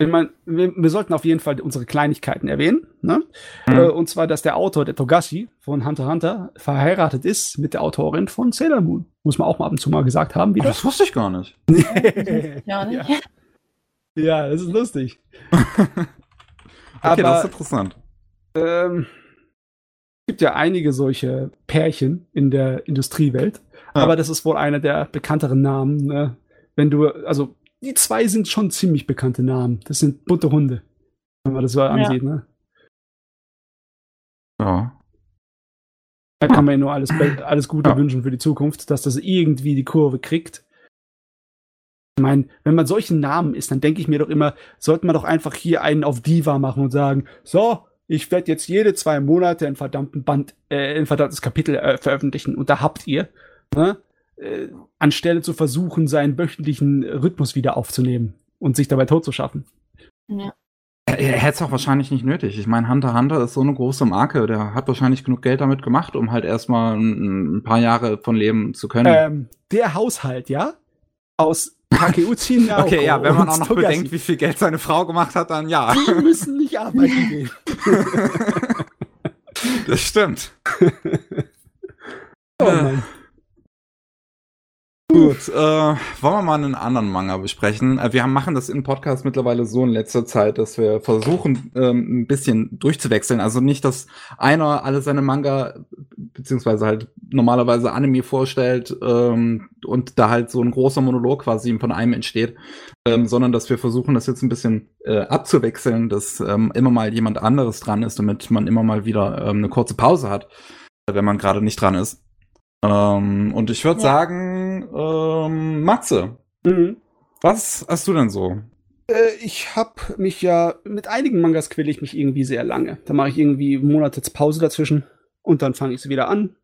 Ich meine, wir, wir, sollten auf jeden Fall unsere Kleinigkeiten erwähnen. Ne? Mhm. Äh, und zwar, dass der Autor, der Togashi von Hunter Hunter, verheiratet ist mit der Autorin von Sailor Moon. Muss man auch mal ab und zu mal gesagt haben. Wieder. Oh, das wusste ich gar nicht. ja, nicht. Ja. Ja, das ist lustig. okay, Aber, das ist interessant. Ähm, es gibt ja einige solche Pärchen in der Industriewelt. Ja. Aber das ist wohl einer der bekannteren Namen. Ne? Wenn du, also die zwei sind schon ziemlich bekannte Namen. Das sind bunte Hunde, wenn man das so ansieht. Ne? Ja. Da kann man ja nur alles, alles Gute Ja. wünschen für die Zukunft, dass das irgendwie die Kurve kriegt. Ich meine, wenn man solchen Namen ist, dann denke ich mir doch immer, sollte man doch einfach hier einen auf Diva machen und sagen, so, ich werde jetzt jede zwei Monate einen verdammten Band, äh, ein verdammtes Kapitel äh, veröffentlichen und da habt ihr, ne? Äh, anstelle zu versuchen, seinen wöchentlichen Rhythmus wieder aufzunehmen und sich dabei tot zu schaffen. Ja. Er, er hätte es auch wahrscheinlich nicht nötig. Ich meine, Hunter Hunter ist so eine große Marke, der hat wahrscheinlich genug Geld damit gemacht, um halt erstmal ein, ein paar Jahre von leben zu können. Ähm, der Haushalt, ja, aus Takeuchi Naoko okay, ja, wenn man auch noch Togashi, bedenkt, wie viel Geld seine Frau gemacht hat, dann ja. die müssen nicht arbeiten gehen. Das stimmt. Oh Mann. Gut, äh, wollen wir mal einen anderen Manga besprechen? Äh, wir haben, machen das im Podcast mittlerweile so in letzter Zeit, dass wir versuchen, ähm, ein bisschen durchzuwechseln. Also nicht, dass einer alle seine Manga, beziehungsweise halt normalerweise Anime vorstellt ähm, und da halt so ein großer Monolog quasi von einem entsteht, ähm, sondern dass wir versuchen, das jetzt ein bisschen äh, abzuwechseln, dass ähm, immer mal jemand anderes dran ist, damit man immer mal wieder ähm, eine kurze Pause hat, wenn man gerade nicht dran ist. Ähm, und ich würde Ja. sagen, ähm, Matze, Mhm. was hast du denn so? Äh, ich habe mich ja, mit einigen Mangas quäle ich mich irgendwie sehr lange. Da mache ich irgendwie Monate Pause dazwischen und dann fange ich sie wieder an.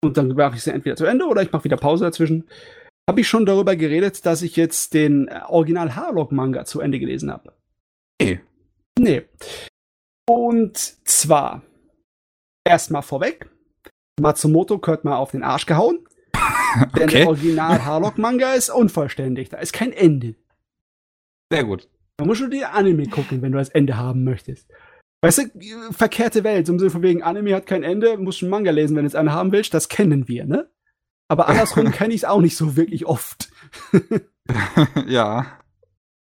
Und dann mache ich sie entweder zu Ende oder ich mache wieder Pause dazwischen. Habe ich schon darüber geredet, dass ich jetzt den äh, Original Harlock-Manga zu Ende gelesen habe? Nee. Nee. Und zwar, erstmal vorweg, Matsumoto gehört mal auf den Arsch gehauen. Denn Okay. der Original Harlock-Manga ist unvollständig. Da ist kein Ende. Sehr gut. Da musst du dir Anime gucken, wenn du das Ende haben möchtest. Weißt du, verkehrte Welt, so im Sinne von wegen Anime hat kein Ende, musst du einen Manga lesen, wenn du es einen haben willst, das kennen wir, ne? Aber andersrum kenne ich es auch nicht so wirklich oft. ja.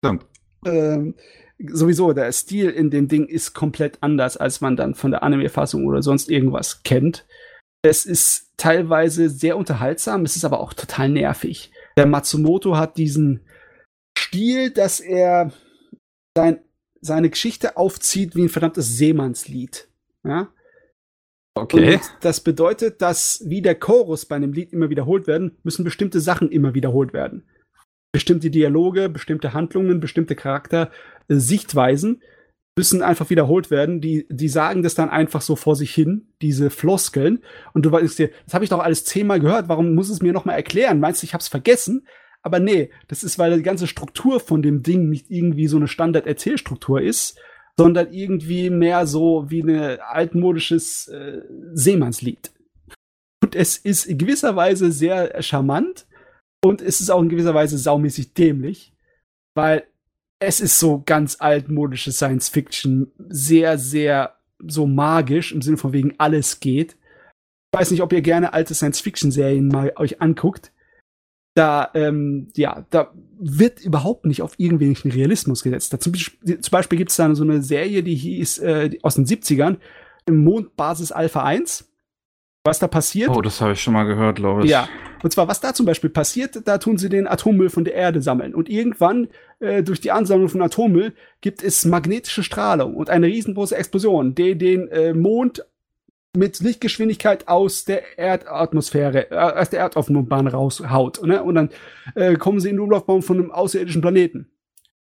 Stimmt. ähm, sowieso, der Stil in dem Ding ist komplett anders, als man dann von der Anime-Fassung oder sonst irgendwas kennt. Es ist teilweise sehr unterhaltsam, es ist aber auch total nervig. Der Matsumoto hat diesen Stil, dass er sein, seine Geschichte aufzieht wie ein verdammtes Seemannslied. Ja? Okay. Und das bedeutet, dass wie der Chorus bei einem Lied immer wiederholt werden, müssen bestimmte Sachen immer wiederholt werden. Bestimmte Dialoge, bestimmte Handlungen, bestimmte Charakter, äh, Sichtweisen müssen einfach wiederholt werden. Die, die sagen das dann einfach so vor sich hin, diese Floskeln. Und du weißt dir, das habe ich doch alles zehnmal gehört, warum muss es mir nochmal erklären? Meinst du, ich hab's vergessen? Aber nee, das ist, weil die ganze Struktur von dem Ding nicht irgendwie so eine Standard-Erzählstruktur ist, sondern irgendwie mehr so wie eine altmodisches äh, Seemannslied. Und es ist in gewisser Weise sehr charmant und es ist auch in gewisser Weise saumäßig dämlich, weil es ist so ganz altmodische Science Fiction, sehr, sehr so magisch, im Sinne von wegen alles geht. Ich weiß nicht, ob ihr gerne alte Science Fiction Serien mal euch anguckt. Da, ähm, ja, da wird überhaupt nicht auf irgendwelchen Realismus gesetzt. Da zum, Beispiel- zum Beispiel gibt es da so eine Serie, die hieß äh, aus den 70ern, im Mondbasis Alpha 1. Was da passiert? Oh, das habe ich schon mal gehört, glaube ich. Ja. Und zwar, was da zum Beispiel passiert, da tun sie den Atommüll von der Erde sammeln. Und irgendwann, äh, durch die Ansammlung von Atommüll, gibt es magnetische Strahlung und eine riesengroße Explosion, die den äh, Mond mit Lichtgeschwindigkeit aus der Erdatmosphäre, äh, aus der Erdaufbahn raushaut. Ne? Und dann äh, kommen sie in die Umlaufbahn von einem außerirdischen Planeten.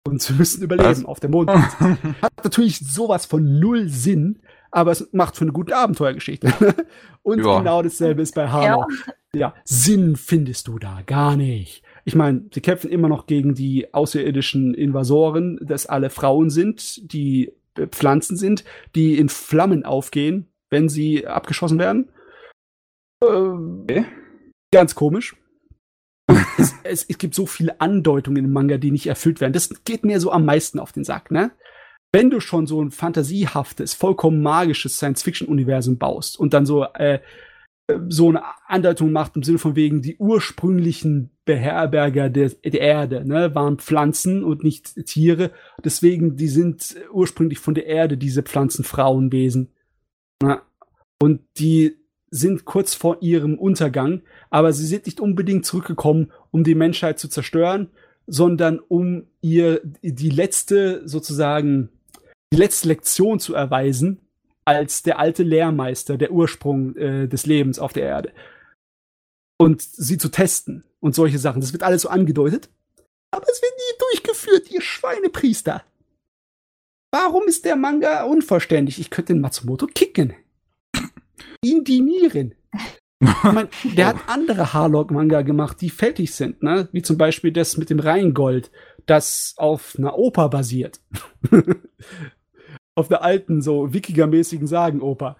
Und sie müssen überleben Was? auf dem Mond. Hat natürlich sowas von null Sinn, aber es macht für eine gute Abenteuergeschichte. Und Ja. genau dasselbe ist bei Harlow. Ja. Sinn findest du da gar nicht. Ich meine, sie kämpfen immer noch gegen die außerirdischen Invasoren, dass alle Frauen sind, die äh, Pflanzen sind, die in Flammen aufgehen, wenn sie abgeschossen werden. Ähm, Okay. Ganz komisch. Es, es, es gibt so viele Andeutungen im Manga, die nicht erfüllt werden. Das geht mir so am meisten auf den Sack, ne? Wenn du schon so ein fantasiehaftes, vollkommen magisches Science-Fiction-Universum baust und dann so, äh, so eine Andeutung macht im Sinne von wegen, die ursprünglichen Beherberger der, der Erde, ne, waren Pflanzen und nicht Tiere. Deswegen, die sind ursprünglich von der Erde, diese Pflanzenfrauenwesen. Ja. Und die sind kurz vor ihrem Untergang, aber sie sind nicht unbedingt zurückgekommen, um die Menschheit zu zerstören, sondern um ihr die letzte sozusagen die letzte Lektion zu erweisen, als der alte Lehrmeister, der Ursprung äh, des Lebens auf der Erde. Und sie zu testen und solche Sachen. Das wird alles so angedeutet. Aber es wird nie durchgeführt, ihr Schweinepriester. Warum ist der Manga unvollständig? Ich könnte den Matsumoto kicken. Indinieren. Ich mein, der hat andere Harlock-Manga gemacht, die fertig sind, ne? Wie zum Beispiel das mit dem Rheingold, das auf einer Oper basiert. auf der alten, so Wikinger-mäßigen Sagenoper.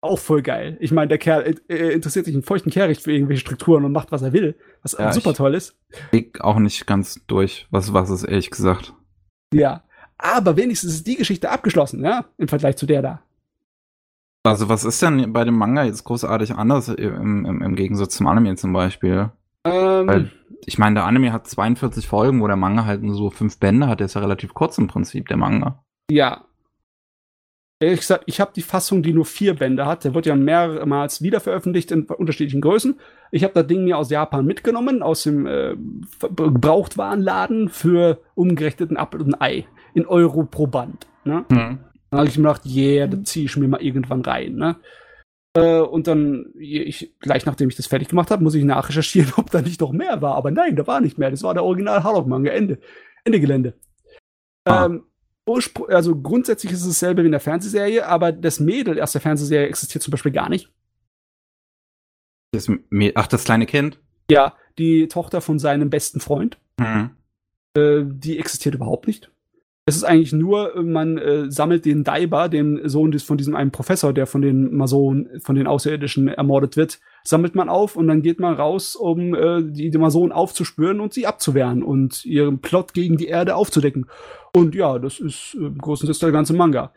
Auch voll geil. Ich meine, der Kerl äh, interessiert sich in feuchten Kehricht für irgendwelche Strukturen und macht, was er will, was Ja, super toll ist. Ich auch nicht ganz durch, was, was ist ehrlich gesagt. Ja. Aber wenigstens ist die Geschichte abgeschlossen, ja, im Vergleich zu der da. Also, was ist denn bei dem Manga jetzt großartig anders im, im, im Gegensatz zum Anime zum Beispiel? Ähm, Weil, ich meine, der Anime hat 42 Folgen, wo der Manga halt nur so fünf Bände hat. Der ist ja relativ kurz im Prinzip, der Manga. Ja. Ehrlich gesagt, ich habe die Fassung, die nur vier Bände hat. Der wird ja mehrmals wiederveröffentlicht in unterschiedlichen Größen. Ich habe das Ding mir aus Japan mitgenommen, aus dem äh, Gebrauchtwarenladen für umgerechneten Apfel und Ei. In Euro pro Band. Ne? Hm. Dann habe ich mir gedacht, yeah, das ziehe ich mir mal irgendwann rein. Ne? Äh, und dann, ich, gleich nachdem ich das fertig gemacht habe, muss ich nachrecherchieren, ob da nicht noch mehr war. Aber nein, da war nicht mehr. Das war der Original Harlock-Manga. Ende. Ende Gelände. Ah. Ähm, also grundsätzlich ist es dasselbe wie in der Fernsehserie, aber das Mädel aus der Fernsehserie existiert zum Beispiel gar nicht. Das, ach, das kleine Kind? Ja, die Tochter von seinem besten Freund, Hm. äh, die existiert überhaupt nicht. Es ist eigentlich nur, äh, man äh, sammelt den Daiba, den Sohn des, von diesem einen Professor, der von den Masonen, von den Außerirdischen ermordet wird, sammelt man auf und dann geht man raus, um äh, die, die Masonen aufzuspüren und sie abzuwehren und ihren Plot gegen die Erde aufzudecken. Und ja, das ist äh, im großen Teil der ganze Manga.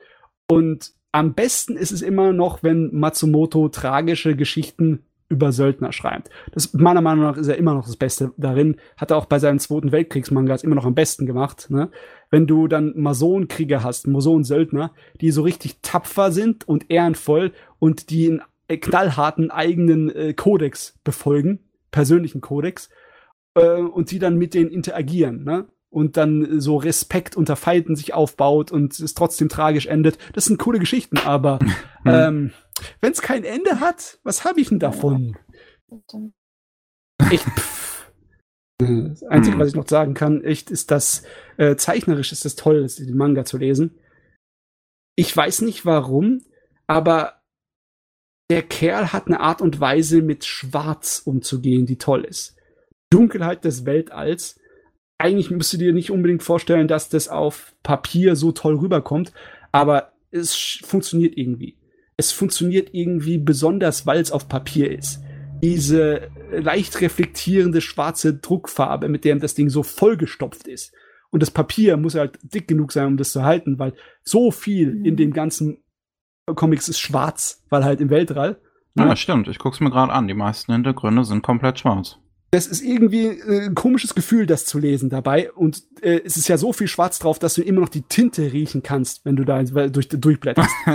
Und am besten ist es immer noch, wenn Matsumoto tragische Geschichten über Söldner schreibt. Das meiner Meinung nach ist er immer noch das Beste darin. Hat er auch bei seinen Zweiten Weltkriegsmangas immer noch am besten gemacht. Ne? Wenn du dann Masonenkrieger hast, Masonensöldner, die so richtig tapfer sind und ehrenvoll und die einen knallharten eigenen äh, Kodex befolgen, persönlichen Kodex, äh, und die dann mit denen interagieren, ne? Und dann so Respekt unter Feinden sich aufbaut und es trotzdem tragisch endet. Das sind coole Geschichten, aber ähm, wenn es kein Ende hat, was habe ich denn davon? Pff. Äh, Das Einzige, Hm. was ich noch sagen kann, echt, ist das äh, zeichnerisch ist es toll, den Manga zu lesen. Ich weiß nicht warum, aber der Kerl hat eine Art und Weise, mit Schwarz umzugehen, die toll ist. Dunkelheit des Weltalls. Eigentlich müsst du dir nicht unbedingt vorstellen, dass das auf Papier so toll rüberkommt, aber es funktioniert irgendwie. Es funktioniert irgendwie besonders, weil es auf Papier ist. Diese leicht reflektierende schwarze Druckfarbe, mit der das Ding so vollgestopft ist. Und das Papier muss halt dick genug sein, um das zu halten, weil so viel in Mhm. dem ganzen Comics ist schwarz, weil halt im Weltall. Ja, stimmt. Ich guck's mir gerade an. Die meisten Hintergründe sind komplett schwarz. Das ist irgendwie äh, ein komisches Gefühl, das zu lesen dabei. Und äh, es ist ja so viel schwarz drauf, dass du immer noch die Tinte riechen kannst, wenn du da durch, durchblätterst.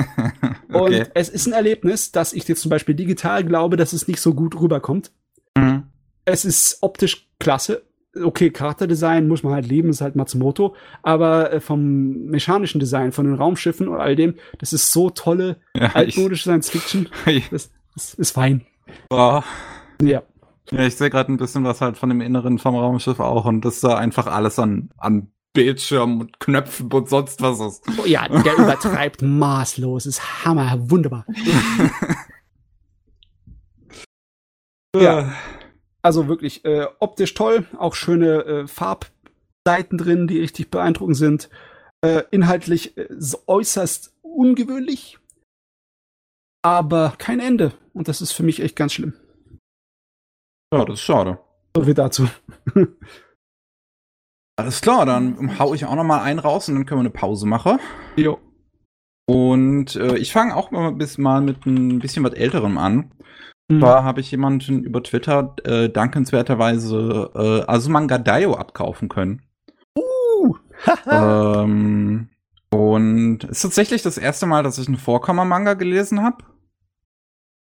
okay. Und es ist ein Erlebnis, dass ich jetzt zum Beispiel digital glaube, dass es nicht so gut rüberkommt. Mhm. Es ist optisch klasse. Okay, Charakterdesign muss man halt lieben, ist halt Matsumoto. Aber äh, vom mechanischen Design, von den Raumschiffen und all dem, das ist so tolle, Ja, altmodische Science Fiction. Das, das ist fein. boah. Ja. Ja, ich sehe gerade ein bisschen was halt von dem Inneren vom Raumschiff auch und das da einfach alles an, an Bildschirm und Knöpfen und sonst was ist. Oh ja, der übertreibt maßlos. Ist Hammer, wunderbar. Ja. Also wirklich äh, optisch toll, auch schöne äh, Farbseiten drin, die richtig beeindruckend sind. Äh, inhaltlich äh, äußerst ungewöhnlich, aber kein Ende. Und das ist für mich echt ganz schlimm. Ja, das ist schade. So viel dazu. Alles klar, dann hau ich auch noch mal einen raus und dann können wir eine Pause machen. Jo. Und äh, ich fange auch mal, bis, mal mit ein bisschen was Älterem an. Mhm. Da habe ich jemanden über Twitter äh, dankenswerterweise äh, Azumanga Daioh abkaufen können. Uh, ähm, und es ist tatsächlich das erste Mal, dass ich einen Vorkammer-Manga gelesen habe.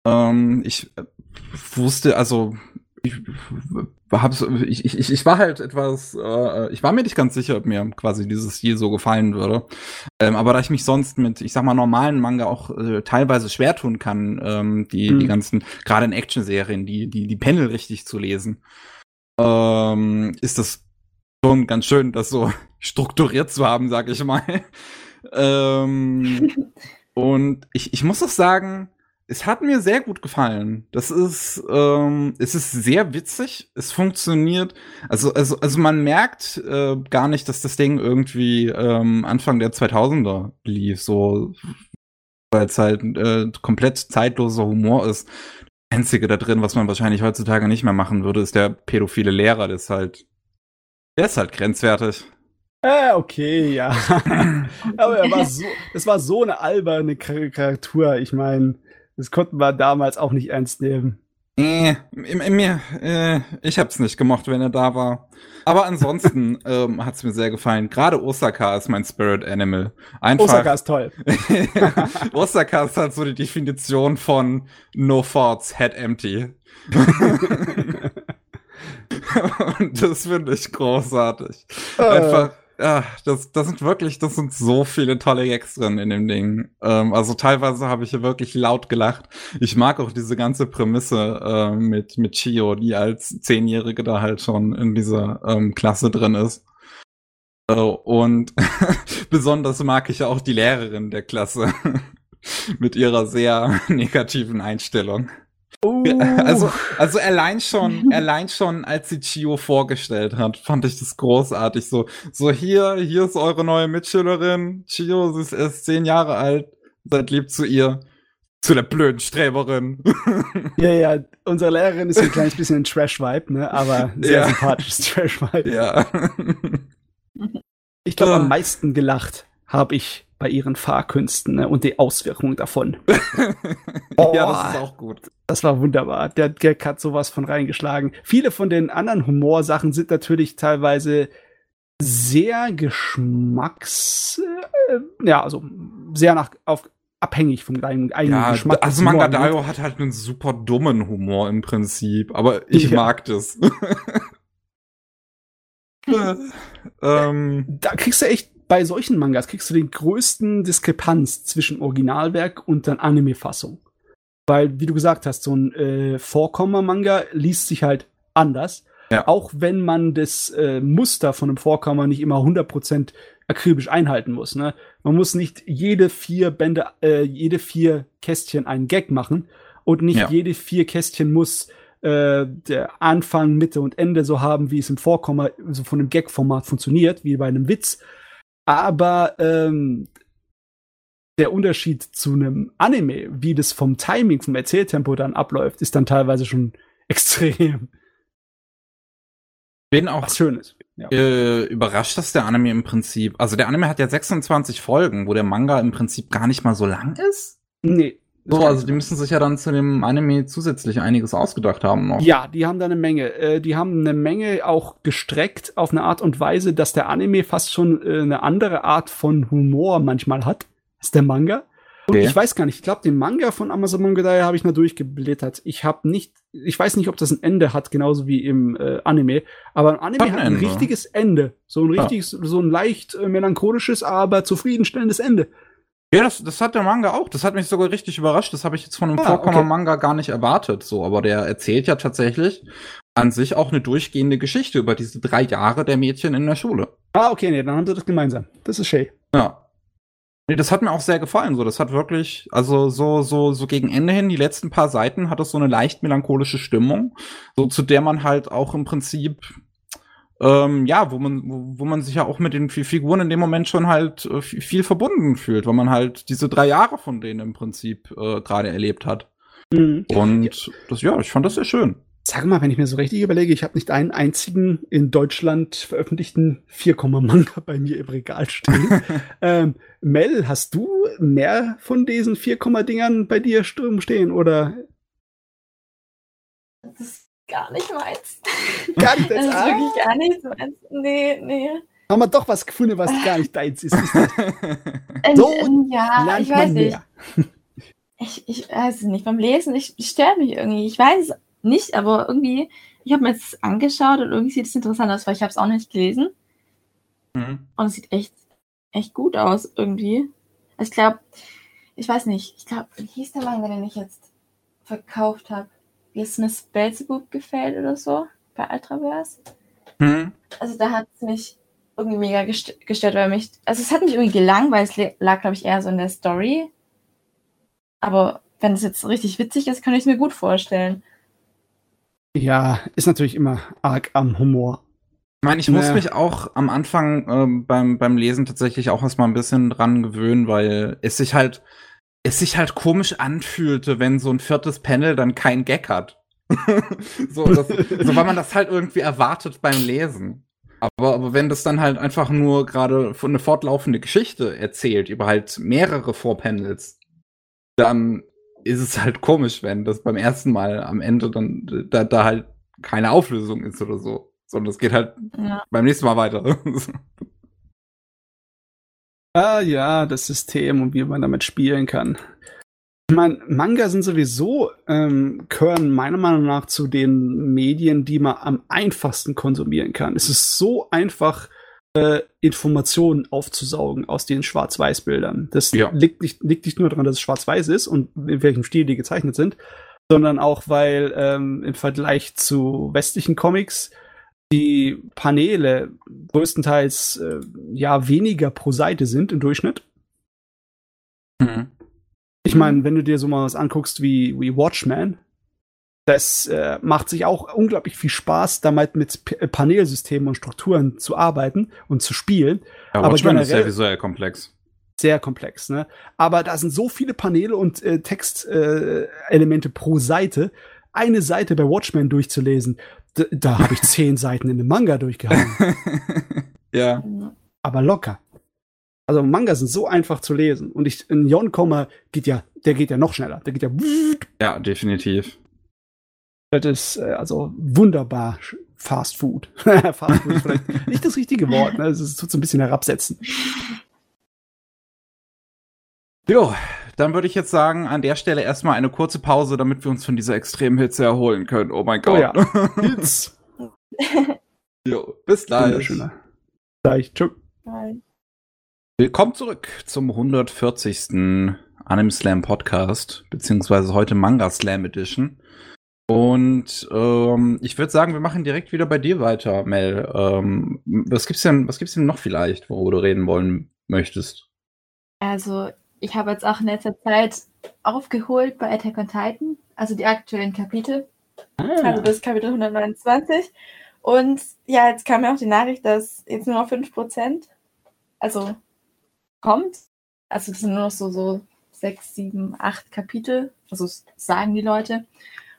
Ähm, ich äh, wusste, also ich, hab's, ich, ich, ich war halt etwas, äh, ich war mir nicht ganz sicher, ob mir quasi dieses Stil so gefallen würde. Ähm, aber da ich mich sonst mit, ich sag mal, normalen Manga auch äh, teilweise schwer tun kann, ähm, die, hm. die ganzen, gerade in Action-Serien, die, die, die Panel richtig zu lesen, ähm, ist das schon ganz schön, das so strukturiert zu haben, sag ich mal. ähm, und ich, ich muss auch sagen, es hat mir sehr gut gefallen. Das ist, ähm, es ist sehr witzig. Es funktioniert. Also, also, also man merkt äh, gar nicht, dass das Ding irgendwie ähm, Anfang der 2000er lief, so, weil es halt äh, komplett zeitloser Humor ist. Das Einzige da drin, was man wahrscheinlich heutzutage nicht mehr machen würde, ist der pädophile Lehrer. Das ist halt, der ist halt grenzwertig. Äh, okay, ja. Aber er war so, es war so eine alberne Karikatur. Ich meine, das konnten wir damals auch nicht ernst nehmen. Äh, mir, äh, ich hab's nicht gemocht, wenn er da war. Aber ansonsten ähm, hat's mir sehr gefallen. Gerade Osaka ist mein Spirit Animal. Einfach, Osaka ist toll. Osaka ist halt so die Definition von No Thoughts, Head Empty. Und das finde ich großartig. Äh. Einfach ja, das, das sind wirklich, das sind so viele tolle Gags drin in dem Ding. Ähm, also teilweise habe ich hier wirklich laut gelacht. Ich mag auch diese ganze Prämisse äh, mit, mit Chio, die als Zehnjährige da halt schon in dieser ähm, Klasse drin ist. Äh, und besonders mag ich auch die Lehrerin der Klasse mit ihrer sehr negativen Einstellung. Uh. Also, also allein schon, allein schon, als sie Chio vorgestellt hat, fand ich das großartig. So, so hier, hier ist eure neue Mitschülerin. Chio, sie ist erst zehn Jahre alt. Seid lieb zu ihr. Zu der blöden Streberin. Ja, ja, unsere Lehrerin ist ein kleines bisschen ein Trash-Vibe, ne, aber sehr ja. sympathisches Trash-Vibe. Ja. Ich glaube, am meisten gelacht habe ich bei ihren Fahrkünsten ne, und die Auswirkungen davon. oh, ja, das ist auch gut. Das war wunderbar. Der Gag hat sowas von reingeschlagen. Viele von den anderen Humorsachen sind natürlich teilweise sehr geschmacks, äh, ja, also sehr nach, auf, abhängig vom eigenen ja, Geschmack. Also Manga Daio hat halt einen super dummen Humor im Prinzip, aber ich ja. mag das. ähm, da kriegst du echt bei solchen Mangas kriegst du den größten Diskrepanz zwischen Originalwerk und dann Anime-Fassung. Weil, wie du gesagt hast, so ein äh, Vorkommer-Manga liest sich halt anders. Ja. Auch wenn man das äh, Muster von einem Vorkommer nicht immer 100% akribisch einhalten muss. Ne? Man muss nicht jede vier Bände, äh, jede vier Kästchen einen Gag machen und nicht ja. jede vier Kästchen muss äh, der Anfang, Mitte und Ende so haben, wie es im Vorkommer, so von einem Gag-Format funktioniert, wie bei einem Witz, aber ähm, der Unterschied zu einem Anime, wie das vom Timing, vom Erzähltempo dann abläuft, ist dann teilweise schon extrem. Bin auch Was Schönes. Ja. Äh, überrascht, dass der Anime im Prinzip, also der Anime hat ja 26 Folgen, wo der Manga im Prinzip gar nicht mal so lang ist. Nee, so, also die müssen sich ja dann zu dem Anime zusätzlich einiges ausgedacht haben noch. Ja, die haben da eine Menge. Äh, die haben eine Menge auch gestreckt auf eine Art und Weise, dass der Anime fast schon äh, eine andere Art von Humor manchmal hat als der Manga. Und okay. ich weiß gar nicht, ich glaube, den Manga von Amazon Manga habe ich mal durchgeblättert. Ich habe nicht, ich weiß nicht, ob das ein Ende hat, genauso wie im äh, Anime. Aber ein Anime hat ein, hat ein richtiges Ende. So ein richtiges, ja. so ein leicht äh, melancholisches, aber zufriedenstellendes Ende. Ja, das, das hat der Manga auch. Das hat mich sogar richtig überrascht. Das habe ich jetzt von einem ah, Vorkommer-Manga gar nicht erwartet. So, aber der erzählt ja tatsächlich an sich auch eine durchgehende Geschichte über diese drei Jahre der Mädchen in der Schule. Ah, okay, nee, dann haben sie das gemeinsam. Das ist schön. Ja. Nee, das hat mir auch sehr gefallen. So, das hat wirklich, also so, so, so gegen Ende hin, die letzten paar Seiten hat es so eine leicht melancholische Stimmung, so zu der man halt auch im Prinzip ähm, ja, wo man, wo, man sich ja auch mit den Figuren in dem Moment schon halt äh, viel verbunden fühlt, weil man halt diese drei Jahre von denen im Prinzip äh, gerade erlebt hat. Mhm. Und ja. das, ja, ich fand das sehr schön. Sag mal, wenn ich mir so richtig überlege, ich habe nicht einen einzigen in Deutschland veröffentlichten 4-Manga bei mir im Regal stehen. ähm, Mel, hast du mehr von diesen 4-Dingern bei dir stehen oder? Das gar nicht meins. Gar nicht deins? Das ist wirklich gar nicht meins. Nee, nee. Haben wir doch was gefunden, was gar nicht deins ist. ähm, so ähm, ja, ich weiß nicht. Ich, ich weiß es nicht. Beim Lesen, ich, ich stört mich irgendwie. Ich weiß es nicht, aber irgendwie, ich habe mir jetzt angeschaut und irgendwie sieht es interessant aus, weil ich habe es auch nicht gelesen. Mhm. Und es sieht echt, echt gut aus irgendwie. Also ich glaube, ich weiß nicht, ich glaube, wie hieß der Manga, den ich jetzt verkauft habe? Wie es Miss Belzebub gefällt oder so bei Ultraverse. Mhm. Also da hat es mich irgendwie mega gest gestört, weil mich, also es hat mich irgendwie gelangweilt, es lag, glaube ich, eher so in der Story. Aber wenn es jetzt richtig witzig ist, kann ich es mir gut vorstellen. Ja, ist natürlich immer arg am Humor. Ich meine, ich naja. muss mich auch am Anfang äh, beim, beim Lesen tatsächlich auch erstmal ein bisschen dran gewöhnen, weil es sich halt, es sich halt komisch anfühlte, wenn so ein viertes Panel dann kein Gag hat. so, das, so, weil man das halt irgendwie erwartet beim Lesen. Aber, aber wenn das dann halt einfach nur gerade eine fortlaufende Geschichte erzählt über halt mehrere Vorpanels, dann ist es halt komisch, wenn das beim ersten Mal am Ende dann da, da halt keine Auflösung ist oder so. Sondern es geht halt ja. beim nächsten Mal weiter. ah ja, das System und wie man damit spielen kann. Ich meine, Manga sind sowieso, ähm, gehören meiner Meinung nach zu den Medien, die man am einfachsten konsumieren kann. Es ist so einfach, äh, Informationen aufzusaugen aus den Schwarz-Weiß-Bildern. Das ja. liegt, nicht, liegt nicht nur daran, dass es schwarz-weiß ist und in welchem Stil die gezeichnet sind, sondern auch, weil ähm, im Vergleich zu westlichen Comics die Paneele größtenteils äh, ja weniger pro Seite sind im Durchschnitt. Mhm. Ich meine, wenn du dir so mal was anguckst wie, wie Watchmen, das äh, macht sich auch unglaublich viel Spaß, damit mit P äh, Panelsystemen und Strukturen zu arbeiten und zu spielen. Ja, Aber Watchmen ist ja visuell komplex. Sehr komplex, ne? Aber da sind so viele Paneele und äh, Textelemente äh, pro Seite. Eine Seite bei Watchmen durchzulesen, da habe ich zehn Seiten in dem Manga durchgehauen. ja. Aber locker. Also Manga sind so einfach zu lesen. Und ich, in Yonkomma geht ja, der geht ja noch schneller. Der geht ja. Ja, definitiv. Das ist äh, also wunderbar Fast Food. Fast Food ist vielleicht nicht das richtige Wort. Ne? Es tut so ein bisschen herabsetzen. Jo, dann würde ich jetzt sagen, an der Stelle erstmal eine kurze Pause, damit wir uns von dieser extremen Hitze erholen können. Oh mein Gott. Oh ja. Hitz. jo, bis gleich. Gleich. Tschüss. Willkommen zurück zum 140. Anime Slam Podcast, beziehungsweise heute Manga Slam Edition. Und ähm, ich würde sagen, wir machen direkt wieder bei dir weiter, Mel. Ähm, was gibt's denn, was gibt's denn noch vielleicht, worüber du reden wollen möchtest? Also, ich habe jetzt auch in letzter Zeit aufgeholt bei Attack on Titan, also die aktuellen Kapitel. Ah. Also bis Kapitel 129. Und ja, jetzt kam mir auch die Nachricht, dass jetzt nur noch 5%, also kommt. Also das sind nur noch so, so sechs, sieben, acht Kapitel. Also sagen die Leute.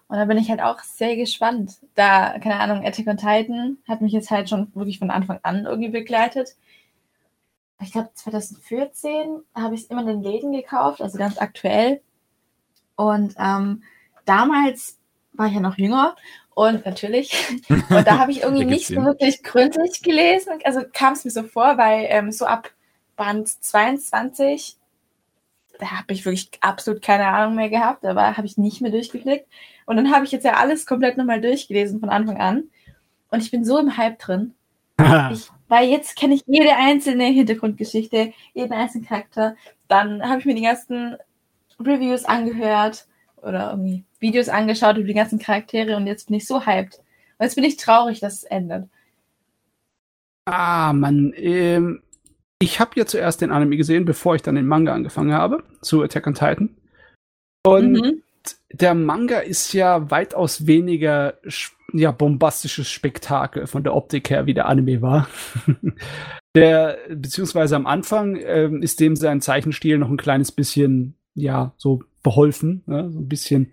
Und da bin ich halt auch sehr gespannt. Da, keine Ahnung, Attack on Titan hat mich jetzt halt schon wirklich von Anfang an irgendwie begleitet. Ich glaube, 2014 habe ich es immer in den Läden gekauft, also ganz aktuell. Und ähm, damals war ich ja noch jünger und natürlich. Und da habe ich irgendwie nicht so wirklich gründlich gelesen. Also kam es mir so vor, weil ähm, so ab Band 22, da habe ich wirklich absolut keine Ahnung mehr gehabt, aber habe ich nicht mehr durchgeklickt. Und dann habe ich jetzt ja alles komplett nochmal durchgelesen von Anfang an. Und ich bin so im Hype drin. ich, weil jetzt kenne ich jede einzelne Hintergrundgeschichte, jeden einzelnen Charakter. Dann habe ich mir die ganzen Reviews angehört oder irgendwie Videos angeschaut über die ganzen Charaktere und jetzt bin ich so hyped. Und jetzt bin ich traurig, dass es endet. Ah, Mann. Ähm, ich habe ja zuerst den Anime gesehen, bevor ich dann den Manga angefangen habe, zu Attack on Titan. Und mhm. Der Manga ist ja weitaus weniger ja, bombastisches Spektakel von der Optik her, wie der Anime war. der, beziehungsweise am Anfang äh, ist dem sein Zeichenstil noch ein kleines bisschen, ja, so beholfen, ne? so ein bisschen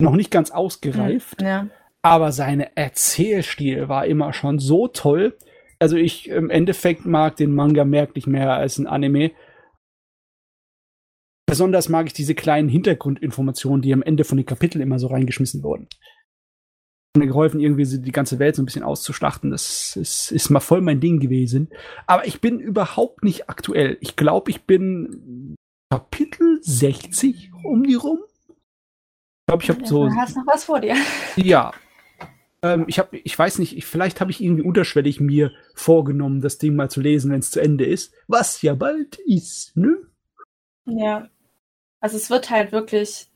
noch nicht ganz ausgereift. Ja. Aber seine Erzählstil war immer schon so toll, also ich im Endeffekt mag den Manga merklich mehr als ein Anime. Besonders mag ich diese kleinen Hintergrundinformationen, die am Ende von den Kapiteln immer so reingeschmissen wurden. Mir geholfen, irgendwie die ganze Welt so ein bisschen auszuschlachten. Das ist, ist mal voll mein Ding gewesen. Aber ich bin überhaupt nicht aktuell. Ich glaube, ich bin Kapitel 60 um die rum. Ich glaube, ich habe so. Du hast noch was vor dir. Ja, Ähm, ich, hab, ich weiß nicht, ich, vielleicht habe ich irgendwie unterschwellig mir vorgenommen, das Ding mal zu lesen, wenn es zu Ende ist. Was ja bald ist, ne? Ja. Also es wird halt wirklich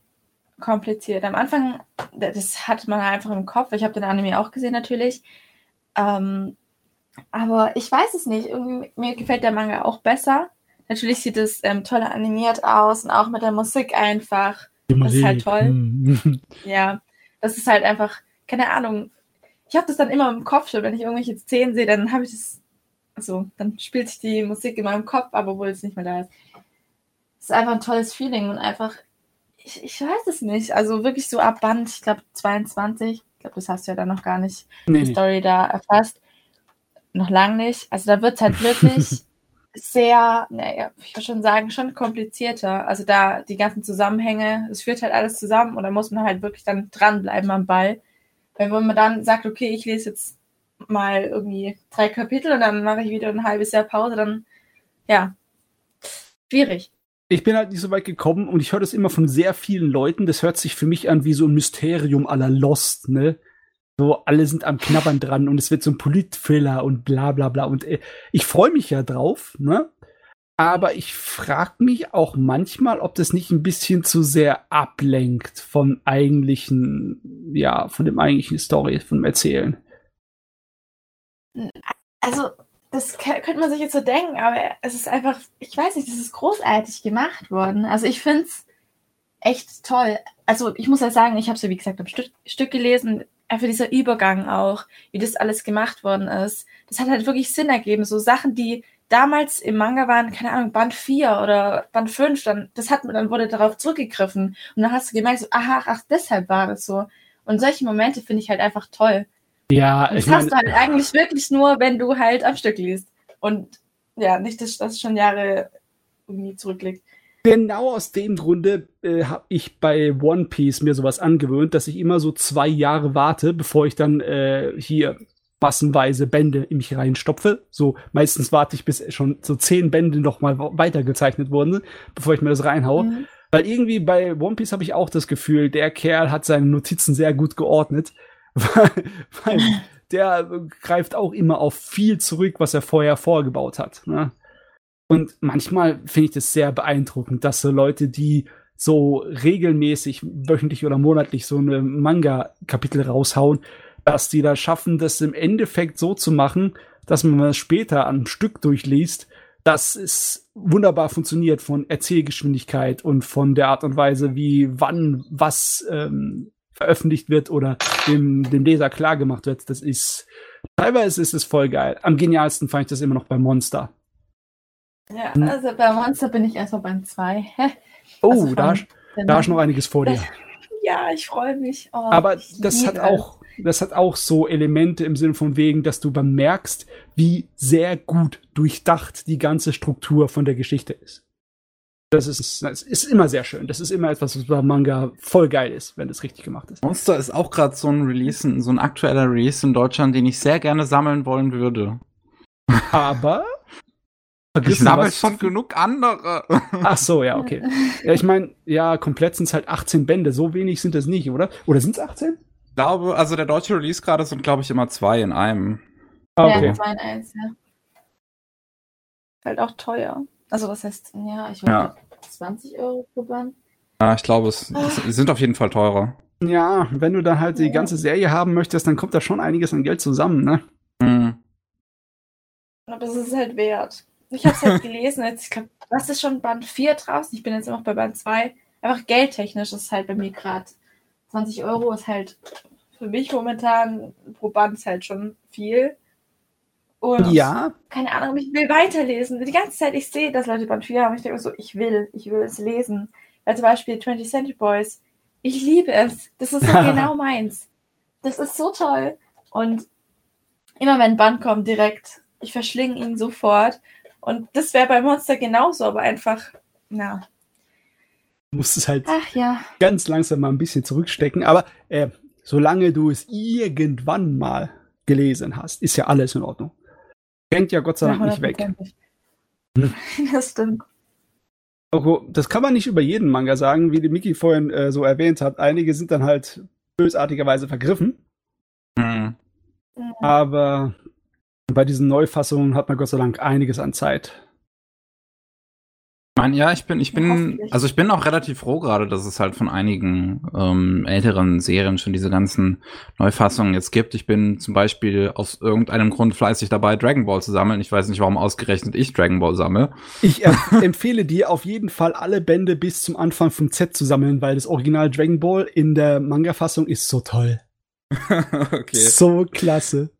kompliziert. Am Anfang, das hat man einfach im Kopf. Ich habe den Anime auch gesehen natürlich. Ähm, aber ich weiß es nicht. Irgendwie, mir gefällt der Manga auch besser. Natürlich sieht es ähm, toll animiert aus und auch mit der Musik einfach. Das ist halt toll. Ja, das ist halt einfach, keine Ahnung. Ich habe das dann immer im Kopf schon, wenn ich irgendwelche Szenen sehe, dann habe ich das, also dann spielt sich die Musik in meinem Kopf, aber obwohl es nicht mehr da ist. Es ist einfach ein tolles Feeling und einfach, ich, ich weiß es nicht. Also wirklich so ab Band, ich glaube 22, ich glaube, das hast du ja dann noch gar nicht nee, die Story da erfasst. Noch lang nicht. Also da wird es halt wirklich sehr, naja, ich würde schon sagen, schon komplizierter. Also da die ganzen Zusammenhänge, es führt halt alles zusammen und da muss man halt wirklich dann dranbleiben am Ball. Weil wenn man dann sagt, okay, ich lese jetzt mal irgendwie drei Kapitel und dann mache ich wieder ein halbes Jahr Pause, dann ja, schwierig. Ich bin halt nicht so weit gekommen und ich höre das immer von sehr vielen Leuten. Das hört sich für mich an wie so ein Mysterium aller Lost, ne? So, alle sind am Knabbern dran und es wird so ein Polit-Thriller und bla bla bla. Und äh, ich freue mich ja drauf, ne? Aber ich frage mich auch manchmal, ob das nicht ein bisschen zu sehr ablenkt vom eigentlichen, ja, von dem eigentlichen Story, von dem Erzählen. Also, das könnte man sich jetzt so denken, aber es ist einfach, ich weiß nicht, das ist großartig gemacht worden. Also ich finde es echt toll. Also ich muss ja sagen, ich habe es ja wie gesagt am Stück, Stück gelesen einfach dieser Übergang auch, wie das alles gemacht worden ist, das hat halt wirklich Sinn ergeben. So Sachen, die damals im Manga waren, keine Ahnung, Band 4 oder Band 5, dann, das hat, dann wurde darauf zurückgegriffen. Und dann hast du gemerkt, so, aha, ach, deshalb war das so. Und solche Momente finde ich halt einfach toll. Ja, das ich hast du halt eigentlich wirklich nur, wenn du halt am Stück liest. Und ja, nicht, dass das schon Jahre irgendwie zurückliegt. Genau aus dem Grunde äh, habe ich bei One Piece mir sowas angewöhnt, dass ich immer so zwei Jahre warte, bevor ich dann äh, hier massenweise Bände in mich reinstopfe. So meistens warte ich, bis schon so zehn Bände noch mal weitergezeichnet wurden, bevor ich mir das reinhaue. Mhm. Weil irgendwie bei One Piece habe ich auch das Gefühl, der Kerl hat seine Notizen sehr gut geordnet, weil, weil der greift auch immer auf viel zurück, was er vorher vorgebaut hat. Ne? Und manchmal finde ich das sehr beeindruckend, dass so Leute, die so regelmäßig wöchentlich oder monatlich so eine Manga-Kapitel raushauen, dass die da schaffen, das im Endeffekt so zu machen, dass man das später am Stück durchliest, dass es wunderbar funktioniert von Erzählgeschwindigkeit und von der Art und Weise, wie wann was ähm, veröffentlicht wird oder dem, dem Leser klar gemacht wird. Das ist teilweise ist es voll geil. Am genialsten fand ich das immer noch bei Monster. Ja, hm. also bei Monster bin ich erstmal beim 2. oh, also da, da ist noch einiges vor dir. Ja, ich freue mich. Oh, Aber das hat auch, das hat auch so Elemente im Sinne von wegen, dass du bemerkst, wie sehr gut durchdacht die ganze Struktur von der Geschichte ist. Das ist, das ist immer sehr schön. Das ist immer etwas, was beim Manga voll geil ist, wenn es richtig gemacht ist. Monster ist auch gerade so ein Release, so ein aktueller Release in Deutschland, den ich sehr gerne sammeln wollen würde. Aber ich sammle schon genug andere. Ach so, ja, okay. Ja, ich meine, ja, komplett sind es halt 18 Bände. So wenig sind es nicht, oder? Oder sind es 18? Ich glaube, also der deutsche Release gerade sind, glaube ich, immer zwei in einem. Ah, okay. Ja, zwei in eins, ja. Halt auch teuer. Also, was heißt, ja, ich weiß ja. 20 Euro pro Band. Ja, ich glaube, es, es, sind auf jeden Fall teurer. Ja, wenn du dann halt die ganze Serie haben möchtest, dann kommt da schon einiges an Geld zusammen, ne? Mhm. Aber es ist halt wert. Ich habe es halt gelesen, jetzt, ich glaube, was ist schon Band 4 draußen? Ich bin jetzt immer bei Band 2. Einfach geldtechnisch ist halt bei mir gerade 20 Euro ist halt für mich momentan pro Band ist halt schon viel. Und ja. keine Ahnung, ich will weiterlesen. Die ganze Zeit, ich sehe, dass Leute Band 4 haben. Ich denke so, ich will, ich will es lesen. Weil zum Beispiel 20 Century Boys. Ich liebe es. Das ist so genau meins. Das ist so toll. Und immer wenn ein Band kommt, direkt, ich verschlinge ihn sofort. Und das wäre bei Monster genauso, aber einfach, na. Du musst es halt Ach, ja. ganz langsam mal ein bisschen zurückstecken. Aber äh, solange du es irgendwann mal gelesen hast, ist ja alles in Ordnung. Rennt ja Gott sei Dank nicht weg. Hm. Das stimmt. Das kann man nicht über jeden Manga sagen, wie die Miki vorhin äh, so erwähnt hat. Einige sind dann halt bösartigerweise vergriffen. Hm. Aber bei diesen Neufassungen hat man Gott sei Dank einiges an Zeit. Ich meine, ja, ich bin, ich bin, also ich bin auch relativ froh gerade, dass es halt von einigen ähm, älteren Serien schon diese ganzen Neufassungen jetzt gibt. Ich bin zum Beispiel aus irgendeinem Grund fleißig dabei, Dragon Ball zu sammeln. Ich weiß nicht, warum ausgerechnet ich Dragon Ball sammle. Ich äh, empfehle dir auf jeden Fall alle Bände bis zum Anfang vom Z zu sammeln, weil das Original Dragon Ball in der Manga-Fassung ist so toll. okay. So klasse.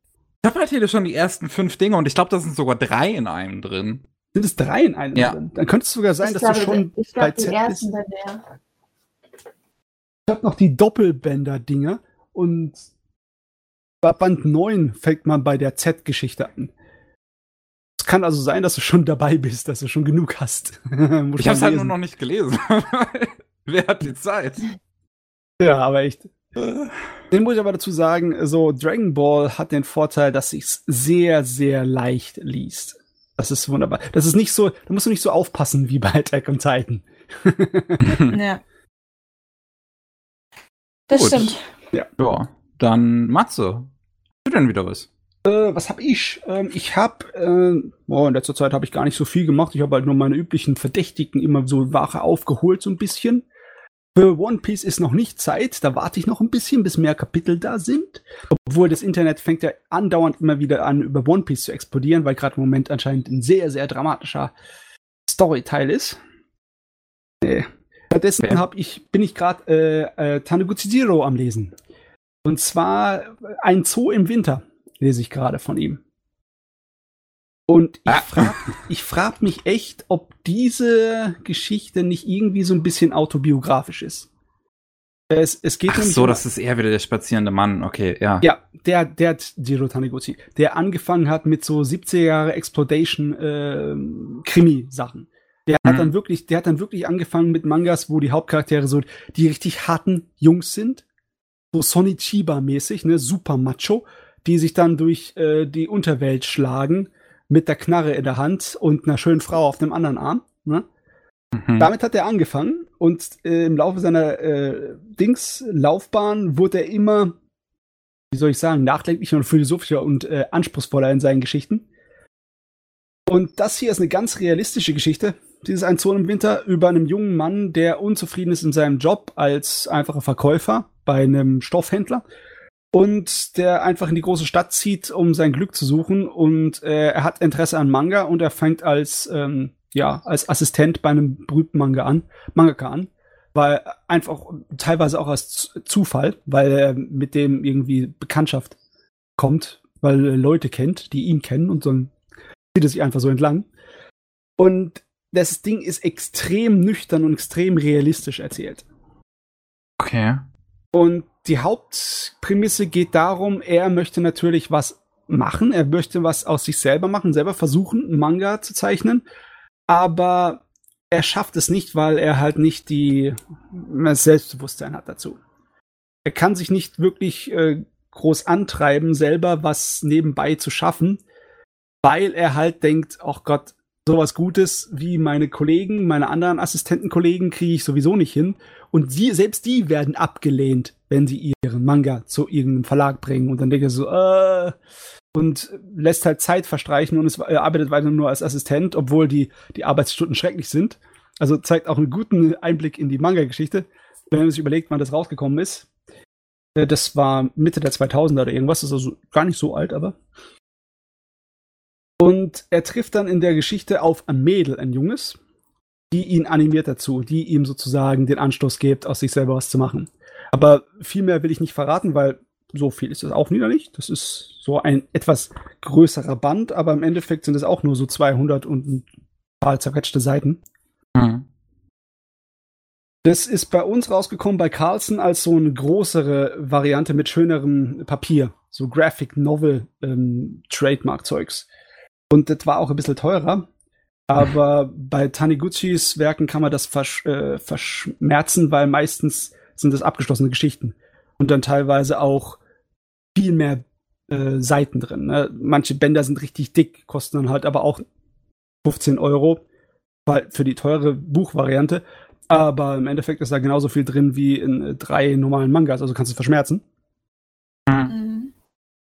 Ich habe halt hier schon die ersten fünf Dinge und ich glaube, da sind sogar drei in einem drin. Sind es drei in einem Ja. drin? Dann könnte es sogar sein, ich dass glaube, du schon ich bei glaube, die Z ersten bist. bei der. Ich habe noch die Doppelbänder-Dinger und bei Band 9 fängt man bei der Z-Geschichte an. Es kann also sein, dass du schon dabei bist, dass du schon genug hast. Ich habe es halt nur noch nicht gelesen. Wer hat die Zeit? Ja, aber echt. Den muss ich aber dazu sagen, so Dragon Ball hat den Vorteil, dass sich's sehr, sehr leicht liest. Das ist wunderbar. Das ist nicht so, da musst du nicht so aufpassen wie bei Attack on Titan. Ja. Das Gut. stimmt. ja, dann Matze. Hast du denn wieder was? Äh, was hab ich? Ähm, ich hab, äh, oh, in letzter Zeit habe ich gar nicht so viel gemacht. Ich habe halt nur meine üblichen Verdächtigen immer so Ware aufgeholt, so ein bisschen. Für One Piece ist noch nicht Zeit. Da warte ich noch ein bisschen, bis mehr Kapitel da sind. Obwohl das Internet fängt ja andauernd immer wieder an, über One Piece zu explodieren, weil gerade im Moment anscheinend ein sehr, sehr dramatischer Storyteil ist. Nee. Stattdessen hab ich, bin ich gerade äh, äh, Taniguchi Zero am Lesen. Und zwar ein Zoo im Winter lese ich gerade von ihm. Und ich Ah. frage ich frag mich echt, ob diese Geschichte nicht irgendwie so ein bisschen autobiografisch ist. Es, es geht Ach so, um- das ist eher wieder der spazierende Mann. Okay, ja. ja, der, der Jiro Taniguchi, der angefangen hat mit so 70er Jahre Exploitation ähm, Krimi-Sachen. Der hat Mhm. dann wirklich, der hat dann wirklich angefangen mit Mangas, wo die Hauptcharaktere so die richtig harten Jungs sind. So Sonny Chiba-mäßig, ne, super macho, die sich dann durch äh, die Unterwelt schlagen mit der Knarre in der Hand und einer schönen Frau auf dem anderen Arm. Ne? Mhm. Damit hat er angefangen und äh, im Laufe seiner äh, Dings Laufbahn wurde er immer, wie soll ich sagen, nachdenklicher und philosophischer und äh, anspruchsvoller in seinen Geschichten. Und das hier ist eine ganz realistische Geschichte. Dieses ein Zoo im Winter über einen jungen Mann, der unzufrieden ist in seinem Job als einfacher Verkäufer bei einem Stoffhändler und der einfach in die große Stadt zieht, um sein Glück zu suchen. Und äh, er hat Interesse an Manga und er fängt als ähm, ja als Assistent bei einem berühmten Manga an, Mangaka an, weil einfach teilweise auch als Zufall, weil er mit dem irgendwie Bekanntschaft kommt, weil er Leute kennt, die ihn kennen und dann zieht er sich einfach so entlang. Und das Ding ist extrem nüchtern und extrem realistisch erzählt. Okay. Und die Hauptprämisse geht darum, er möchte natürlich was machen, er möchte was aus sich selber machen, selber versuchen, einen Manga zu zeichnen, aber er schafft es nicht, weil er halt nicht die Selbstbewusstsein hat dazu. Er kann sich nicht wirklich äh, groß antreiben, selber was nebenbei zu schaffen, weil er halt denkt, ach Gott, sowas Gutes wie meine Kollegen, meine anderen Assistentenkollegen kriege ich sowieso nicht hin. Und sie, selbst die werden abgelehnt, wenn sie ihren Manga zu irgendeinem Verlag bringen. Und dann denke ich so, äh, und lässt halt Zeit verstreichen und es äh, arbeitet weiter nur als Assistent, obwohl die, die Arbeitsstunden schrecklich sind. Also zeigt auch einen guten Einblick in die Manga-Geschichte, wenn man sich überlegt, wann das rausgekommen ist. Äh, Das war Mitte der 2000er oder irgendwas, das ist also gar nicht so alt, aber. Und er trifft dann in der Geschichte auf ein Mädel, ein Junges, die ihn animiert dazu, die ihm sozusagen den Anstoß gibt, aus sich selber was zu machen. Aber viel mehr will ich nicht verraten, weil so viel ist es auch wieder nicht. Das ist so ein etwas größerer Band, aber im Endeffekt sind es auch nur so 200 und ein paar zerquetschte Seiten. Mhm. Das ist bei uns rausgekommen bei Carlson als so eine größere Variante mit schönerem Papier. So Graphic Novel ähm, Trademark-Zeugs. Und das war auch ein bisschen teurer. Aber bei Taniguchis Werken kann man das versch äh, verschmerzen, weil meistens sind das abgeschlossene Geschichten. Und dann teilweise auch viel mehr äh, Seiten drin. Ne? Manche Bänder sind richtig dick, kosten dann halt aber auch 15 Euro für die teure Buchvariante. Aber im Endeffekt ist da genauso viel drin wie in äh, drei normalen Mangas, also kannst du es verschmerzen. Mhm.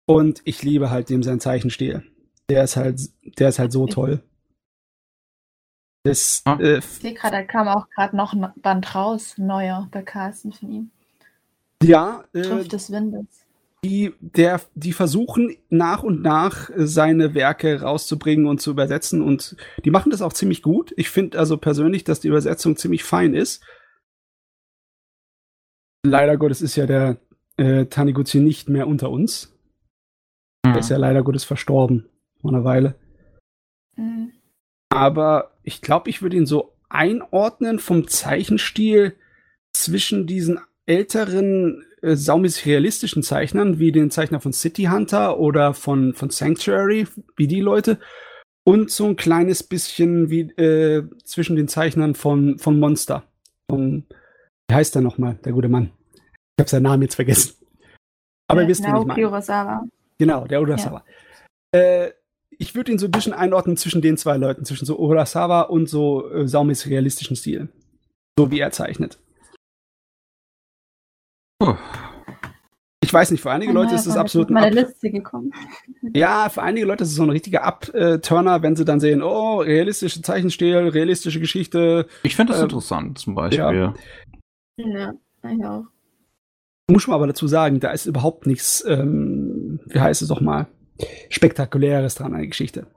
Und ich liebe halt dem sein Zeichenstil. Der ist halt, der ist halt so toll. Das, Ah. äh, Ich sehe gerade, da kam auch gerade noch ein Band raus, neuer bei Carsten von ihm. ja, äh, des Windes. die, der, die versuchen nach und nach äh, seine Werke rauszubringen und zu übersetzen und die machen das auch ziemlich gut. Ich finde also persönlich, dass die Übersetzung ziemlich fein ist. Leider Gottes ist ja der äh, Taniguchi nicht mehr unter uns. Er ist ja leider Gottes verstorben vor einer Weile. Mhm. Aber ich glaube, ich würde ihn so einordnen vom Zeichenstil zwischen diesen älteren, äh, saumäßig realistischen Zeichnern, wie den Zeichner von City Hunter oder von, von Sanctuary, wie die Leute, und so ein kleines bisschen wie äh, zwischen den Zeichnern von, von Monster. Von, wie heißt der nochmal, der gute Mann? Ich habe seinen Namen jetzt vergessen. Aber ihr wisst, wen ich meine. Genau, der Urasawa. Äh, ich würde ihn so ein bisschen einordnen zwischen den zwei Leuten, zwischen so Urasawa und so äh, saumäßig realistischen Stil. So wie er zeichnet. Ich weiß nicht, für einige Leute ist es absolut ein meine Ab Liste gekommen. Ja, für einige Leute ist es so ein richtiger Abturner, wenn sie dann sehen, oh, realistische Zeichenstil, realistische Geschichte. Ich finde das Ähm, interessant, zum Beispiel. ja. Ja, ich auch. Muss man aber dazu sagen, da ist überhaupt nichts, ähm, wie heißt es doch mal, Spektakuläres dran an der Geschichte.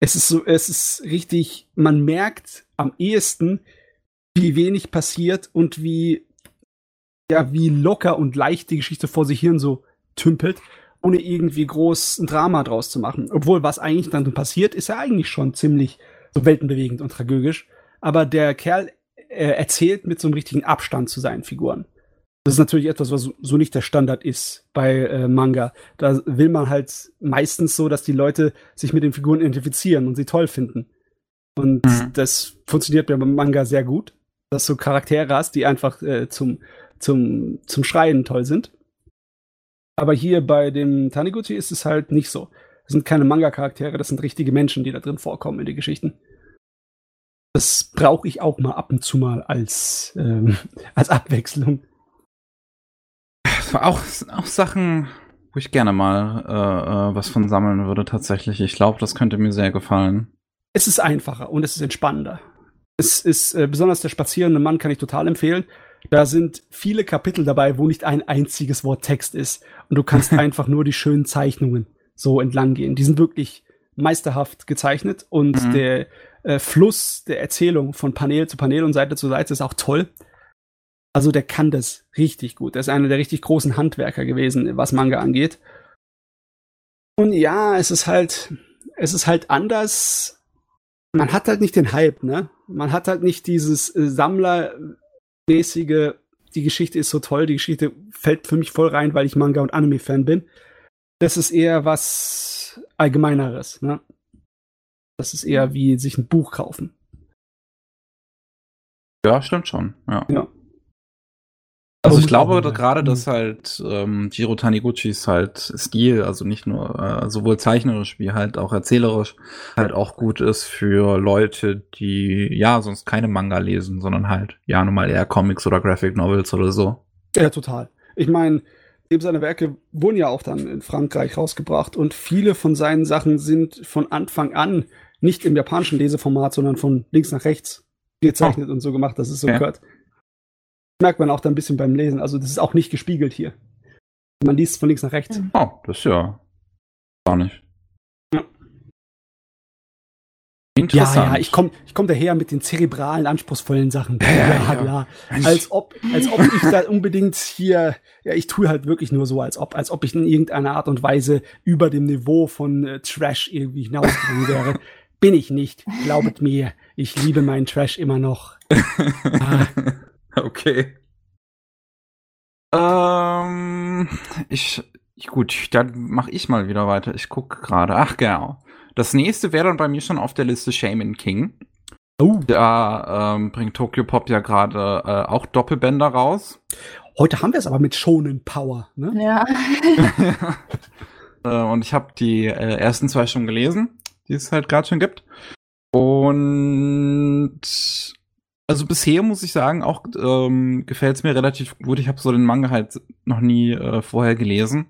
Es ist so, es ist richtig, man merkt am ehesten, wie wenig passiert und wie, ja, wie locker und leicht die Geschichte vor sich hin so tümpelt, ohne irgendwie groß ein Drama draus zu machen. Obwohl, was eigentlich dann passiert, ist ja eigentlich schon ziemlich so weltenbewegend und tragödisch. Aber der Kerl äh, erzählt mit so einem richtigen Abstand zu seinen Figuren. Das ist natürlich etwas, was so- nicht der Standard ist bei äh, Manga. Da will man halt meistens so, dass die Leute sich mit den Figuren identifizieren und sie toll finden. Und Mhm. das funktioniert beim Manga sehr gut, dass du Charaktere hast, die einfach äh, zum, zum, zum Schreien toll sind. Aber hier bei dem Taniguchi ist es halt nicht so. Das sind keine Manga-Charaktere, das sind richtige Menschen, die da drin vorkommen in den Geschichten. Das brauche ich auch mal ab und zu mal als, ähm, als Abwechslung. Auch, auch Sachen, wo ich gerne mal äh, äh, was von sammeln würde, tatsächlich. Ich glaube, das könnte mir sehr gefallen. Es ist einfacher und es ist entspannender. Es ist äh, besonders der spazierende Mann kann ich total empfehlen. Da sind viele Kapitel dabei, wo nicht ein einziges Wort Text ist und du kannst einfach nur die schönen Zeichnungen so entlang gehen. Die sind wirklich meisterhaft gezeichnet und Mhm. der äh, Fluss der Erzählung von Panel zu Panel und Seite zu Seite ist auch toll. Also der kann das richtig gut. Er ist einer der richtig großen Handwerker gewesen, was Manga angeht. Und ja, es ist halt, es ist halt anders. Man hat halt nicht den Hype, ne? Man hat halt nicht dieses äh, Sammlermäßige, die Geschichte ist so toll, die Geschichte fällt für mich voll rein, weil ich Manga- und Anime-Fan bin. Das ist eher was Allgemeineres, ne? Das ist eher wie sich ein Buch kaufen. Ja, stimmt schon. Ja. Ja. Also ich glaube mal gerade, dass halt ähm, Jiro Taniguchis halt Stil, also nicht nur äh, sowohl zeichnerisch wie halt auch erzählerisch, halt auch gut ist für Leute, die ja sonst keine Manga lesen, sondern halt ja nun mal eher Comics oder Graphic Novels oder so. Ja, total. Ich meine, eben seine Werke wurden ja auch dann in Frankreich rausgebracht und viele von seinen Sachen sind von Anfang an nicht im japanischen Leseformat, sondern von links nach rechts gezeichnet und so gemacht, dass es so Ja. gehört. Merkt man auch dann ein bisschen beim Lesen. Also, das ist auch nicht gespiegelt hier. Man liest von links nach rechts. Mhm. Oh, das ist ja gar nicht. Ja. Ja, Interessant. ja, ich komme ich komm daher mit den zerebralen, anspruchsvollen Sachen. Ja, ja, ja. Als ob, als ob ich da unbedingt hier, ja, ich tue halt wirklich nur so, als ob, als ob ich in irgendeiner Art und Weise über dem Niveau von äh, Trash irgendwie hinausgegangen wäre. Bin ich nicht. Glaubet mir, ich liebe meinen Trash immer noch. Ah, Okay. Ähm, ich, ich gut, dann mache ich mal wieder weiter. Ich gucke gerade. Ach genau. Das nächste wäre dann bei mir schon auf der Liste Shaman King. oh, Da ähm, bringt Tokyo Pop ja gerade äh, auch Doppelbänder raus. heute haben wir es aber mit Shonen Power, ne? Ja. äh, und ich habe die äh, ersten zwei schon gelesen, die es halt gerade schon gibt. Und also bisher muss ich sagen, auch ähm, gefällt es mir relativ gut. Ich habe so den Manga halt noch nie äh, vorher gelesen.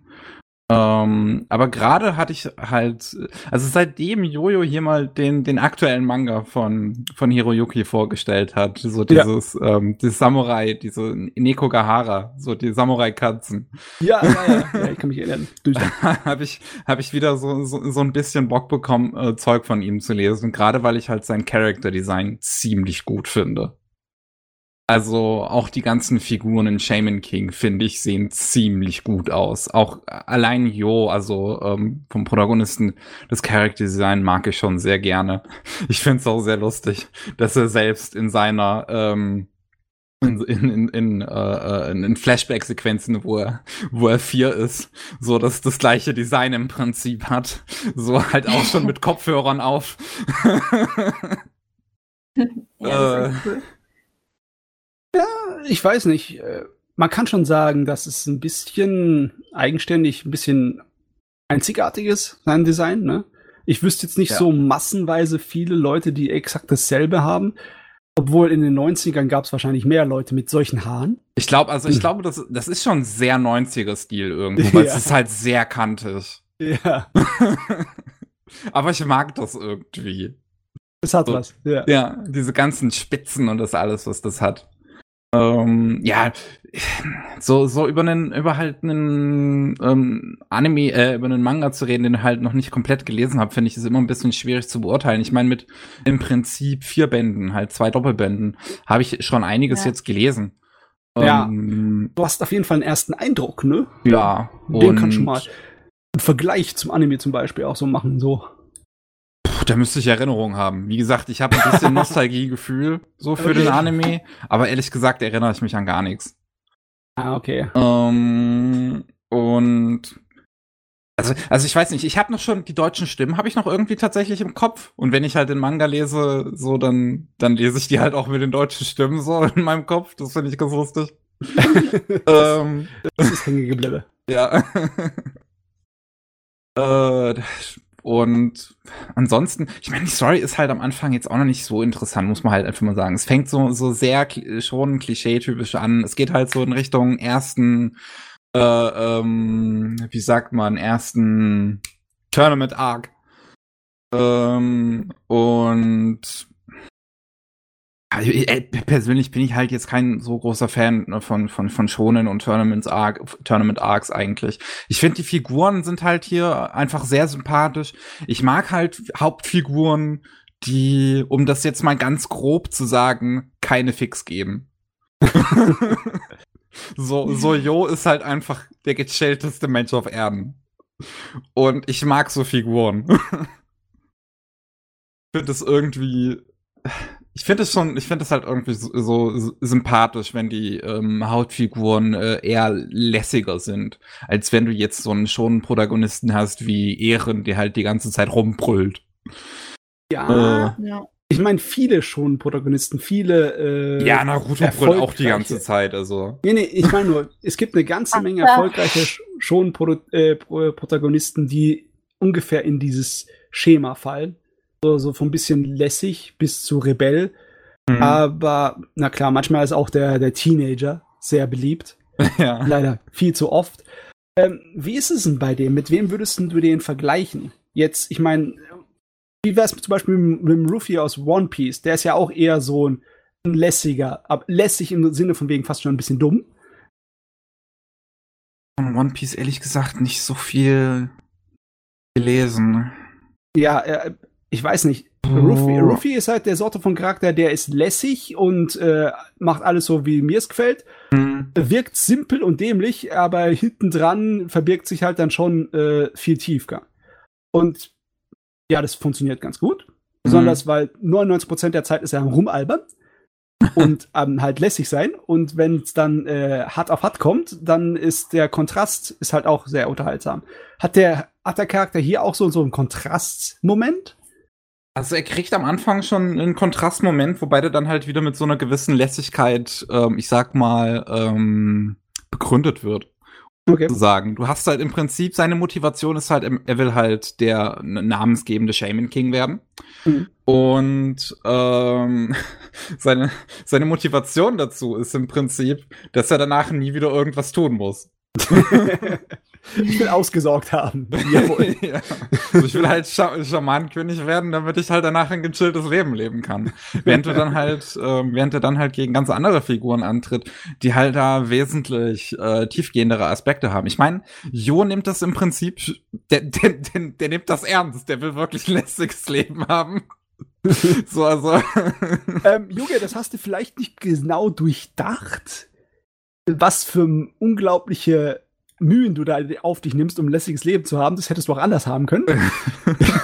Ähm, aber gerade hatte ich halt, also seitdem Jojo hier mal den, den aktuellen Manga von, von Hiroyuki vorgestellt hat, so dieses, ja. ähm, die Samurai, diese Neko Gahara, so die Samurai-Katzen. Ja, ja, ja, ja, ich kann mich erinnern. habe ich, hab ich wieder so, so, so ein bisschen Bock bekommen, äh, Zeug von ihm zu lesen, gerade weil ich halt sein Character-Design ziemlich gut finde. Also auch die ganzen Figuren in Shaman King, finde ich, sehen ziemlich gut aus. Auch allein Jo, also ähm, vom Protagonisten, das Character Design mag ich schon sehr gerne. Ich finde es auch sehr lustig, dass er selbst in seiner ähm, in, in, in, in, äh, in Flashback-Sequenzen, wo er, wo er vier ist, so dass das gleiche Design im Prinzip hat. So halt auch schon mit Kopfhörern auf. ja, äh, cool. Ja, ich weiß nicht. Äh, man kann schon sagen, dass es ein bisschen eigenständig, ein bisschen einzigartig ist, sein Design. Ne? Ich wüsste jetzt nicht ja. so massenweise viele Leute, die exakt dasselbe haben. Obwohl in den 90ern gab es wahrscheinlich mehr Leute mit solchen Haaren. Ich glaube, also ich glaube, das, das ist schon sehr 90er-Stil irgendwo, weil ja. es ist halt sehr kantig. Ja. Aber ich mag das irgendwie. Es hat so, was, ja. Ja, diese ganzen Spitzen und das alles, was das hat. Ähm, ja, so, so über einen, über halt einen ähm, Anime, äh, über einen Manga zu reden, den ich halt noch nicht komplett gelesen habe, finde ich, ist immer ein bisschen schwierig zu beurteilen. Ich meine, mit im Prinzip vier Bänden, halt zwei Doppelbänden, habe ich schon einiges ja. jetzt gelesen. Ja, ähm, du hast auf jeden Fall einen ersten Eindruck, ne? Ja. Den kannst du mal einen Vergleich zum Anime zum Beispiel auch so machen, so da müsste ich Erinnerungen haben. Wie gesagt, ich habe ein bisschen Nostalgiegefühl so für okay. den Anime, aber ehrlich gesagt erinnere ich mich an gar nichts. Ah, okay. Ähm, und also, also ich weiß nicht, ich habe noch schon die deutschen Stimmen, habe ich noch irgendwie tatsächlich im Kopf. Und wenn ich halt den Manga lese, so dann, dann lese ich die halt auch mit den deutschen Stimmen so in meinem Kopf. Das finde ich ganz lustig. ähm, das ist hängen geblieben. Ja. äh, und ansonsten, ich meine, die Story ist halt am Anfang jetzt auch noch nicht so interessant, muss man halt einfach mal sagen. Es fängt so, so sehr schon klischee-typisch an. Es geht halt so in Richtung ersten, äh, ähm, wie sagt man, ersten Tournament-Arc. Ähm, und äh, persönlich bin ich halt jetzt kein so großer Fan ne, von, von, von Shonen und Tournaments Arc, Tournament Arcs eigentlich. Ich finde, die Figuren sind halt hier einfach sehr sympathisch. Ich mag halt Hauptfiguren, die, um das jetzt mal ganz grob zu sagen, keine Fix geben. so, so Jo ist halt einfach der gechillteste Mensch auf Erden. Und ich mag so Figuren. finde es irgendwie ich finde es schon, ich finde es halt irgendwie so, so, sympathisch, wenn die ähm, Hautfiguren äh, eher lässiger sind, als wenn du jetzt so einen schon Protagonisten hast wie Ehren, der halt die ganze Zeit rumbrüllt. Ja, äh, ja. Ich meine, viele schon Protagonisten, viele. Äh, ja, Naruto brüllt auch die ganze Zeit, also. Nee, nee, ich meine nur, es gibt eine ganze Menge erfolgreiche schon Pro äh, Protagonisten, die ungefähr in dieses Schema fallen so, so von bisschen lässig bis zu Rebell. Mhm. Aber, na klar, manchmal ist auch der, der Teenager sehr beliebt. Ja. Leider viel zu oft. Ähm, wie ist es denn bei dem? Mit wem würdest du den vergleichen? Jetzt, ich meine, wie wäre es zum Beispiel mit, mit dem Ruffy aus One Piece? Der ist ja auch eher so ein, ein lässiger, aber lässig im Sinne von wegen fast schon ein bisschen dumm. Von One Piece ehrlich gesagt nicht so viel gelesen. Ja, er, ich weiß nicht. Ruffy. Ruffy ist halt der Sorte von Charakter, der ist lässig und äh, macht alles so, wie mir es gefällt. Mhm. Wirkt simpel und dämlich, aber hinten dran verbirgt sich halt dann schon äh, viel Tiefgang. Und ja, das funktioniert ganz gut. Besonders, mhm. weil 99% der Zeit ist er am Rumalbern und ähm, halt lässig sein. Und wenn es dann äh, hart auf hart kommt, dann ist der Kontrast ist halt auch sehr unterhaltsam. Hat der, hat der Charakter hier auch so, so einen Kontrastmoment? Also er kriegt am Anfang schon einen Kontrastmoment, wobei der dann halt wieder mit so einer gewissen Lässigkeit, ähm, ich sag mal, ähm, begründet wird. Okay. Sagen. Du hast halt im Prinzip, seine Motivation ist halt, er will halt der namensgebende Shaman King werden. Mhm. Und ähm, seine, seine Motivation dazu ist im Prinzip, dass er danach nie wieder irgendwas tun muss. Ich will ausgesorgt haben. Jawohl. ja. also ich will halt Scha Schamanenkönig werden, damit ich halt danach ein gechilltes Leben leben kann. Während du dann halt, äh, während er dann halt gegen ganz andere Figuren antritt, die halt da wesentlich äh, tiefgehendere Aspekte haben. Ich meine, Jo nimmt das im Prinzip, der, der, der, der nimmt das ernst, der will wirklich ein lästiges Leben haben. so, also. ähm, Junge, das hast du vielleicht nicht genau durchdacht. Was für unglaubliche Mühen du da auf dich nimmst, um ein lässiges Leben zu haben, das hättest du auch anders haben können.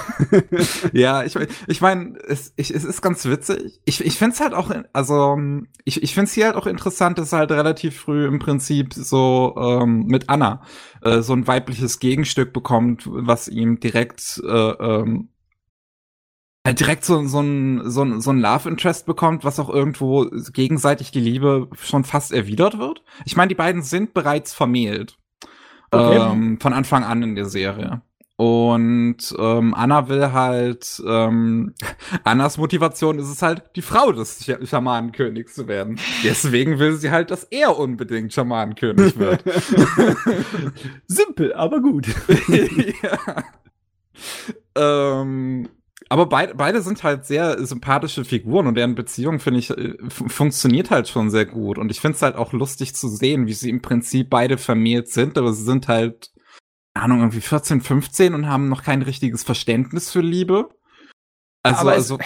ja, ich, ich meine, es, ich, es ist ganz witzig. Ich, ich finde es halt auch, also ich, ich finde es hier halt auch interessant, dass halt relativ früh im Prinzip so ähm, mit Anna äh, so ein weibliches Gegenstück bekommt, was ihm direkt äh, ähm, halt direkt so, so ein, so ein, so ein Love Interest bekommt, was auch irgendwo gegenseitig die Liebe schon fast erwidert wird. Ich meine, die beiden sind bereits vermählt. Okay. Ähm, von Anfang an in der Serie. Und ähm, Anna will halt, ähm, Annas Motivation ist es halt, die Frau des Sch Schamanenkönigs zu werden. Deswegen will sie halt, dass er unbedingt Schamanenkönig wird. Simpel, aber gut. ja. Ähm, aber beide, beide sind halt sehr sympathische Figuren und deren Beziehung, finde ich, äh, funktioniert halt schon sehr gut. Und ich finde es halt auch lustig zu sehen, wie sie im Prinzip beide vermählt sind, aber sie sind halt, keine Ahnung, irgendwie 14, 15 und haben noch kein richtiges Verständnis für Liebe. Also, aber also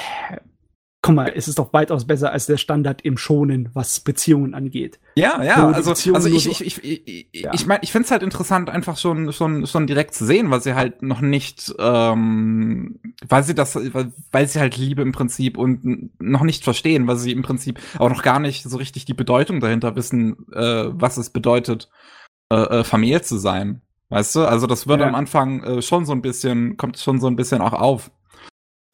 guck mal, es ist doch weitaus besser als der Standard im Schonen, was Beziehungen angeht. Ja, ja, also, also ich, ich, ich, ich, ja. ich meine, ich finde es halt interessant, einfach schon, schon, schon direkt zu sehen, weil sie halt noch nicht, ähm, weil sie das, weil sie halt Liebe im Prinzip und noch nicht verstehen, weil sie im Prinzip auch noch gar nicht so richtig die Bedeutung dahinter wissen, äh, was es bedeutet, äh, äh, Familie zu sein. Weißt du? Also das wird ja. am Anfang äh, schon so ein bisschen, kommt schon so ein bisschen auch auf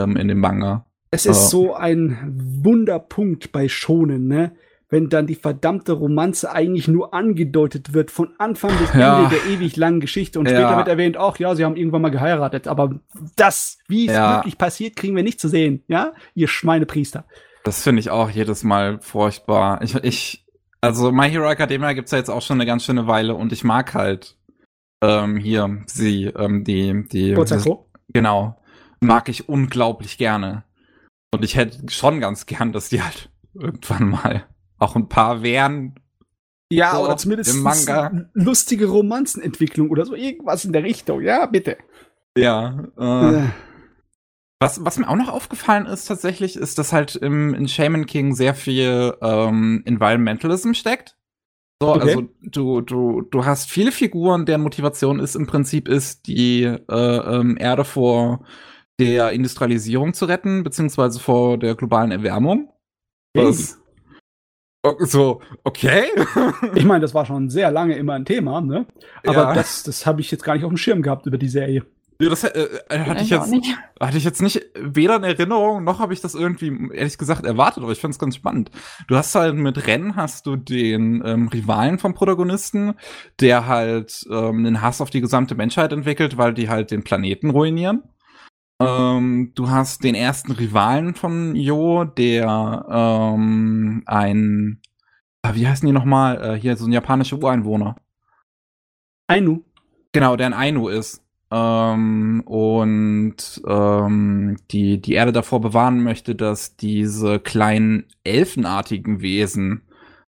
ähm, in dem Manga. Es ist so ein Wunderpunkt bei Schonen, ne? Wenn dann die verdammte Romanze eigentlich nur angedeutet wird von Anfang bis ja. Ende der ewig langen Geschichte und ja. später wird erwähnt, ach ja, sie haben irgendwann mal geheiratet, aber das, wie es ja. wirklich passiert, kriegen wir nicht zu sehen, ja? Ihr Schweinepriester. Das finde ich auch jedes Mal furchtbar. Ich, ich, also My Hero Academia gibt's ja jetzt auch schon eine ganz schöne Weile und ich mag halt ähm, hier sie, ähm, die, die, die genau, mag ich unglaublich gerne. Und ich hätte schon ganz gern, dass die halt irgendwann mal auch ein paar wären. Ja, so oder zumindest im Manga. lustige Romanzenentwicklung oder so irgendwas in der Richtung. Ja, bitte. Ja. Äh, äh. Was, was mir auch noch aufgefallen ist tatsächlich, ist, dass halt im, in Shaman King sehr viel ähm, Environmentalism steckt. So, okay. also du, du, du hast viele Figuren, deren Motivation ist im Prinzip ist, die äh, ähm, Erde vor der Industrialisierung zu retten, beziehungsweise vor der globalen Erwärmung. Was, so, okay. ich meine, das war schon sehr lange immer ein Thema, ne? Aber ja. das, das habe ich jetzt gar nicht auf dem Schirm gehabt über die Serie. Ja, das äh, äh hatte ich, jetzt, hatte ich jetzt nicht weder in Erinnerung, noch habe ich das irgendwie, ehrlich gesagt, erwartet, aber ich finde es ganz spannend. Du hast halt mit Rennen hast du den ähm, Rivalen vom Protagonisten, der halt ähm, einen Hass auf die gesamte Menschheit entwickelt, weil die halt den Planeten ruinieren. Ähm, du hast den ersten Rivalen von Jo, der ähm, ein, ah, wie heißen die nochmal? Äh, hier so ein japanischer Ureinwohner. Ainu. Genau, der ein Ainu ist. Ähm, und ähm, die, die Erde davor bewahren möchte, dass diese kleinen elfenartigen Wesen,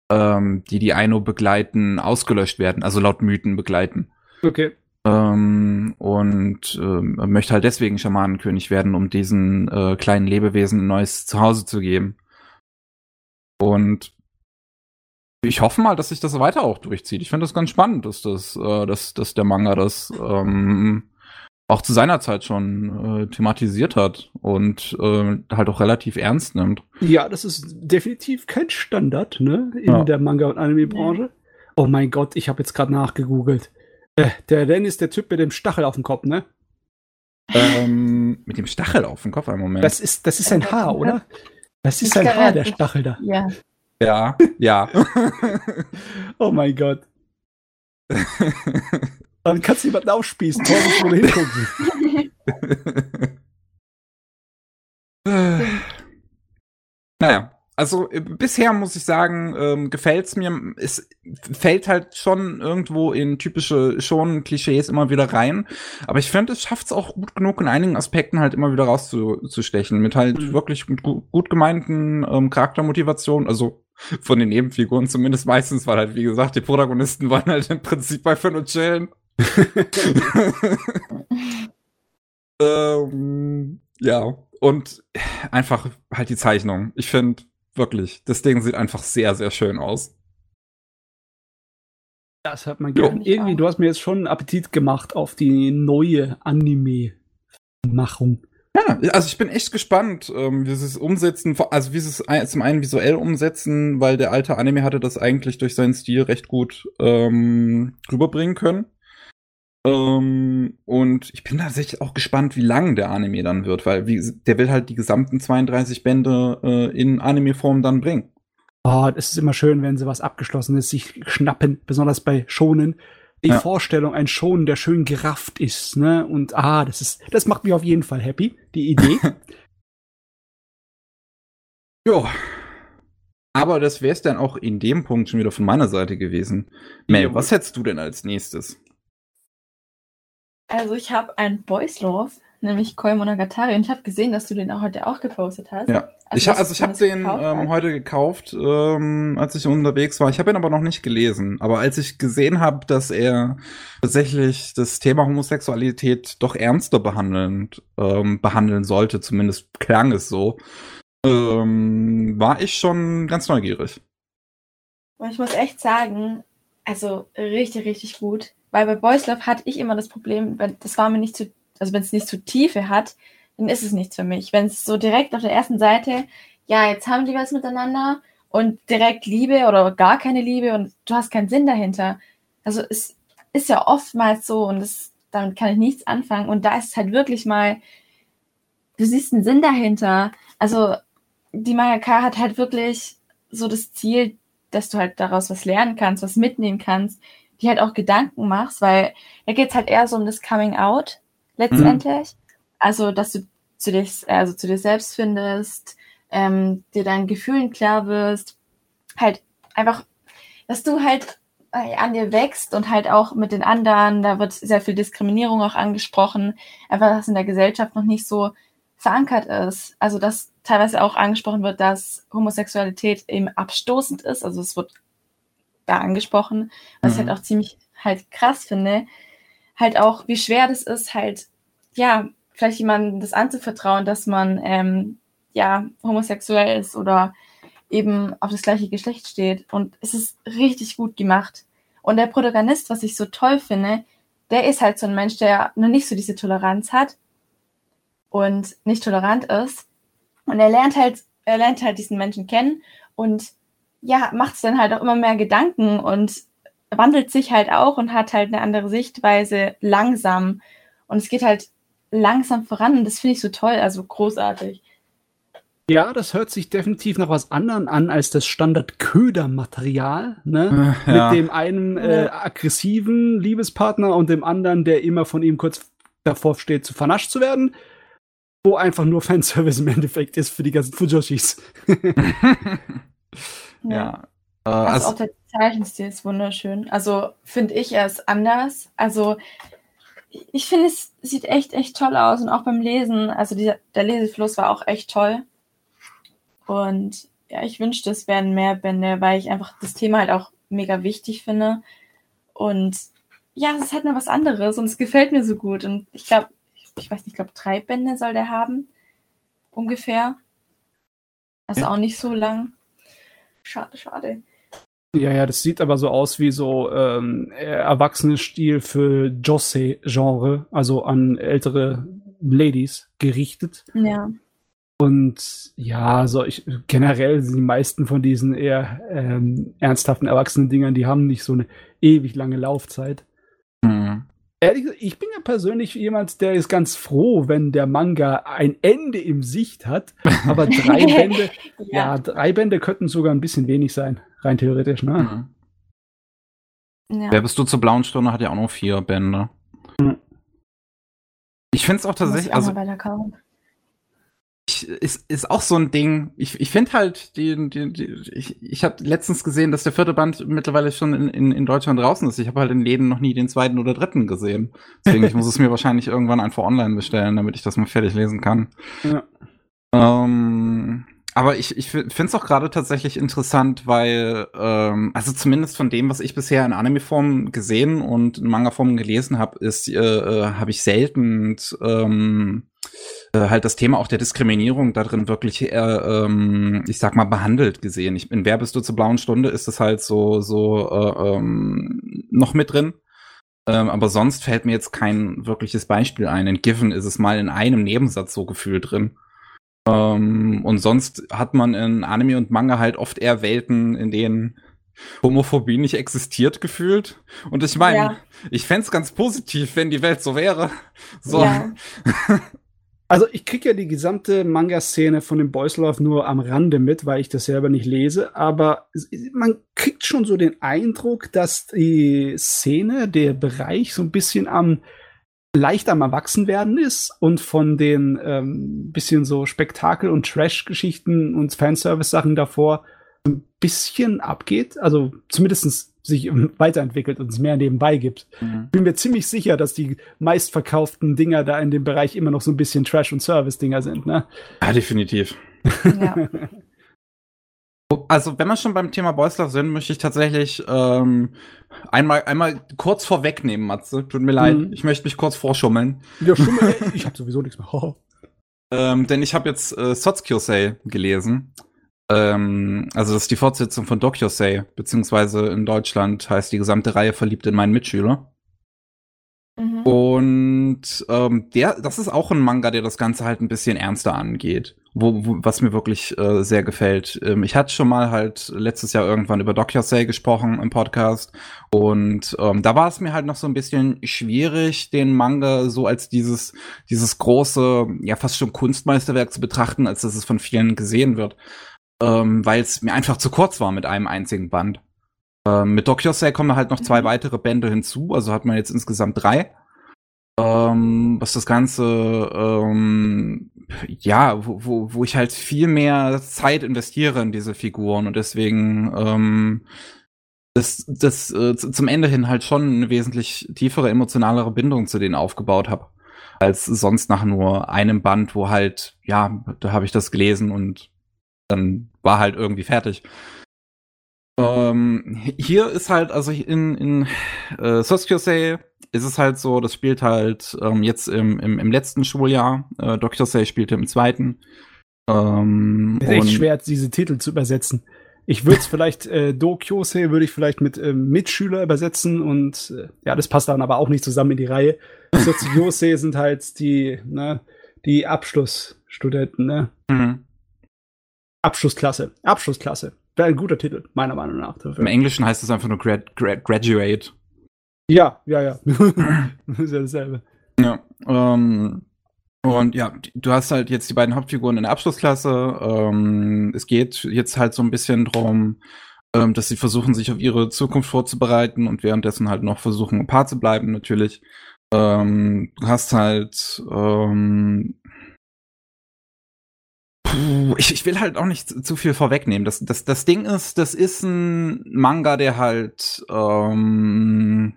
ähm, die die Ainu begleiten, ausgelöscht werden, also laut Mythen begleiten. Okay. Ähm, und ähm, möchte halt deswegen Schamanenkönig werden, um diesen äh, kleinen Lebewesen ein neues Zuhause zu geben. Und ich hoffe mal, dass sich das weiter auch durchzieht. Ich finde das ganz spannend, dass das, äh, dass, dass der Manga das ähm, auch zu seiner Zeit schon äh, thematisiert hat und äh, halt auch relativ ernst nimmt. Ja, das ist definitiv kein Standard, ne, in ja. der Manga- und Anime-Branche. Oh mein Gott, ich habe jetzt gerade nachgegoogelt. Äh, der Ren ist der Typ mit dem Stachel auf dem Kopf, ne? Ähm, mit dem Stachel auf dem Kopf, einen Moment. Das ist, das ist ein Haar, oder? Das ist ein Haar, der Stachel da. Ja. Ja, ja. oh mein Gott. Dann kannst du jemanden aufspießen, Torben, du hingucken. naja, Also äh, bisher muss ich sagen, ähm, gefällt's mir. Es fällt halt schon irgendwo in typische schon Klischees immer wieder rein. Aber ich finde, es schafft's auch gut genug in einigen Aspekten halt immer wieder rauszustechen. Mit halt Mhm. wirklich gut, gut gemeinten ähm, Charaktermotivationen. Also von den Nebenfiguren zumindest meistens, weil halt, wie gesagt, die Protagonisten waren halt im Prinzip bei Fun und Chillen. ähm, ja, und einfach halt die Zeichnung. Ich finde wirklich, das Ding sieht einfach sehr, sehr schön aus. Das hat man Jo. gern. Irgendwie, du hast mir jetzt schon Appetit gemacht auf die neue Anime-Machung. Ja, also ich bin echt gespannt, ähm, wie sie es umsetzen, also wie sie es ein- zum einen visuell umsetzen, weil der alte Anime hatte das eigentlich durch seinen Stil recht gut ähm, rüberbringen können. Ähm, und ich bin tatsächlich auch gespannt, wie lang der Anime dann wird, weil wie, der will halt die gesamten 32 Bände äh, in Anime-Form dann bringen. Oh, es ist immer schön, wenn sie was Abgeschlossenes sich schnappen, besonders bei Schonen. Die Ja. Vorstellung, ein Schonen, der schön gerafft ist, ne? Und ah, das ist, das macht mich auf jeden Fall happy, die Idee. Ja. Aber das wäre es dann auch in dem Punkt schon wieder von meiner Seite gewesen. Mel, was hättest du denn als nächstes? Also ich habe einen Boys Love, nämlich Koi Monogatari, und ich habe gesehen, dass du den auch heute auch gepostet hast. Ja. ich, dass ha- also ich habe den ähm, heute gekauft, ähm, als ich unterwegs war. Ich habe ihn aber noch nicht gelesen. Aber als ich gesehen habe, dass er tatsächlich das Thema Homosexualität doch ernster behandelnd, ähm, behandeln sollte, zumindest klang es so, ähm, war ich schon ganz neugierig. Und ich muss echt sagen, also richtig, richtig gut. Weil bei Boys Love hatte ich immer das Problem, wenn das war mir nicht zu, also wenn es nicht zu Tiefe hat, dann ist es nichts für mich. Wenn es so direkt auf der ersten Seite, ja, jetzt haben die was miteinander und direkt Liebe oder gar keine Liebe und du hast keinen Sinn dahinter. Also es ist ja oftmals so und das, damit kann ich nichts anfangen. Und da ist es halt wirklich mal, du siehst einen Sinn dahinter. Also die Mangaka hat halt wirklich so das Ziel, dass du halt daraus was lernen kannst, was mitnehmen kannst, die halt auch Gedanken machst, weil da geht's halt eher so um das Coming Out letztendlich. Also, dass du zu dir, also zu dir selbst findest, ähm, dir deinen Gefühlen klar wirst, halt einfach, dass du halt äh, an dir wächst und halt auch mit den anderen, da wird sehr viel Diskriminierung auch angesprochen, einfach, dass in der Gesellschaft noch nicht so verankert ist. Also, dass teilweise auch angesprochen wird, dass Homosexualität eben abstoßend ist. Also, es wird da angesprochen, was ich Mhm. halt auch ziemlich halt krass finde. Halt auch, wie schwer das ist, halt, ja, vielleicht jemandem das anzuvertrauen, dass man, ähm, ja, homosexuell ist oder eben auf das gleiche Geschlecht steht. Und es ist richtig gut gemacht. Und der Protagonist, was ich so toll finde, der ist halt so ein Mensch, der noch nicht so diese Toleranz hat und nicht tolerant ist. Und er lernt halt, er lernt halt diesen Menschen kennen und ja, macht es dann halt auch immer mehr Gedanken und wandelt sich halt auch und hat halt eine andere Sichtweise langsam. Und es geht halt langsam voran und das finde ich so toll, also großartig. ja, das hört sich definitiv nach was anderem an als das Standard-Köder-Material, ne? Äh, ja. Mit dem einen äh, aggressiven Liebespartner und dem anderen, der immer von ihm kurz davor steht, zu vernascht zu werden. Wo einfach nur Fanservice im Endeffekt ist für die ganzen Fujoshis. ja. Äh, Also, also, auch der Zeichenstil ist wunderschön. Also finde ich, er ist anders. Also ich finde, es sieht echt, echt toll aus. Und auch beim Lesen, also dieser, der Lesefluss war auch echt toll. Und ja, ich wünschte, es wären mehr Bände, weil ich einfach das Thema halt auch mega wichtig finde. Und ja, es ist halt nur was anderes und es gefällt mir so gut. Und ich glaube, ich weiß nicht, ich glaube, drei Bände soll der haben. Ungefähr. Also Ja. auch nicht so lang. Schade, schade. Ja, ja, das sieht aber so aus wie so ähm, Erwachsene-Stil für Jose-Genre, also an ältere Ladies gerichtet. Ja. Und ja, so ich generell sind die meisten von diesen eher ähm, ernsthaften erwachsenen Dingern, die haben nicht so eine ewig lange Laufzeit. hm. Ehrlich gesagt, ich bin ja persönlich jemand, der ist ganz froh, wenn der Manga ein Ende im Sicht hat. Aber drei Bände, ja. drei Bände könnten sogar ein bisschen wenig sein, rein theoretisch, ne? Hm. ja. Wer bist du zur blauen Stunde hat ja auch noch vier Bände. Mhm. Ich finde es auch tatsächlich, auch also. Ist, ist auch so ein Ding. Ich, ich finde halt, die, die, die, ich, ich habe letztens gesehen, dass der vierte Band mittlerweile schon in, in, in Deutschland draußen ist. Ich habe halt in Läden noch nie den zweiten oder dritten gesehen. Deswegen, ich muss es mir wahrscheinlich irgendwann einfach online bestellen, damit ich das mal fertig lesen kann. Ja. Ähm, aber ich, ich finde es auch gerade tatsächlich interessant, weil, ähm, also zumindest von dem, was ich bisher in Anime-Form gesehen und in Manga-Form gelesen habe, ist, äh, äh, habe ich selten ähm, äh, halt das Thema auch der Diskriminierung da drin wirklich, äh, ähm, ich sag mal, behandelt gesehen. Ich, in Wer bist du zur blauen Stunde ist es halt so, so äh, ähm, noch mit drin. Ähm, aber sonst fällt mir jetzt kein wirkliches Beispiel ein. In Given ist es mal in einem Nebensatz so gefühlt drin. Ähm, und sonst hat man in Anime und Manga halt oft eher Welten, in denen Homophobie nicht existiert gefühlt. Und ich meine, ja. ich fände es ganz positiv, wenn die Welt so wäre. So. Ja. Also ich kriege ja die gesamte Manga-Szene von dem Boys nur am Rande mit, weil ich das selber nicht lese, aber man kriegt schon so den Eindruck, dass die Szene, der Bereich so ein bisschen am leicht am Erwachsenwerden ist und von den ähm, bisschen so Spektakel- und Trash-Geschichten und Fanservice-Sachen davor ein bisschen abgeht. Also zumindest sich weiterentwickelt und es mehr nebenbei gibt. Mhm. Bin mir ziemlich sicher, dass die meistverkauften Dinger da in dem Bereich immer noch so ein bisschen Trash- und Service-Dinger sind, ne? Ja, definitiv. Ja. Also, wenn wir schon beim Thema Boys Love sind, möchte ich tatsächlich ähm, einmal, einmal kurz vorwegnehmen, Matze. Tut mir leid, mhm. ich möchte mich kurz vorschummeln. Ja, schummeln, ich habe sowieso nichts mehr. ähm, denn ich habe jetzt äh, Sotskyosei gelesen. Ähm, also das ist die Fortsetzung von Dokyosei, beziehungsweise in Deutschland heißt die gesamte Reihe Verliebt in meinen Mitschüler. Mhm. Und ähm, der, das ist auch ein Manga, der das Ganze halt ein bisschen ernster angeht, wo, wo was mir wirklich äh, sehr gefällt. Ähm, ich hatte schon mal halt letztes Jahr irgendwann über Dokyosei gesprochen im Podcast und ähm, da war es mir halt noch so ein bisschen schwierig, den Manga so als dieses dieses große, ja fast schon Kunstmeisterwerk zu betrachten, als dass es von vielen gesehen wird ähm, weil es mir einfach zu kurz war mit einem einzigen Band. Ähm, mit Dokyosei kommen halt noch zwei mhm. weitere Bände hinzu, also hat man jetzt insgesamt drei. Ähm, was das Ganze, ähm, ja, wo, wo, wo ich halt viel mehr Zeit investiere in diese Figuren und deswegen ähm, das, das äh, zum Ende hin halt schon eine wesentlich tiefere, emotionalere Bindung zu denen aufgebaut habe. Als sonst nach nur einem Band, wo halt, ja, da habe ich das gelesen und dann war halt irgendwie fertig. Ähm, hier ist halt, also in, in äh, Soskiyosei ist es halt so, das spielt halt ähm, jetzt im, im, im letzten Schuljahr. Äh, Dokiyosei spielte im zweiten. Ähm, ist echt schwer, diese Titel zu übersetzen. Ich würde es vielleicht, äh, Dokyosei würde ich vielleicht mit äh, Mitschüler übersetzen und äh, ja, das passt dann aber auch nicht zusammen in die Reihe. Soziosei sind halt die, ne, die Abschlussstudenten, ne? Mhm. Abschlussklasse. Abschlussklasse. Wäre ein guter Titel, meiner Meinung nach. Dafür. Im Englischen heißt es einfach nur grad, grad, Graduate. Ja, ja, ja. ist ja dasselbe. Ja. Ähm, und ja, du hast halt jetzt die beiden Hauptfiguren in der Abschlussklasse. Ähm, es geht jetzt halt so ein bisschen drum, ähm, dass sie versuchen, sich auf ihre Zukunft vorzubereiten und währenddessen halt noch versuchen, ein Paar zu bleiben, natürlich. Ähm, du hast halt ähm, Puh, ich, will halt auch nicht zu, zu, viel vorwegnehmen. Das, das, das Ding ist, das ist ein Manga, der halt ähm,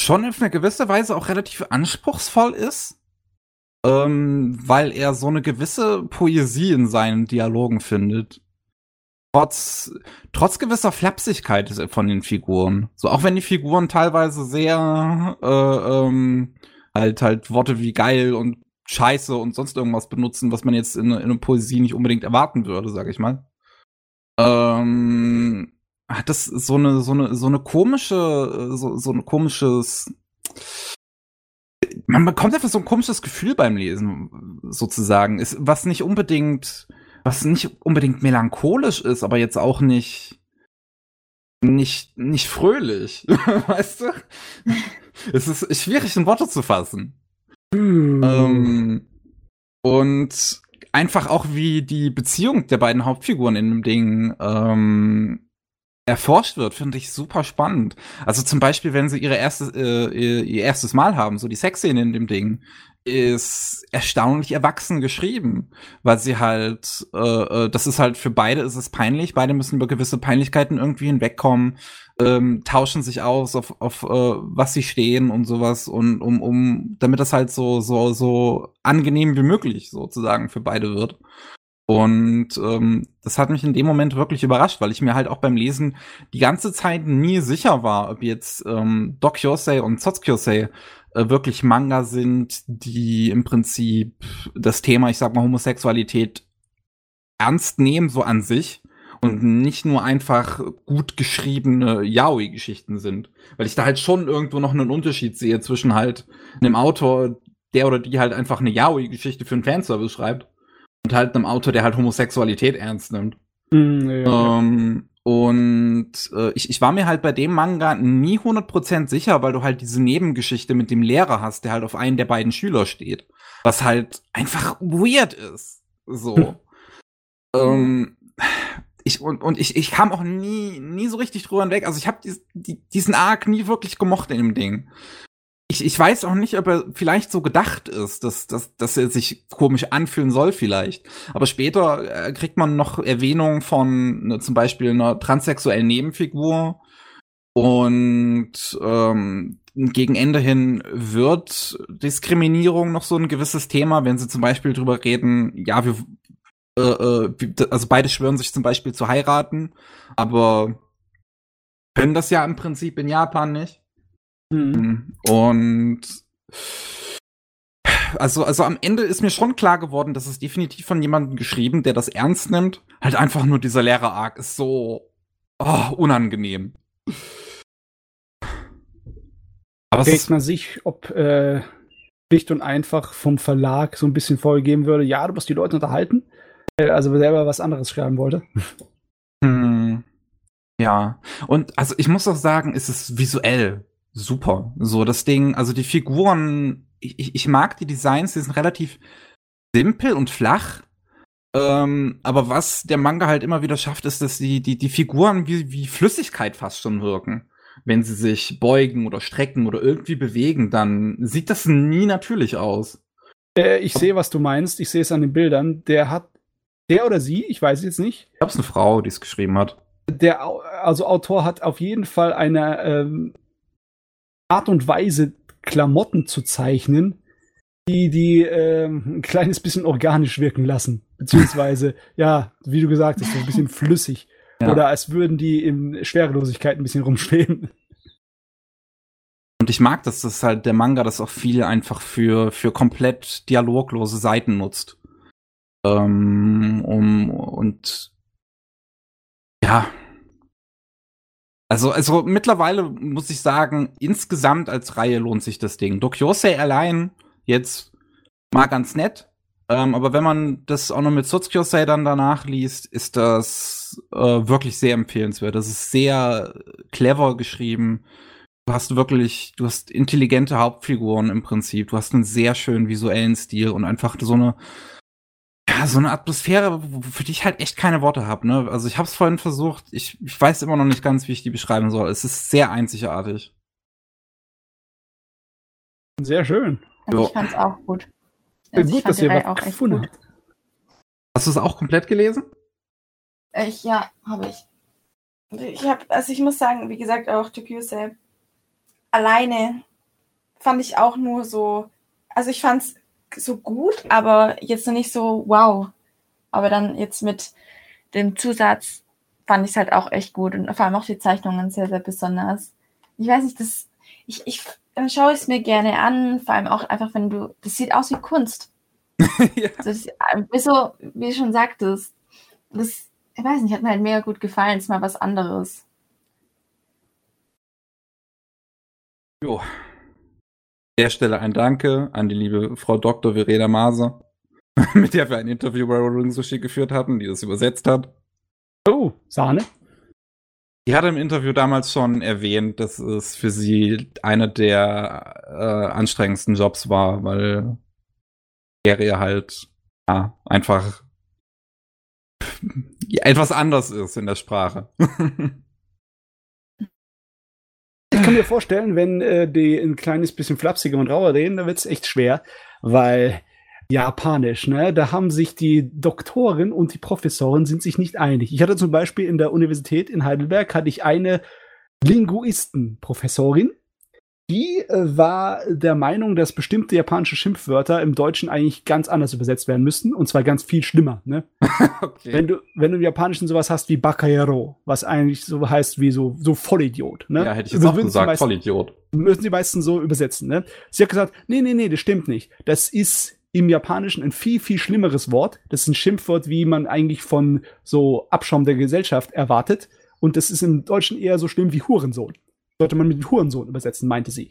schon auf eine gewisse Weise auch relativ anspruchsvoll ist. Ähm, weil er so eine gewisse Poesie in seinen Dialogen findet. Trotz, trotz gewisser Flapsigkeit von den Figuren. So, auch wenn die Figuren teilweise sehr äh, ähm, halt halt Worte wie geil und Scheiße und sonst irgendwas benutzen, was man jetzt in, in einer Poesie nicht unbedingt erwarten würde, sag ich mal. Ähm, hat das so eine, so eine, so eine komische, so, so ein komisches, man bekommt einfach so ein komisches Gefühl beim Lesen, sozusagen, ist, was nicht unbedingt, was nicht unbedingt melancholisch ist, aber jetzt auch nicht, nicht, nicht fröhlich, weißt du? Es ist schwierig in Worte zu fassen. Hm. Ähm, und einfach auch wie die Beziehung der beiden Hauptfiguren in dem Ding ähm, erforscht wird, finde ich super spannend. Also zum Beispiel, wenn sie ihre erste, äh, ihr erstes Mal haben, so die Sexszene in dem Ding, ist erstaunlich erwachsen geschrieben, weil sie halt, äh, äh, das ist halt für beide ist es peinlich, beide müssen über gewisse Peinlichkeiten irgendwie hinwegkommen, ähm, tauschen sich aus auf, auf äh, was sie stehen und sowas und um, um, damit das halt so, so, so angenehm wie möglich sozusagen für beide wird. Und ähm, das hat mich in dem Moment wirklich überrascht, weil ich mir halt auch beim Lesen die ganze Zeit nie sicher war, ob jetzt ähm, Doc Yosei und Sotsukyosei äh, wirklich Manga sind, die im Prinzip das Thema, ich sag mal, Homosexualität ernst nehmen, so an sich. Und nicht nur einfach gut geschriebene Yaoi-Geschichten sind. Weil ich da halt schon irgendwo noch einen Unterschied sehe zwischen halt einem Autor, der oder die halt einfach eine Yaoi-Geschichte für einen Fanservice schreibt und halt einem Autor, der halt Homosexualität ernst nimmt. Mm, ja, ähm, und äh, ich, ich war mir halt bei dem Manga nie 100% sicher, weil du halt diese Nebengeschichte mit dem Lehrer hast, der halt auf einen der beiden Schüler steht. Was halt einfach weird ist. So. Hm. ähm, ich, und, und ich, ich kam auch nie, nie so richtig drüber hinweg. Also ich habe dies, die, diesen Arc nie wirklich gemocht in dem Ding ich, ich weiß auch nicht, ob er vielleicht so gedacht ist, dass, dass, dass er sich komisch anfühlen soll vielleicht. Aber später äh, kriegt man noch Erwähnung von ne, zum Beispiel einer transsexuellen Nebenfigur. Und ähm, gegen Ende hin wird Diskriminierung noch so ein gewisses Thema, wenn sie zum Beispiel drüber reden, ja, wir, äh, äh, also beide schwören sich zum Beispiel zu heiraten, aber können das ja im Prinzip in Japan nicht. Mhm. Und also, also am Ende ist mir schon klar geworden, dass es definitiv von jemandem geschrieben, der das ernst nimmt. Halt einfach nur dieser Lehrer-Arc ist so oh, unangenehm. Aber Fragt man sich, ob äh, und einfach vom Verlag so ein bisschen vorgegeben würde, ja, du musst die Leute unterhalten, äh, also selber was anderes schreiben wollte. Hm. Ja, und also ich muss auch sagen, es ist visuell super. So, das Ding, also die Figuren, ich, ich mag die Designs, die sind relativ simpel und flach. Ähm, aber was der Manga halt immer wieder schafft, ist, dass die, die, die Figuren wie, wie Flüssigkeit fast schon wirken. Wenn sie sich beugen oder strecken oder irgendwie bewegen, dann sieht das nie natürlich aus. Äh, ich sehe, was du meinst. Ich sehe es an den Bildern. Der hat, der oder sie, ich weiß jetzt nicht. Ich glaube, es eine Frau, die es geschrieben hat. Der also Autor hat auf jeden Fall eine ähm, Art und Weise, Klamotten zu zeichnen, die die äh, ein kleines bisschen organisch wirken lassen. Beziehungsweise, ja, wie du gesagt hast, so ein bisschen flüssig. Ja. Oder als würden die in Schwerelosigkeit ein bisschen rumschweben. Und ich mag, dass das halt der Manga das auch viel einfach für, für komplett dialoglose Seiten nutzt. Ähm, um, und ja, also, also mittlerweile muss ich sagen, insgesamt als Reihe lohnt sich das Ding. Dokyosei allein jetzt mal ganz nett. Ähm, aber wenn man das auch noch mit Sutsukyosei dann danach liest, ist das äh, wirklich sehr empfehlenswert. Das ist sehr clever geschrieben. Du hast wirklich, du hast intelligente Hauptfiguren im Prinzip. Du hast einen sehr schönen visuellen Stil und einfach so eine ja, so eine Atmosphäre, für die ich halt echt keine Worte habe. Ne? Also ich habe es vorhin versucht, ich, ich weiß immer noch nicht ganz, wie ich die beschreiben soll. Es ist sehr einzigartig. Sehr schön. Also ich fand's auch gut. Also gut, dass ihr was gefunden habt. Hast du es auch komplett gelesen? Ich, ja, habe ich. Ich habe, also ich muss sagen, wie gesagt, auch Tokyo alleine fand ich auch nur so, also ich fand's so gut, aber jetzt noch nicht so wow. Aber dann jetzt mit dem Zusatz fand ich es halt auch echt gut und vor allem auch die Zeichnungen sehr, sehr besonders. Ich weiß nicht, das, ich, ich, dann schaue ich es mir gerne an, vor allem auch einfach, wenn du, das sieht aus wie Kunst. ja. das, wie, so, wie du schon sagtest, das, ich weiß nicht, hat mir halt mega gut gefallen, ist mal was anderes. Jo, der Stelle ein Danke an die liebe Frau Dr. Verena Maser, mit der wir ein Interview bei Rolling Sushi geführt hatten, die das übersetzt hat. Oh, Sahne. Die hatte im Interview damals schon erwähnt, dass es für sie einer der äh, anstrengendsten Jobs war, weil Serie halt ja, einfach etwas anders ist in der Sprache. Kann mir vorstellen, wenn äh, die ein kleines bisschen flapsiger und rauer reden, dann wird es echt schwer. weil Japanisch, ne? Da haben sich die Doktoren und die Professoren sind sich nicht einig. Ich hatte zum Beispiel in der Universität in Heidelberg hatte ich eine Linguistenprofessorin, die äh, war der Meinung, dass bestimmte japanische Schimpfwörter im Deutschen eigentlich ganz anders übersetzt werden müssten und zwar ganz viel schlimmer. Ne? okay. Wenn du wenn du im Japanischen sowas hast wie Bakayero, was eigentlich so heißt wie so so Vollidiot. Ne? Ja, hätte ich jetzt auch gesagt, meisten, Vollidiot. Müssen die meisten so übersetzen. Ne? Sie hat gesagt, nee, nee, nee, das stimmt nicht. Das ist im Japanischen ein viel, viel schlimmeres Wort. Das ist ein Schimpfwort, wie man eigentlich von so Abschaum der Gesellschaft erwartet. Und das ist im Deutschen eher so schlimm wie Hurensohn sollte man mit Hurensohn übersetzen, meinte sie.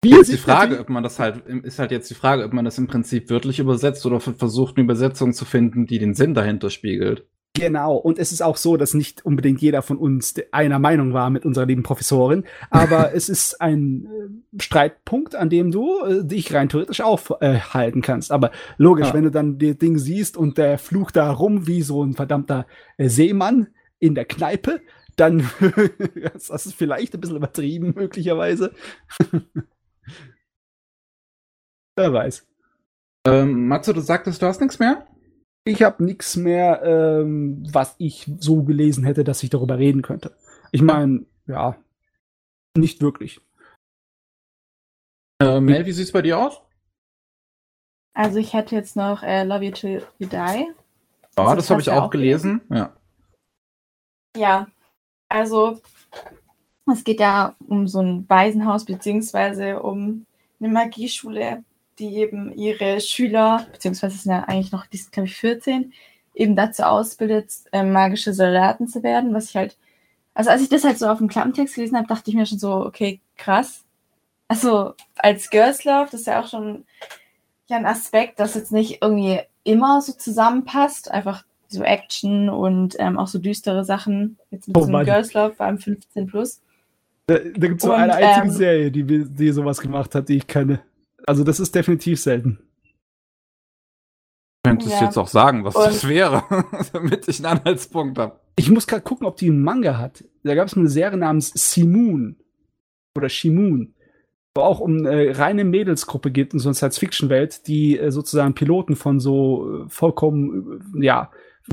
Wie ist die Frage, ob man das halt, ist halt jetzt die Frage, ob man das im Prinzip wörtlich übersetzt oder versucht, eine Übersetzung zu finden, die den Sinn dahinter spiegelt. Genau, und es ist auch so, dass nicht unbedingt jeder von uns einer Meinung war mit unserer lieben Professorin, aber es ist ein äh, Streitpunkt, an dem du äh, dich rein theoretisch aufhalten äh, kannst. Aber logisch, ja. wenn du dann das Ding siehst und der flucht da rum wie so ein verdammter äh, Seemann in der Kneipe, dann das ist vielleicht ein bisschen übertrieben, möglicherweise. Wer weiß. Ähm, Matze, du sagtest, du hast nichts mehr? Ich habe nichts mehr, ähm, was ich so gelesen hätte, dass ich darüber reden könnte. Ich meine, ja, nicht wirklich. Äh, Mel, wie sieht's bei dir aus? Also ich hätte jetzt noch äh, Love You Till You Die. Ja, das, das habe ich auch gelesen. gelesen. Ja. Ja, also es geht ja um so ein Waisenhaus beziehungsweise um eine Magieschule, die eben ihre Schüler, beziehungsweise sind ja eigentlich noch, die sind glaube ich 14, eben dazu ausbildet, äh, magische Soldaten zu werden, was ich halt, also als ich das halt so auf dem Klappentext gelesen habe, dachte ich mir schon so, okay, krass. Also als Girls Love, das ist ja auch schon ja ein Aspekt, das jetzt nicht irgendwie immer so zusammenpasst, einfach so Action und ähm, auch so düstere Sachen. Jetzt mit oh, so einem Girls Love, vor allem 15 plus. Da, da gibt es so eine einzige ähm, Serie, die, die sowas gemacht hat, die ich kenne. Also das ist definitiv selten. Du könntest ja. jetzt auch sagen, was und das wäre, damit ich einen Anhaltspunkt habe. Ich muss gerade gucken, ob die einen Manga hat. Da gab es eine Serie namens Simoon oder Shimoon, wo auch um äh, reine Mädelsgruppe geht in so einer Science-Fiction-Welt, die äh, sozusagen Piloten von so äh, vollkommen, äh, ja,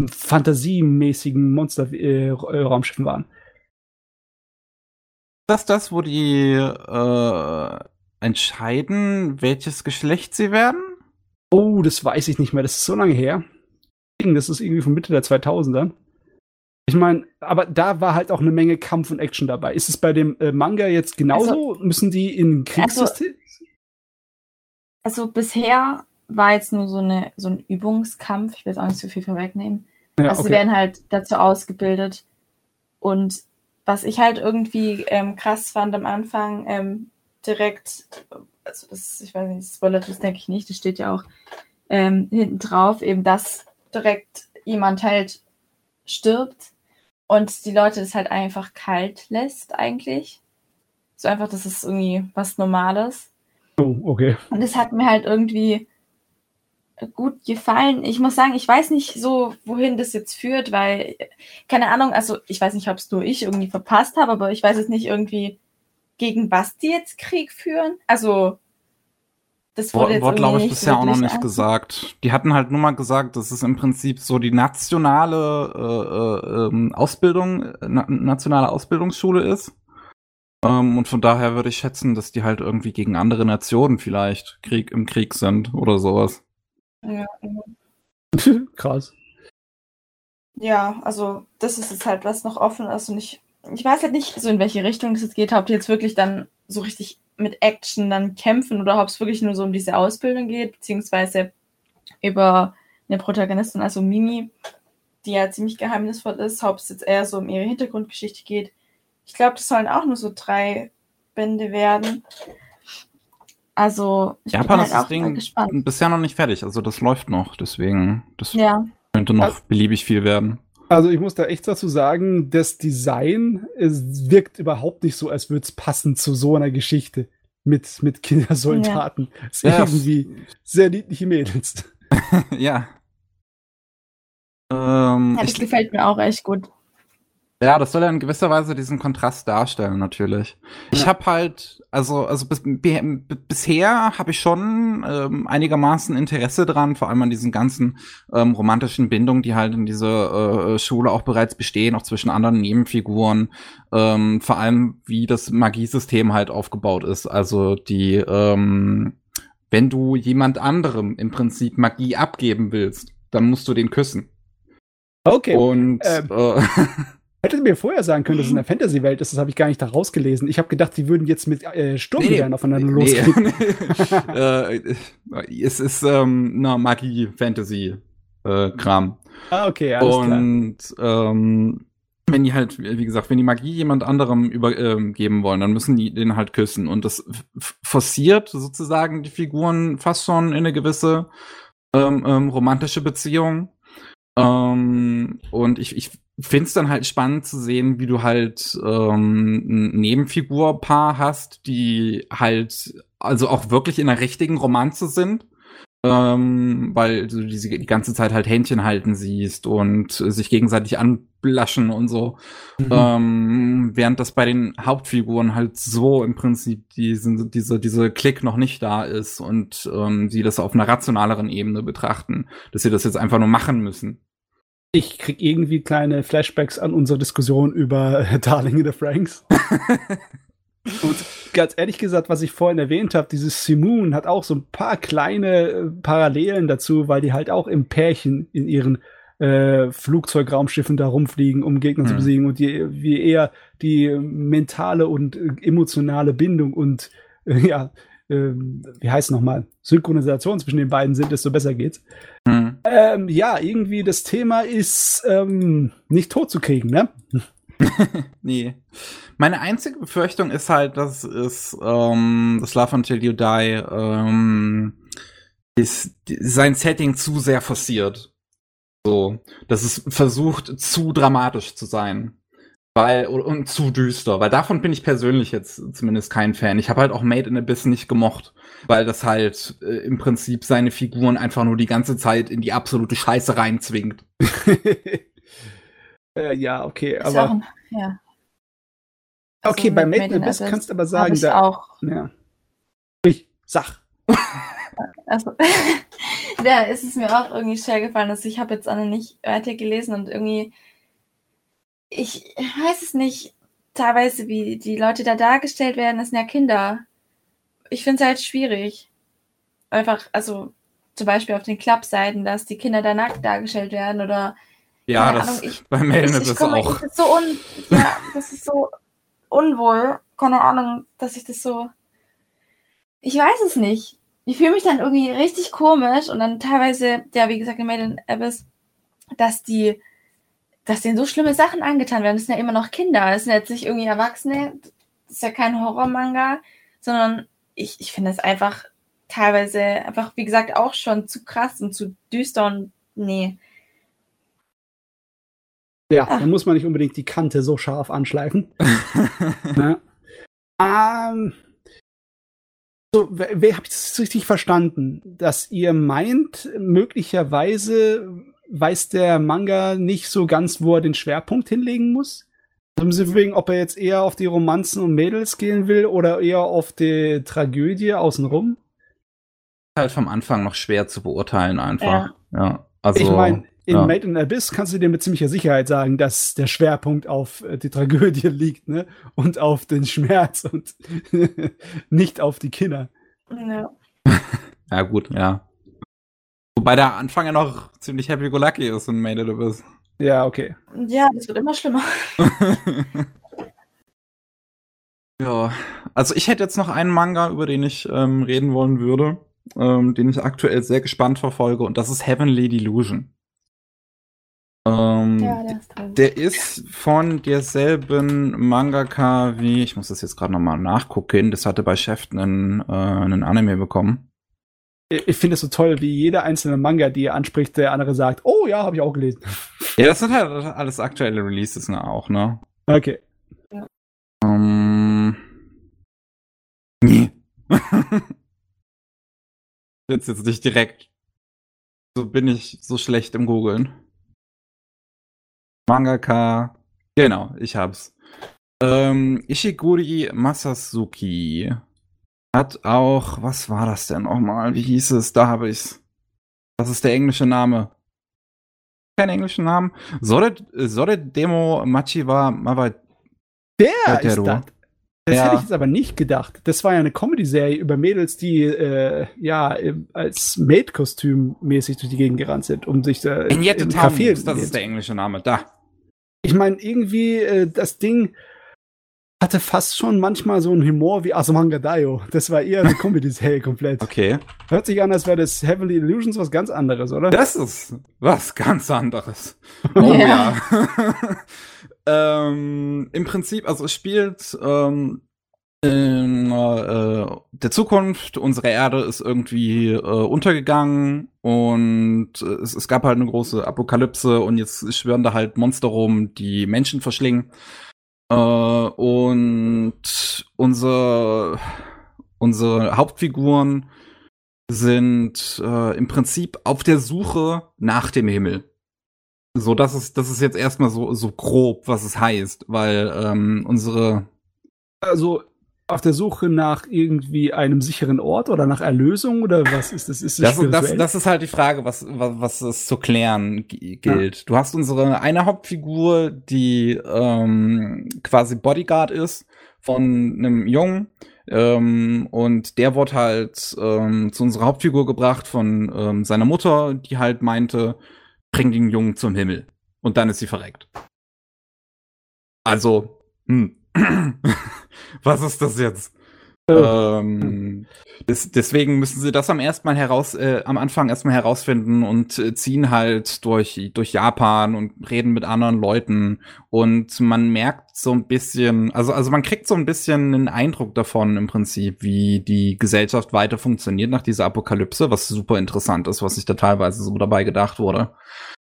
fantasiemäßigen Monster-Raumschiffen äh, waren. Ist das das, wo die äh, entscheiden, welches Geschlecht sie werden? Oh, das weiß ich nicht mehr. Das ist so lange her. Das ist irgendwie von Mitte der 2000er. Ich meine, aber da war halt auch eine Menge Kampf und Action dabei. Ist es bei dem äh, Manga jetzt genauso? Also, Müssen die in Kriegssystem? Also, also, bisher war jetzt nur so, eine, so ein Übungskampf. Ich will jetzt auch nicht so viel vorwegnehmen. Ja, also okay. sie werden halt dazu ausgebildet. Und was ich halt irgendwie ähm, krass fand am Anfang, ähm, direkt, also das, ich weiß nicht, Spoiler, das denke ich nicht, das steht ja auch ähm, hinten drauf, eben, dass direkt jemand halt stirbt und die Leute das halt einfach kalt lässt, eigentlich. So einfach, das ist irgendwie was Normales. Oh, okay. Und das hat mir halt irgendwie gut gefallen. Ich muss sagen, ich weiß nicht so, wohin das jetzt führt, weil, keine Ahnung, also ich weiß nicht, ob es nur ich irgendwie verpasst habe, aber ich weiß jetzt nicht irgendwie, gegen was die jetzt Krieg führen. Also, das wurde jetzt glaube ich, bisher auch noch nicht an. gesagt. Die hatten halt nur mal gesagt, das ist im Prinzip so die nationale äh, äh, ähm, Ausbildung, na, nationale Ausbildungsschule ist. Ähm, und von daher würde ich schätzen, dass die halt irgendwie gegen andere Nationen vielleicht Krieg im Krieg sind oder sowas. Ja. Krass. Ja, also das ist jetzt halt was noch offen ist und ich, ich weiß halt nicht so in welche Richtung es jetzt geht, ob die jetzt wirklich dann so richtig mit Action dann kämpfen oder ob es wirklich nur so um diese Ausbildung geht, beziehungsweise über eine Protagonistin, also Mimi, die ja ziemlich geheimnisvoll ist, ob es jetzt eher so um ihre Hintergrundgeschichte geht. Ich glaube, das sollen auch nur so drei Bände werden. Also, ich Japan bin halt ist das Ding gespannt. bisher noch nicht fertig. Also, das läuft noch. Deswegen, das ja. könnte noch also, beliebig viel werden. Also, ich muss da echt dazu sagen, das Design es wirkt überhaupt nicht so, als würde es passen zu so einer Geschichte mit, mit Kindersoldaten. Ja. Es ist ja. irgendwie sehr niedliche Mädels. ja. Ähm, ja, das gefällt mir auch echt gut. Ja, das soll ja in gewisser Weise diesen Kontrast darstellen, natürlich. Ich Ja. habe halt, also, also bis, bisher habe ich schon ähm, einigermaßen Interesse dran, vor allem an diesen ganzen ähm, romantischen Bindungen, die halt in dieser äh, Schule auch bereits bestehen, auch zwischen anderen Nebenfiguren. Ähm, vor allem, wie das Magiesystem halt aufgebaut ist. Also die, ähm, wenn du jemand anderem im Prinzip Magie abgeben willst, dann musst du den küssen. Okay. Und ähm, äh, Hättet ihr mir vorher sagen können, dass es in der Fantasy-Welt ist, das habe ich gar nicht da rausgelesen. Ich habe gedacht, die würden jetzt mit äh, Sturmgewehren aufeinander loskriegen. äh, es ist ähm, na, Magie-Fantasy-Kram. Ah, okay, alles klar. Und ähm, wenn die halt, wie gesagt, wenn die Magie jemand anderem übergeben wollen, dann müssen die den halt küssen. Und das forciert sozusagen die Figuren fast schon in eine gewisse ähm, ähm, romantische Beziehung. Ähm, und ich, ich finde es dann halt spannend zu sehen, wie du halt ähm, ein Nebenfigurpaar hast, die halt also auch wirklich in einer richtigen Romanze sind. Ähm, weil du diese die ganze Zeit halt Händchen halten siehst und sich gegenseitig anblaschen und so. Mhm. Ähm, während das bei den Hauptfiguren halt so im Prinzip diesen, diese, diese Klick noch nicht da ist und ähm, sie das auf einer rationaleren Ebene betrachten, dass sie das jetzt einfach nur machen müssen. Ich krieg irgendwie kleine Flashbacks an unsere Diskussion über Darling in the Franks. Und ganz ehrlich gesagt, was ich vorhin erwähnt habe, dieses Simoon hat auch so ein paar kleine äh, Parallelen dazu, weil die halt auch im Pärchen in ihren äh, Flugzeugraumschiffen da rumfliegen, um Gegner zu Mhm. besiegen und die, wie eher die mentale und äh, emotionale Bindung und äh, ja, ähm, wie heißt nochmal, Synchronisation zwischen den beiden sind, desto besser geht's. Hm. Ähm, ja, irgendwie das Thema ist ähm, nicht tot zu kriegen, ne? nee. Meine einzige Befürchtung ist halt, dass es ähm, das Love Until You Die ähm, ist sein Setting zu sehr forciert. So, dass es versucht, zu dramatisch zu sein. Weil, und zu düster. Weil davon bin ich persönlich jetzt zumindest kein Fan. Ich habe halt auch Made in Abyss nicht gemocht. Weil das halt äh, im Prinzip seine Figuren einfach nur die ganze Zeit in die absolute Scheiße reinzwingt. äh, ja, okay, Ist aber ein, ja. okay, Also bei mit Made in Abyss kannst du aber sagen, ich da, auch. ja. Ich, sag. Also, da ist es mir auch irgendwie schwer gefallen. Also ich habe jetzt Anne nicht weiter gelesen und irgendwie, ich weiß es nicht, teilweise wie die Leute da dargestellt werden, das sind ja Kinder. Ich finde es halt schwierig. Einfach, also zum Beispiel auf den Clubseiten, dass die Kinder da nackt dargestellt werden oder Ja, das Ahnung, ich- bei Abyss ich komme, auch. Das ist so un, ja, das ist so unwohl. Keine Ahnung, dass ich das so. Ich weiß es nicht. Ich fühle mich dann irgendwie richtig komisch und dann teilweise, ja, wie gesagt, in Made in Abyss, dass die, dass denen so schlimme Sachen angetan werden. Das sind ja immer noch Kinder. Das sind jetzt nicht irgendwie Erwachsene. Das ist ja kein Horrormanga, sondern ich, ich finde es einfach teilweise einfach, wie gesagt, auch schon zu krass und zu düster und nee. Ja, Ah. da muss man nicht unbedingt die Kante so scharf anschleifen. ja. ähm, so, wer, habt ihr das richtig verstanden? Dass ihr meint, möglicherweise weiß der Manga nicht so ganz, wo er den Schwerpunkt hinlegen muss? Also wegen, ob er jetzt eher auf die Romanzen und Mädels gehen will oder eher auf die Tragödie außenrum? halt vom Anfang noch schwer zu beurteilen einfach. Ja. Also, ich meine, in ja. Made in Abyss kannst du dir mit ziemlicher Sicherheit sagen, dass der Schwerpunkt auf äh, die Tragödie liegt, ne? Und auf den Schmerz und nicht auf die Kinder. Ja. ja gut, ja. Wobei der Anfang ja noch ziemlich happy go lucky ist in Made in Abyss. Ja, okay. ja, das wird immer schlimmer. ja, also ich hätte jetzt noch einen Manga, über den ich ähm, reden wollen würde, ähm, den ich aktuell sehr gespannt verfolge, und das ist Heavenly Delusion. Ähm, Ja, der ist toll. Der ist von derselben Mangaka wie, ich muss das jetzt gerade nochmal nachgucken, das hatte bei Chef einen, äh, einen Anime bekommen. Ich ich finde es so toll, wie jeder einzelne Manga, die er anspricht, der andere sagt, oh ja, habe ich auch gelesen. Ja, das sind halt alles aktuelle Releases ne, auch, ne? Okay. Ähm. Nee. jetzt jetzt nicht direkt. So bin ich so schlecht im Googeln. Mangaka Genau, ich hab's. Ähm, Ishiguri Masasuki hat auch, was war das denn nochmal? Wie hieß es? Da habe ich's. Was ist der englische Name? Kein englischen Namen. Sore, Sore Demo Machiwa Mawa. Der ist das. Das ja. hätte ich jetzt aber nicht gedacht. Das war ja eine Comedy-Serie über Mädels, die äh, ja als Maid-Kostüm mäßig durch die Gegend gerannt sind, um sich da im Café. Das ist der englische Name. Da. Ich meine, irgendwie äh, das Ding hatte fast schon manchmal so einen Humor wie Asumanga Daio. Das war eher eine Comedy-Serie komplett. Okay. Hört sich an, als wäre das Heavenly Illusions was ganz anderes, oder? Das ist was ganz anderes. Oh ja. ja. ähm, Im Prinzip, also es spielt ähm, in äh, der Zukunft, unsere Erde ist irgendwie äh, untergegangen und äh, es, es gab halt eine große Apokalypse und jetzt schwören da halt Monster rum, die Menschen verschlingen. Äh, und unsere, unsere Hauptfiguren sind äh, im Prinzip auf der Suche nach dem Himmel. So, das ist, das ist jetzt erstmal so, so grob, was es heißt, weil ähm, unsere. Also auf der Suche nach irgendwie einem sicheren Ort oder nach Erlösung oder was ist das? Ist das, das, das, das ist halt die Frage, was, was, was es zu klären gilt. Ja. Du hast unsere eine Hauptfigur, die ähm, quasi Bodyguard ist von einem Jungen. Ähm, und der wurde halt ähm, zu unserer Hauptfigur gebracht von ähm, seiner Mutter, die halt meinte, bring den Jungen zum Himmel. Und dann ist sie verreckt. Also, hm. Was ist das jetzt? Ähm, des, deswegen müssen sie das am ersten Mal heraus, äh, am Anfang erstmal herausfinden und äh, ziehen halt durch, durch Japan und reden mit anderen Leuten. Und man merkt so ein bisschen, also, also man kriegt so ein bisschen einen Eindruck davon im Prinzip, wie die Gesellschaft weiter funktioniert nach dieser Apokalypse, was super interessant ist, was sich da teilweise so dabei gedacht wurde.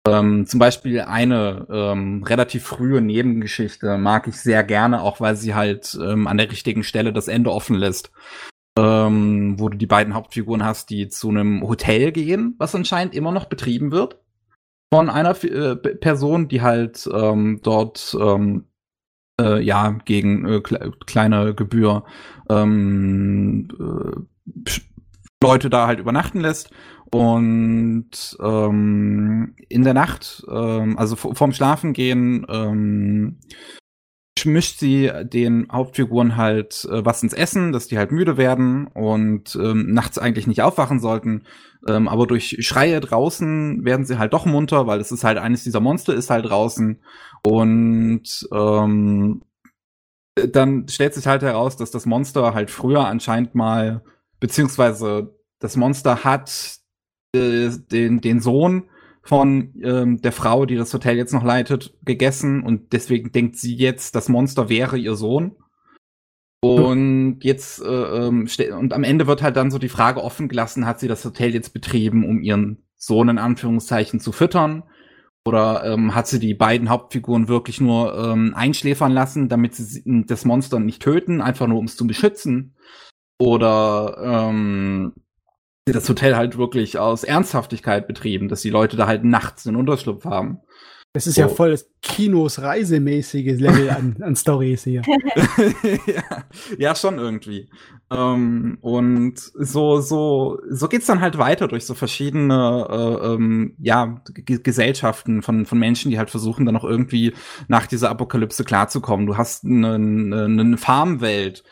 Ähm, zum Beispiel eine ähm, relativ frühe Nebengeschichte mag ich sehr gerne, auch weil sie halt ähm, an der richtigen Stelle das Ende offen lässt. Ähm, wo du die beiden Hauptfiguren hast, die zu einem Hotel gehen, was anscheinend immer noch betrieben wird von einer äh, Person, die halt ähm, dort ähm, äh, ja gegen äh, kle kleine Gebühr ähm, äh, Leute da halt übernachten lässt und ähm, in der Nacht, ähm, also vorm Schlafengehen, ähm, mischt sie den Hauptfiguren halt äh, was ins Essen, dass die halt müde werden und ähm, nachts eigentlich nicht aufwachen sollten. Ähm, aber durch Schreie draußen werden sie halt doch munter, weil es ist halt eines dieser Monster ist halt draußen. Und ähm, dann stellt sich halt heraus, dass das Monster halt früher anscheinend mal, beziehungsweise das Monster hat den, den Sohn von ähm, der Frau, die das Hotel jetzt noch leitet, gegessen und deswegen denkt sie jetzt, das Monster wäre ihr Sohn. Und jetzt, äh, ähm, und am Ende wird halt dann so die Frage offen gelassen, hat sie das Hotel jetzt betrieben, um ihren Sohn in Anführungszeichen zu füttern? Oder ähm, hat sie die beiden Hauptfiguren wirklich nur ähm, einschläfern lassen, damit sie das Monster nicht töten, einfach nur um es zu beschützen? Oder ähm, das Hotel halt wirklich aus Ernsthaftigkeit betrieben, dass die Leute da halt nachts einen Unterschlupf haben. Das ist so. ja voll das Kinos reisemäßige Level an, an Stories hier. ja, ja, schon irgendwie. Ähm, und so, so, so geht's dann halt weiter durch so verschiedene äh, ähm, ja, Gesellschaften von, von Menschen, die halt versuchen, dann noch irgendwie nach dieser Apokalypse klarzukommen. Du hast eine, eine, eine Farmwelt,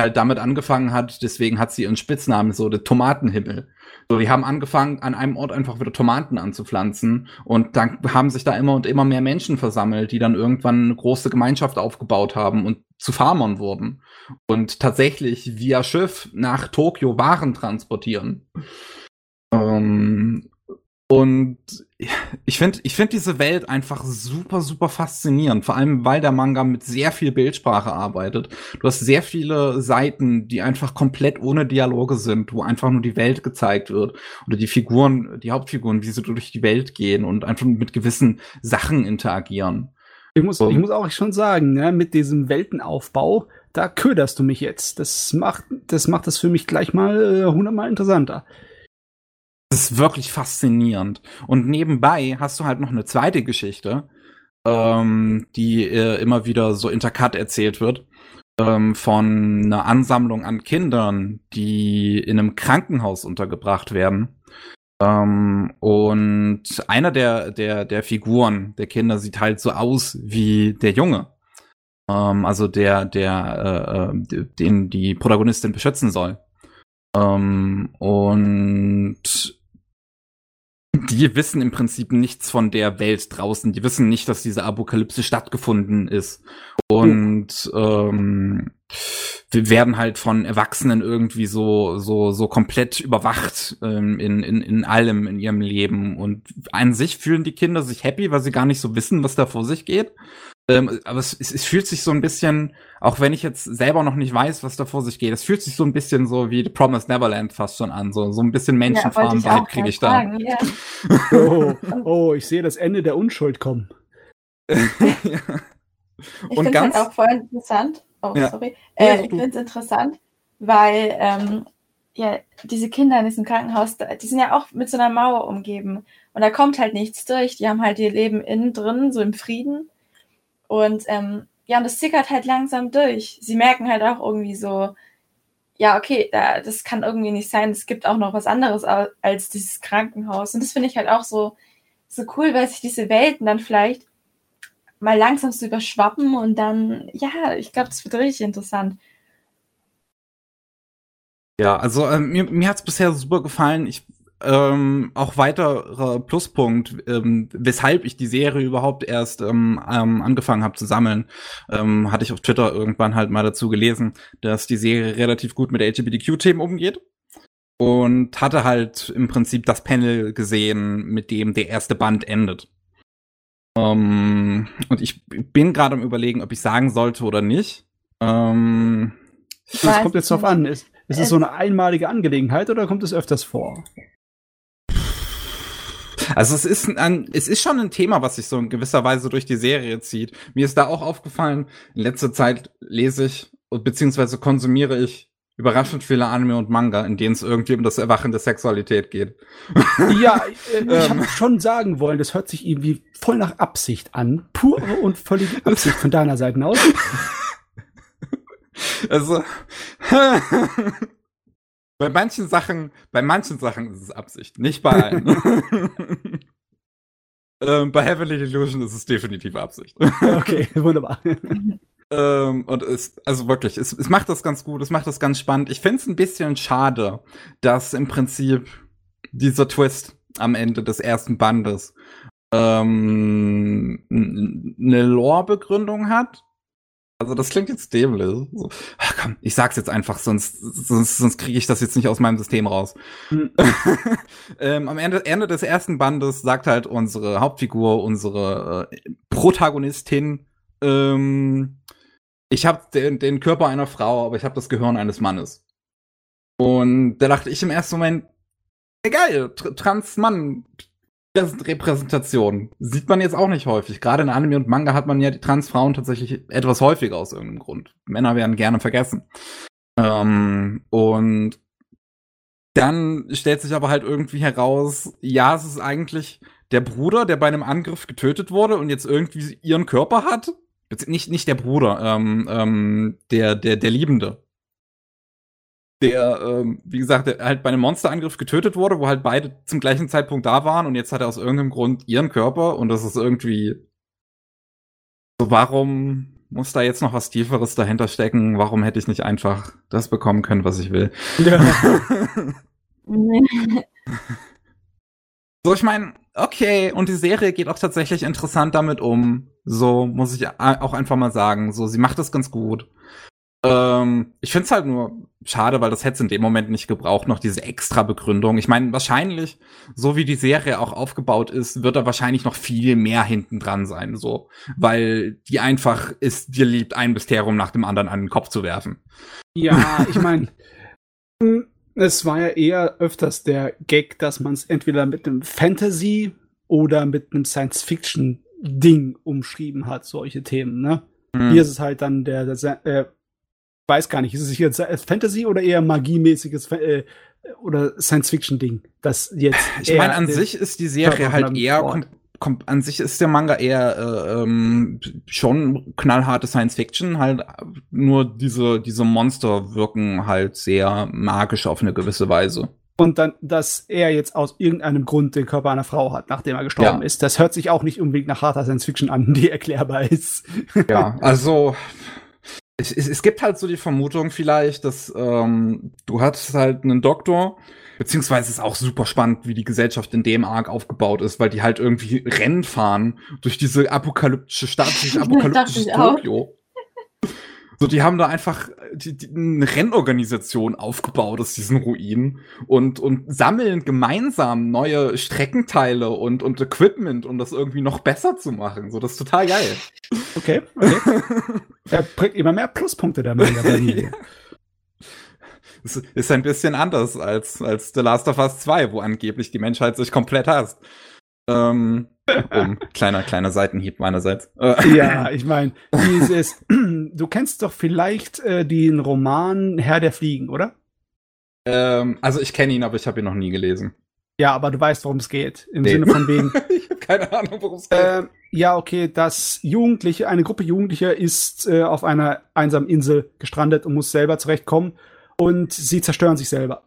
halt damit angefangen hat, deswegen hat sie ihren Spitznamen so, der Tomatenhimmel. So, die haben angefangen, an einem Ort einfach wieder Tomaten anzupflanzen und dann haben sich da immer und immer mehr Menschen versammelt, die dann irgendwann eine große Gemeinschaft aufgebaut haben und zu Farmern wurden und tatsächlich via Schiff nach Tokio Waren transportieren. Ähm, und ich finde ich finde diese Welt einfach super, super faszinierend. Vor allem, weil der Manga mit sehr viel Bildsprache arbeitet. Du hast sehr viele Seiten, die einfach komplett ohne Dialoge sind, wo einfach nur die Welt gezeigt wird. Oder die Figuren, die Hauptfiguren, wie sie durch die Welt gehen und einfach mit gewissen Sachen interagieren. Ich muss, ich muss auch schon sagen, ne, mit diesem Weltenaufbau, da köderst du mich jetzt. Das macht, das macht das für mich gleich mal äh, hundertmal interessanter. Das ist wirklich faszinierend. Und nebenbei hast du halt noch eine zweite Geschichte, ähm, die äh, immer wieder so intercut erzählt wird, ähm, von einer Ansammlung an Kindern, die in einem Krankenhaus untergebracht werden. Ähm, und einer der, der, der Figuren der Kinder sieht halt so aus wie der Junge. Ähm, also der, der, äh, äh den die Protagonistin beschützen soll. Ähm, und die wissen im Prinzip nichts von der Welt draußen. Die wissen nicht, dass diese Apokalypse stattgefunden ist. Und ähm, wir werden halt von Erwachsenen irgendwie so so so komplett überwacht ähm, in, in in allem in ihrem Leben und an sich fühlen die Kinder sich happy, weil sie gar nicht so wissen, was da vor sich geht. Ähm, aber es, es, es, fühlt sich so ein bisschen, auch wenn ich jetzt selber noch nicht weiß, was da vor sich geht, es fühlt sich so ein bisschen so wie The Promised Neverland fast schon an. So, so ein bisschen Menschenfarm-Vibe ja, kriege ich da. Ja. Oh, oh, ich sehe das Ende der Unschuld kommen. ja. Ich finde es halt auch voll interessant. Oh, ja. sorry. Äh, ich finde es interessant, weil ähm, ja, diese Kinder in diesem Krankenhaus, die sind ja auch mit so einer Mauer umgeben. Und da kommt halt nichts durch. Die haben halt ihr Leben innen drin, so im Frieden. Und ähm, ja, und das zickert halt langsam durch. Sie merken halt auch irgendwie so, ja, okay, da, das kann irgendwie nicht sein. Es gibt auch noch was anderes als dieses Krankenhaus. Und das finde ich halt auch so, so cool, weil sich diese Welten dann vielleicht mal langsam so überschwappen und dann, ja, ich glaube, das wird richtig interessant. Ja, also äh, mir, mir hat es bisher super gefallen. Ich ähm, auch weiterer Pluspunkt, ähm, weshalb ich die Serie überhaupt erst ähm, ähm, angefangen habe zu sammeln, ähm, hatte ich auf Twitter irgendwann halt mal dazu gelesen, dass die Serie relativ gut mit LGBTQ-Themen umgeht und hatte halt im Prinzip das Panel gesehen, mit dem der erste Band endet. Ähm, und ich bin gerade am überlegen, ob ich sagen sollte oder nicht. Ähm, das kommt jetzt drauf an. Ist, ist es so eine einmalige Angelegenheit oder kommt es öfters vor? Also es ist ein, es ist schon ein Thema, was sich so in gewisser Weise durch die Serie zieht. Mir ist da auch aufgefallen, in letzter Zeit lese ich beziehungsweise konsumiere ich überraschend viele Anime und Manga, in denen es irgendwie um das Erwachen der Sexualität geht. Ja, äh, ich habe schon sagen wollen, das hört sich irgendwie voll nach Absicht an. Pure und völlige Absicht von deiner Seite aus. Also bei manchen Sachen, bei manchen Sachen ist es Absicht, nicht bei allen. ähm, bei Heavenly Illusion ist es definitiv Absicht. okay, wunderbar. ähm, und es, also wirklich, es, es macht das ganz gut, es macht das ganz spannend. Ich finde es ein bisschen schade, dass im Prinzip dieser Twist am Ende des ersten Bandes ähm, eine Lore-Begründung hat, also das klingt jetzt dämlich. So, ach komm, ich sag's jetzt einfach, sonst, sonst, sonst kriege ich das jetzt nicht aus meinem System raus. Hm. ähm, am Ende, Ende des ersten Bandes sagt halt unsere Hauptfigur, unsere äh, Protagonistin, ähm, ich habe den, den Körper einer Frau, aber ich habe das Gehirn eines Mannes. Und da dachte ich im ersten Moment, geil, trans Mann, Repräsentation. Sieht man jetzt auch nicht häufig. Gerade in Anime und Manga hat man ja die Transfrauen tatsächlich etwas häufiger aus irgendeinem Grund. Männer werden gerne vergessen. Ähm, und dann stellt sich aber halt irgendwie heraus, ja, es ist eigentlich der Bruder, der bei einem Angriff getötet wurde und jetzt irgendwie ihren Körper hat. Nicht, nicht der Bruder, ähm, ähm, der, der, der Liebende der, ähm, wie gesagt, der halt bei einem Monsterangriff getötet wurde, wo halt beide zum gleichen Zeitpunkt da waren und jetzt hat er aus irgendeinem Grund ihren Körper und das ist irgendwie so, warum muss da jetzt noch was Tieferes dahinter stecken? Warum hätte ich nicht einfach das bekommen können, was ich will? Ja. so, ich meine, okay, und die Serie geht auch tatsächlich interessant damit um. So muss ich auch einfach mal sagen. So, sie macht das ganz gut. Ähm, ich finde es halt nur schade, weil das hätte in dem Moment nicht gebraucht, noch diese extra Begründung. Ich meine, wahrscheinlich, so wie die Serie auch aufgebaut ist, wird da wahrscheinlich noch viel mehr hinten dran sein, so. Weil die einfach ist dir liebt, ein Mysterium nach dem anderen an den Kopf zu werfen. Ja, ich meine, es war ja eher öfters der Gag, dass man es entweder mit einem Fantasy oder mit einem Science-Fiction-Ding umschrieben hat, solche Themen, ne? Hm. Hier ist es halt dann der, der äh, weiß gar nicht, ist es jetzt Fantasy oder eher magiemäßiges äh, oder Science-Fiction-Ding? Das jetzt. Ich meine, an sich ist die Serie halt eher an sich ist der Manga eher äh, ähm, schon knallharte Science Fiction, halt nur diese, diese Monster wirken halt sehr magisch auf eine gewisse Weise. Und dann, dass er jetzt aus irgendeinem Grund den Körper einer Frau hat, nachdem er gestorben Ja. ist. Das hört sich auch nicht unbedingt nach harter Science Fiction an, die erklärbar ist. Ja, also es, es, es gibt halt so die Vermutung vielleicht, dass ähm, du hattest halt einen Doktor, beziehungsweise es ist auch super spannend, wie die Gesellschaft in dem Arc aufgebaut ist, weil die halt irgendwie Rennen fahren durch diese apokalyptische Stadt, dieses apokalyptische. Tokio. So, die haben da einfach die, die, eine Rennorganisation aufgebaut aus diesen Ruinen und, und sammeln gemeinsam neue Streckenteile und, und Equipment, um das irgendwie noch besser zu machen. So, das ist total geil. Okay, okay. er bringt immer mehr Pluspunkte der Manga. Es ist ein bisschen anders als, als The Last of Us 2, wo angeblich die Menschheit sich komplett hasst. Ähm, um, kleiner, kleiner Seitenhieb meinerseits. Äh, Ja, ich meine, dieses, du kennst doch vielleicht äh, den Roman Herr der Fliegen, oder? ähm, also ich kenne ihn, aber ich habe ihn noch nie gelesen. Ja, aber du weißt, worum es geht. Im Nee. Sinne von wegen, ich habe keine Ahnung, worum es geht. ähm, ja, okay, dass Jugendliche, eine Gruppe Jugendlicher ist äh, auf einer einsamen Insel gestrandet und muss selber zurechtkommen und sie zerstören sich selber.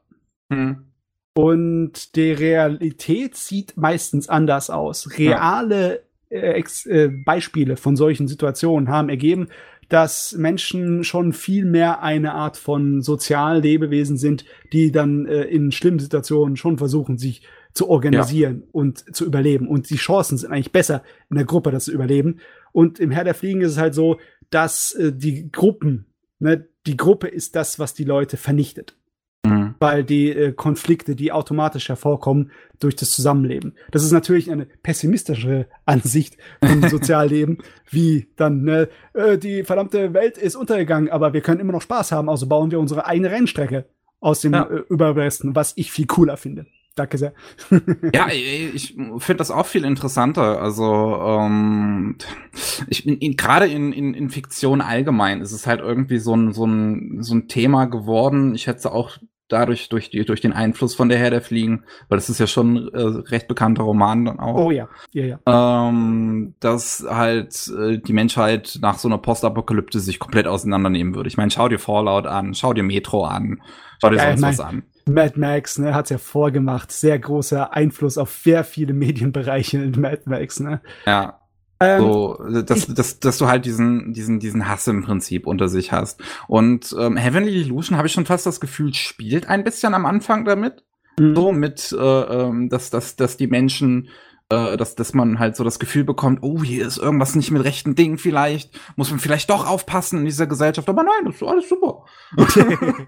Hm. Und die Realität sieht meistens anders aus. Reale äh, äh, Beispiele von solchen Situationen haben ergeben, dass Menschen schon viel mehr eine Art von Soziallebewesen sind, die dann äh, in schlimmen Situationen schon versuchen, sich zu organisieren und zu überleben. Und die Chancen sind eigentlich besser in der Gruppe, das zu überleben. Und im Herr der Fliegen ist es halt so, dass äh, die Gruppen, ne, die Gruppe ist das, was die Leute vernichtet. Weil die äh, Konflikte, die automatisch hervorkommen durch das Zusammenleben. Das ist natürlich eine pessimistischere Ansicht vom Sozialleben, wie dann, ne, äh, die verdammte Welt ist untergegangen, aber wir können immer noch Spaß haben, also bauen wir unsere eigene Rennstrecke aus dem Ja. äh, Überresten, was ich viel cooler finde. Danke sehr. Ja, ich finde das auch viel interessanter. Also ähm, ich in, in, gerade in, in, in Fiktion allgemein ist es halt irgendwie so ein, so ein, so ein Thema geworden. Ich schätze auch dadurch durch, die, durch den Einfluss von der Herr der Fliegen, weil das ist ja schon ein äh, recht bekannter Roman dann auch. Oh ja, ja, ja. ähm, dass halt äh, die Menschheit nach so einer Postapokalypse sich komplett auseinandernehmen würde. Ich meine, schau dir Fallout an, schau dir Metro an, schau dir Ja, sonst ich was mein- an. Mad Max, ne, hat's ja vorgemacht. Sehr großer Einfluss auf sehr viele Medienbereiche in Mad Max, ne. Ja, so, dass, dass, dass du halt diesen, diesen, diesen Hass im Prinzip unter sich hast. Und ähm, Heavenly Illusion habe ich schon fast das Gefühl, spielt ein bisschen am Anfang damit. mhm. So mit, äh, ähm, dass, dass, dass die Menschen, äh, dass, dass man halt so das Gefühl bekommt, oh, hier ist irgendwas nicht mit rechten Dingen vielleicht, muss man vielleicht doch aufpassen in dieser Gesellschaft. Aber nein, das ist alles super.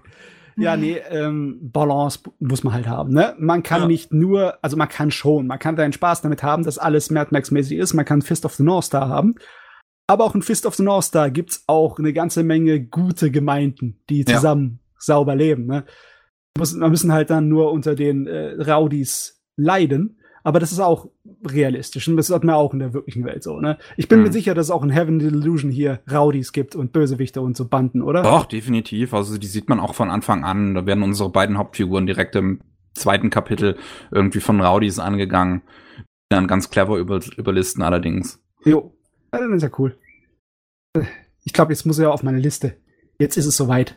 Ja, nee, ähm, Balance muss man halt haben. Ne? Man kann Ja. nicht nur, also man kann schon, man kann deinen Spaß damit haben, dass alles Mad Max-mäßig ist. Man kann Fist of the North Star haben. Aber auch in Fist of the North Star gibt's auch eine ganze Menge gute Gemeinden, die Ja. zusammen sauber leben. Ne? Muss, man müssen halt dann nur unter den äh, Rowdies leiden. Aber das ist auch realistisch. Und das hat man auch in der wirklichen Welt so. Ne? Ich bin Mhm. mir sicher, dass es auch in Heaven Illusion hier Rowdies gibt und Bösewichte und so Banden, oder? Doch, definitiv. Also die sieht man auch von Anfang an. Da werden unsere beiden Hauptfiguren direkt im zweiten Kapitel irgendwie von Rowdies angegangen. Dann ganz clever über, überlisten allerdings. Jo, ja, dann ist ja cool. Ich glaube, jetzt muss er auf meine Liste. Jetzt ist es soweit.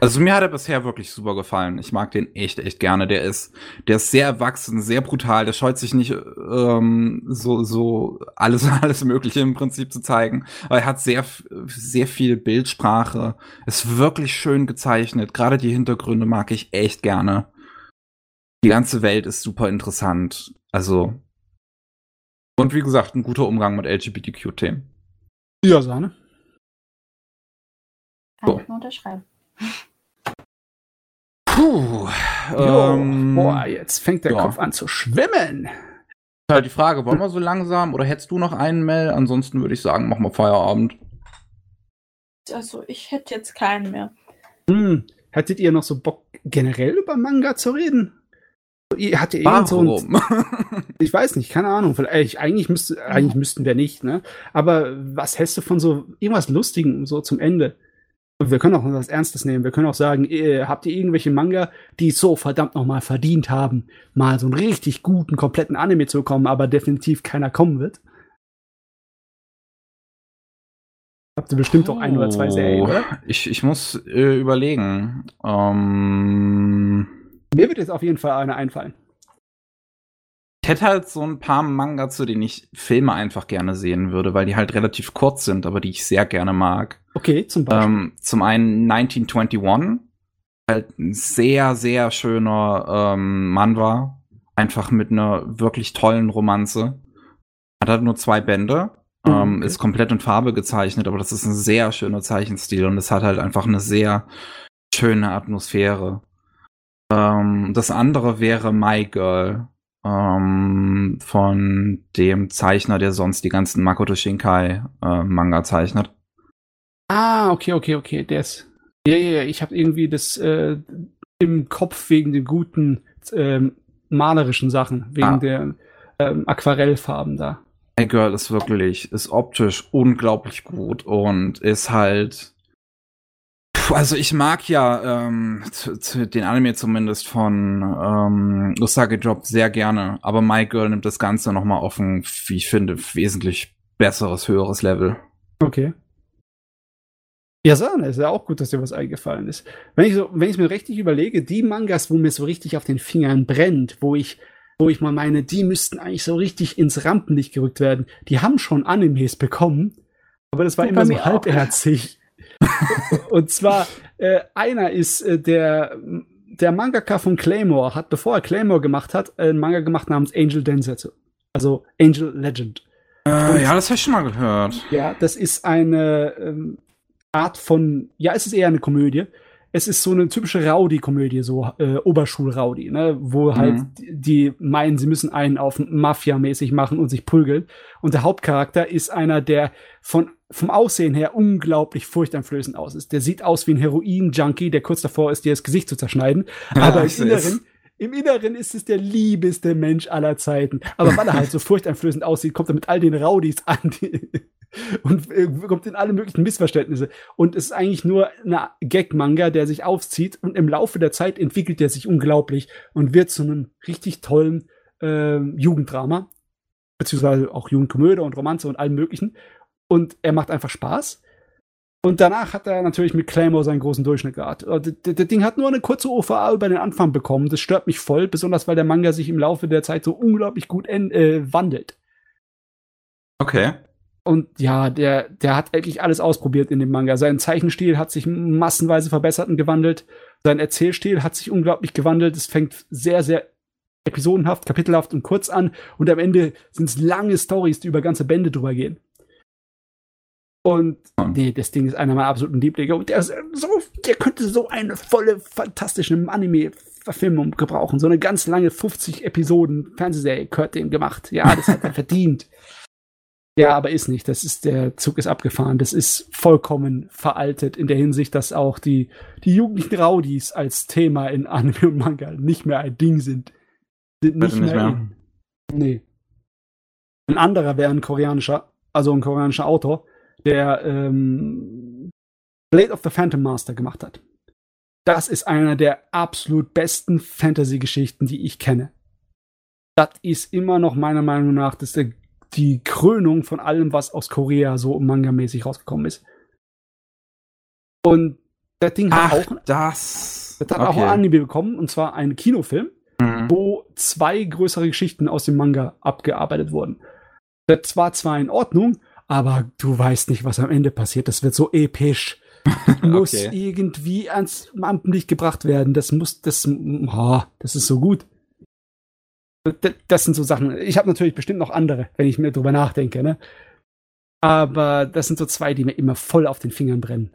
Also mir hat er bisher wirklich super gefallen. Ich mag den echt, echt gerne. Der ist, der ist sehr erwachsen, sehr brutal. Der scheut sich nicht, ähm, so, so alles, alles Mögliche im Prinzip zu zeigen. Aber er hat sehr, sehr viel Bildsprache. Ist wirklich schön gezeichnet. Gerade die Hintergründe mag ich echt gerne. Die ganze Welt ist super interessant. Also. Und wie gesagt, ein guter Umgang mit LGBTQ-Themen. Ja, Sahne. Kann So. ich nur unterschreiben. Puh. Ähm, boah, jetzt fängt der ja. Kopf an zu schwimmen. Ist halt die Frage, wollen wir so langsam oder hättest du noch einen Mel? Ansonsten würde ich sagen, machen wir Feierabend. Also, ich hätte jetzt keinen mehr. Hm. Hättet ihr noch so Bock, generell über Manga zu reden? Ihr hattet irgend so ein, ich weiß nicht, keine Ahnung. Vielleicht, eigentlich, müsste, eigentlich müssten wir nicht, ne? Aber was hältst du von so irgendwas Lustigem so zum Ende? Wir können auch was Ernstes nehmen. Wir können auch sagen, äh, habt ihr irgendwelche Manga, die so verdammt nochmal verdient haben, mal so einen richtig guten, kompletten Anime zu bekommen, aber definitiv keiner kommen wird? Habt ihr bestimmt auch ein oder zwei Serien, oder? Ich, ich muss äh, überlegen. Ähm, Mir wird jetzt auf jeden Fall eine einfallen. Ich hätte halt so ein paar Manga, zu denen ich Filme einfach gerne sehen würde, weil die halt relativ kurz sind, aber die ich sehr gerne mag. Okay, zum Beispiel. Ähm, zum einen 1921, halt ein sehr, sehr schöner ähm, Mann war. Einfach mit einer wirklich tollen Romanze. Hat halt nur zwei Bände. Mhm, Ähm, okay. Ist komplett in Farbe gezeichnet, aber das ist ein sehr schöner Zeichenstil und es hat halt einfach eine sehr schöne Atmosphäre. Ähm, das andere wäre My Girl ähm, von dem Zeichner, der sonst die ganzen Makoto Shinkai äh, Manga zeichnet. Ah, okay, okay, okay. Der ist. Ja, ja, ja. Ich habe irgendwie das äh, im Kopf wegen den guten ähm, malerischen Sachen, wegen Ah. der ähm, Aquarellfarben da. My Girl ist wirklich, ist optisch unglaublich gut und ist halt. Puh, Also ich mag ja ähm, zu, zu, den Anime zumindest von ähm, Usagi Drop sehr gerne, aber My Girl nimmt das Ganze noch mal auf ein, wie ich finde, wesentlich besseres, höheres Level. Okay. Ja, Sahne, ist ja auch gut, dass dir was eingefallen ist. Wenn ich so, wenn ich mir richtig überlege, die Mangas, wo mir so richtig auf den Fingern brennt, wo ich, wo ich mal meine, die müssten eigentlich so richtig ins Rampenlicht gerückt werden, die haben schon Animes bekommen, aber das war Bei immer so halbherzig. Und zwar, äh, einer ist äh, der, der Mangaka von Claymore, hat, bevor er Claymore gemacht hat, einen Manga gemacht namens Angel Densetsu. Also Angel Legend. Äh, ja, das habe ich schon mal gehört. Ja, das ist eine ähm, Art von, ja, es ist eher eine Komödie. Es ist so eine typische Rowdy-Komödie, so äh, Oberschul-Rowdy, ne? wo halt Mhm. die, meinen, sie müssen einen auf Mafia-mäßig machen und sich prügeln. Und der Hauptcharakter ist einer, der von, vom Aussehen her unglaublich furchteinflößend aus ist. Der sieht aus wie ein Heroin-Junkie, der kurz davor ist, dir das Gesicht zu zerschneiden. Aber im ich seh's. Inneren, im Inneren ist es der liebeste Mensch aller Zeiten. Aber weil er halt so furchteinflößend aussieht, kommt er mit all den Rowdies an und äh, kommt in alle möglichen Missverständnisse. Und es ist eigentlich nur eine Gag-Manga, der sich aufzieht und im Laufe der Zeit entwickelt er sich unglaublich und wird zu einem richtig tollen ähm, Jugenddrama, beziehungsweise auch Jugendkomödie und Romanze und allem möglichen. Und er macht einfach Spaß. Und danach hat er natürlich mit Claymore seinen großen Durchschnitt gehabt. D- Das Ding hat nur eine kurze OVA über den Anfang bekommen. Das stört mich voll, besonders weil der Manga sich im Laufe der Zeit so unglaublich gut äh, wandelt. Okay. Und ja, der, der hat wirklich alles ausprobiert in dem Manga. Sein Zeichenstil hat sich massenweise verbessert und gewandelt. Sein Erzählstil hat sich unglaublich gewandelt. Es fängt sehr, sehr episodenhaft, kapitelhaft und kurz an. Und am Ende sind es lange Stories, die über ganze Bände drüber gehen. Und nee, das Ding ist einer meiner absoluten Lieblinge. Und der, so, der könnte so eine volle, fantastische Anime-Verfilmung gebrauchen. So eine ganz lange 50 Episoden Fernsehserie gehört dem gemacht. Ja, das hat er verdient. Ja, aber ist nicht. Das ist, der Zug ist abgefahren. Das ist vollkommen veraltet in der Hinsicht, dass auch die, die jugendlichen Raudis als Thema in Anime und Manga nicht mehr ein Ding sind. Sind nicht, nicht mehr. mehr. Nee. Ein anderer wäre ein koreanischer, also ein koreanischer Autor, der ähm, Blade of the Phantom Master gemacht hat. Das ist einer der absolut besten Fantasy-Geschichten, die ich kenne. Das ist immer noch meiner Meinung nach das der, die Krönung von allem, was aus Korea so manga-mäßig rausgekommen ist. Und das Ding hat Ach, auch, das. das hat auch ein Anime bekommen, und zwar einen Kinofilm, Mhm. wo zwei größere Geschichten aus dem Manga abgearbeitet wurden. Das war zwar in Ordnung, aber du weißt nicht, was am Ende passiert. Das wird so episch. Das muss Okay. irgendwie ans Rampenlicht gebracht werden. Das muss, das, oh, das ist so gut. Das, sind so Sachen. Ich habe natürlich bestimmt noch andere, wenn ich mir drüber nachdenke, ne? Aber das sind so zwei, die mir immer voll auf den Fingern brennen.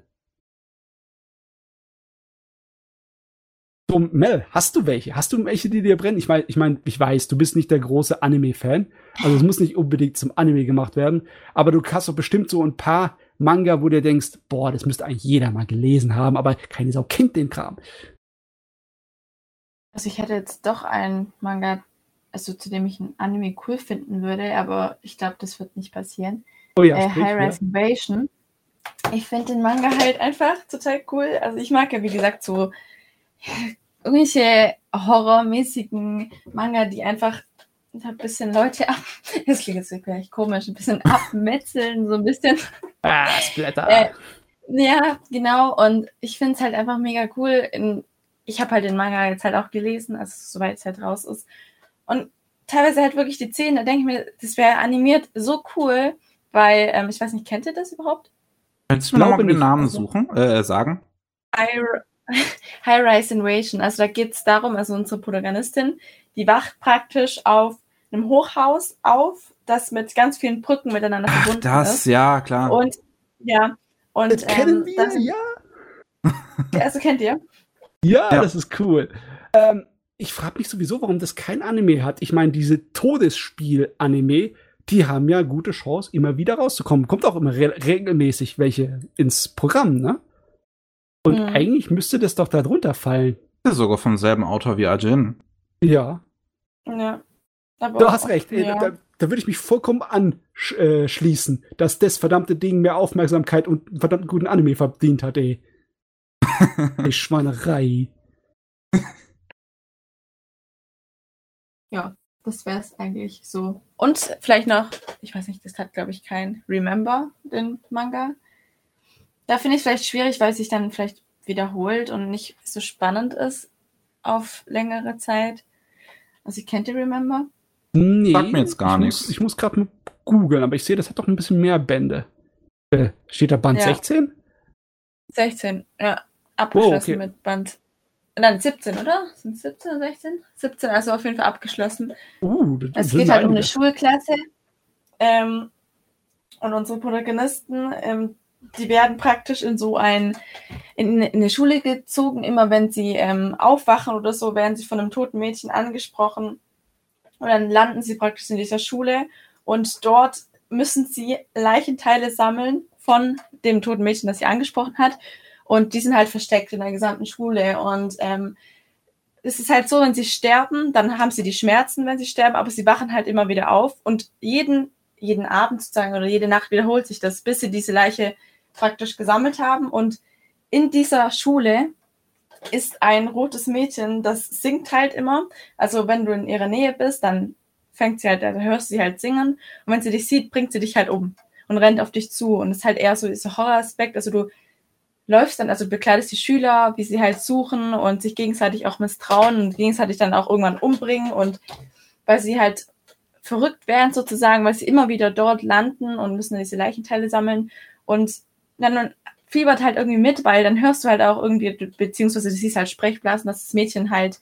So, Mel, hast du welche? Hast du welche, die dir brennen? Ich meine, ich, mein, ich weiß, du bist nicht der große Anime-Fan. Also es muss nicht unbedingt zum Anime gemacht werden. Aber du hast doch bestimmt so ein paar Manga, wo du denkst, boah, das müsste eigentlich jeder mal gelesen haben, aber keine Sau kennt den Kram. Also ich hätte jetzt doch einen Manga, also zu dem ich ein Anime cool finden würde, aber ich glaube, das wird nicht passieren. Oh ja, äh, High ja. Rise Invasion. ich finde den Manga halt einfach total cool. Also ich mag ja, wie gesagt, so ja, irgendwelche horrormäßigen Manga, die einfach ein bisschen Leute ab. Das klingt jetzt wirklich komisch, ein bisschen abmetzeln, so ein bisschen. Ah, Splatter. Äh, ja, genau. Und ich finde es halt einfach mega cool. In, ich habe halt den Manga jetzt halt auch gelesen, also soweit es halt raus ist. Und teilweise halt wirklich die Szenen, da denke ich mir, das wäre animiert so cool, weil, ähm, ich weiß nicht, kennt ihr das überhaupt? Könntest du mir nochmal den Namen suchen, äh, sagen? High, High Rise Invasion. Also da geht es darum, also unsere Protagonistin, die wacht praktisch auf einem Hochhaus auf, das mit ganz vielen Brücken miteinander Ach, verbunden das, ist. ja, klar. Und ja, und das kennen ähm, wir, das, ja. Also kennt ihr? Ja, Ja. das ist cool. Ähm, ich frage mich sowieso, warum das kein Anime hat. Ich meine, diese Todesspiel-Anime, die haben ja gute Chance, immer wieder rauszukommen. Kommt auch immer re regelmäßig welche ins Programm, ne? Und Mhm. eigentlich müsste das doch da drunter fallen. Das ist sogar vom selben Autor wie Ajin. Ja, Ja. Aber du hast recht. Äh, Ja. Da, da würde ich mich vollkommen anschließen, dass das verdammte Ding mehr Aufmerksamkeit und einen verdammt guten Anime verdient hat, ey. Die Schweinerei. Ja, das wäre es eigentlich so. Und vielleicht noch, ich weiß nicht, das hat, glaube ich, kein Remember, den Manga. Da finde ich es vielleicht schwierig, weil es sich dann vielleicht wiederholt und nicht so spannend ist auf längere Zeit. Also, ich kennt ihr Remember? Nee, Sagt mir jetzt gar ich nichts. Muss, ich muss gerade mal googeln, aber ich sehe, das hat doch ein bisschen mehr Bände. Äh, steht da Band Ja. 16? 16, ja. Abgeschlossen Oh, okay. mit Band. Nein, 17, oder? Sind 17 oder 16? 17, also auf jeden Fall abgeschlossen. Uh, das Es geht halt um eine. Schulklasse. Ähm, und unsere Protagonisten, ähm, die werden praktisch in so ein, in, in eine Schule gezogen. Immer wenn sie ähm, aufwachen oder so, werden sie von einem toten Mädchen angesprochen. Und dann landen sie praktisch in dieser Schule. Und dort müssen sie Leichenteile sammeln von dem toten Mädchen, das sie angesprochen hat. Und die sind halt versteckt in der gesamten Schule. Und ähm, es ist halt so, wenn sie sterben, dann haben sie die Schmerzen, wenn sie sterben, aber sie wachen halt immer wieder auf und jeden, jeden Abend sozusagen oder jede Nacht wiederholt sich das, bis sie diese Leiche praktisch gesammelt haben. Und in dieser Schule ist ein rotes Mädchen, das singt halt immer. Also wenn du in ihrer Nähe bist, dann fängt sie halt, dann hörst du sie halt singen. Und wenn sie dich sieht, bringt sie dich halt um und rennt auf dich zu. Und es ist halt eher so dieser Horroraspekt. Also du läufst dann, also bekleidest die Schüler, wie sie halt suchen und sich gegenseitig auch misstrauen und gegenseitig dann auch irgendwann umbringen und weil sie halt verrückt werden sozusagen, weil sie immer wieder dort landen und müssen diese Leichenteile sammeln und dann fiebert halt irgendwie mit, weil dann hörst du halt auch irgendwie, beziehungsweise du siehst halt Sprechblasen, dass das Mädchen halt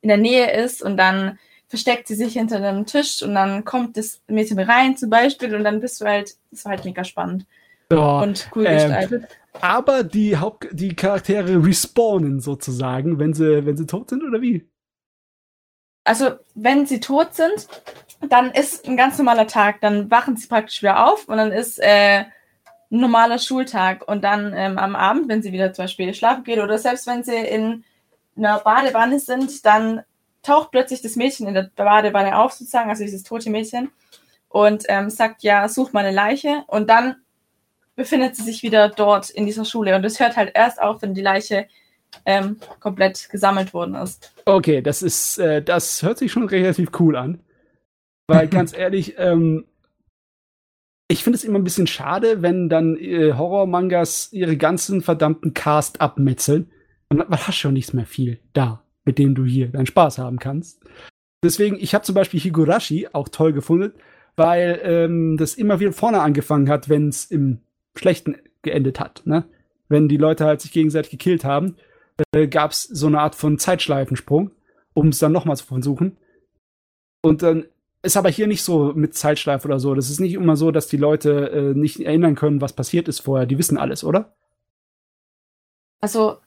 in der Nähe ist und dann versteckt sie sich hinter einem Tisch und dann kommt das Mädchen rein zum Beispiel und dann bist du halt, das war halt mega spannend Ja, und cool ähm, gestaltet. aber die Haupt die Charaktere respawnen sozusagen, wenn sie, wenn sie tot sind, oder wie? also wenn sie tot sind, dann ist ein ganz normaler Tag. Dann wachen sie praktisch wieder auf und dann ist äh, ein normaler Schultag. Und dann ähm, am Abend, wenn sie wieder zum Beispiel schlafen gehen oder selbst wenn sie in einer Badewanne sind, dann taucht plötzlich das Mädchen in der Badewanne auf, sozusagen, also dieses tote Mädchen, und ähm, sagt, ja, such mal eine Leiche. Und dann befindet sie sich wieder dort in dieser Schule. Und es hört halt erst auf, wenn die Leiche ähm, komplett gesammelt worden ist. Okay, das ist, äh, das hört sich schon relativ cool an. Weil ganz ehrlich, ähm, ich finde es immer ein bisschen schade, wenn dann äh, Horror-Mangas ihre ganzen verdammten Cast abmetzeln. Und dann hast schon nichts mehr viel da, mit dem du hier deinen Spaß haben kannst. Deswegen, ich habe zum Beispiel Higurashi auch toll gefunden, weil ähm, das immer wieder vorne angefangen hat, wenn es im Schlechten geendet hat. Ne? Wenn die Leute halt sich gegenseitig gekillt haben, äh, gab es so eine Art von Zeitschleifensprung, um es dann nochmal zu versuchen. Und dann ist aber hier nicht so mit Zeitschleife oder so. Das ist nicht immer so, dass die Leute äh, nicht erinnern können, was passiert ist vorher. Die wissen alles, oder? Also,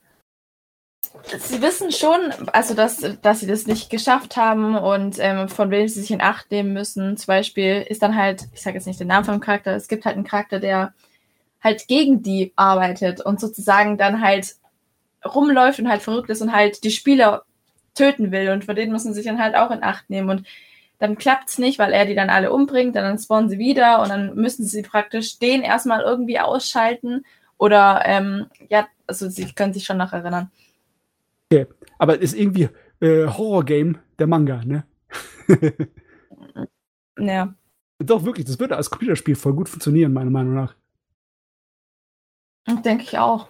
sie wissen schon, also dass, dass sie das nicht geschafft haben und ähm, von wem sie sich in Acht nehmen müssen. Zum Beispiel ist dann halt, ich sage jetzt nicht den Namen vom Charakter, es gibt halt einen Charakter, der halt gegen die arbeitet und sozusagen dann halt rumläuft und halt verrückt ist und halt die Spieler töten will und vor denen müssen sie sich dann halt auch in Acht nehmen und dann klappt's nicht, weil er die dann alle umbringt, dann spawnen sie wieder und dann müssen sie praktisch den erstmal irgendwie ausschalten oder ähm, ja, also sie können sich schon noch erinnern. Okay, aber ist irgendwie äh, Horror-Game der Manga, ne? ja. Doch, wirklich, das würde als Computerspiel voll gut funktionieren, meiner Meinung nach. Denke ich auch.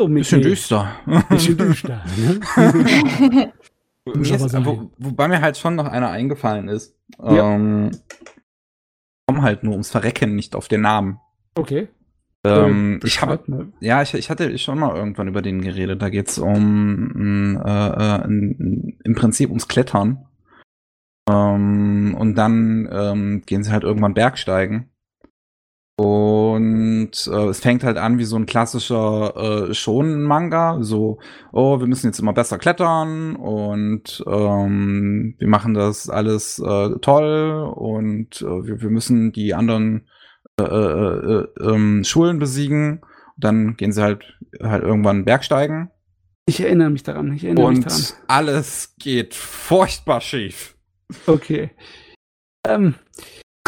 Tja. Jo, Bisschen düster. Bisschen düster. Ne? mir ist, wo, wobei mir halt schon noch einer eingefallen ist. Ja. Ähm, ich komme halt nur ums Verrecken nicht auf den Namen. Okay. Ähm, Äh, ich habe mal. ja, ich, ich hatte schon mal irgendwann über den geredet. Da geht's um äh, äh, im Prinzip ums Klettern. Ähm, und dann ähm, gehen sie halt irgendwann Bergsteigen. Und äh, es fängt halt an wie so ein klassischer äh, Shonen-Manga. So, oh, wir müssen jetzt immer besser klettern und ähm, wir machen das alles äh, toll und äh, wir, wir müssen die anderen äh, äh, äh, ähm, Schulen besiegen. Dann gehen sie halt halt irgendwann Bergsteigen Ich erinnere mich daran. Ich erinnere mich daran. und alles geht furchtbar schief. Okay. Ähm,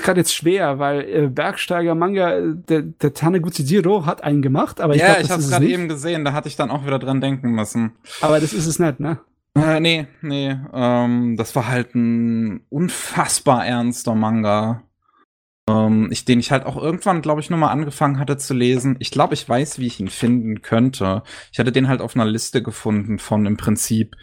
gerade jetzt schwer, weil äh, Bergsteiger-Manga, äh, der, der Taneguchi Jiro hat einen gemacht, aber ich ja, glaube, ich das habe ist es gerade eben gesehen, da hatte ich dann auch wieder dran denken müssen. Aber das ist es nicht, ne? Äh, nee, nee, ähm, das war halt ein unfassbar ernster Manga. Ähm, ich, den ich halt auch irgendwann, glaube ich, nur mal angefangen hatte zu lesen. Ich glaube, ich weiß, wie ich ihn finden könnte. Ich hatte den halt auf einer Liste gefunden von im Prinzip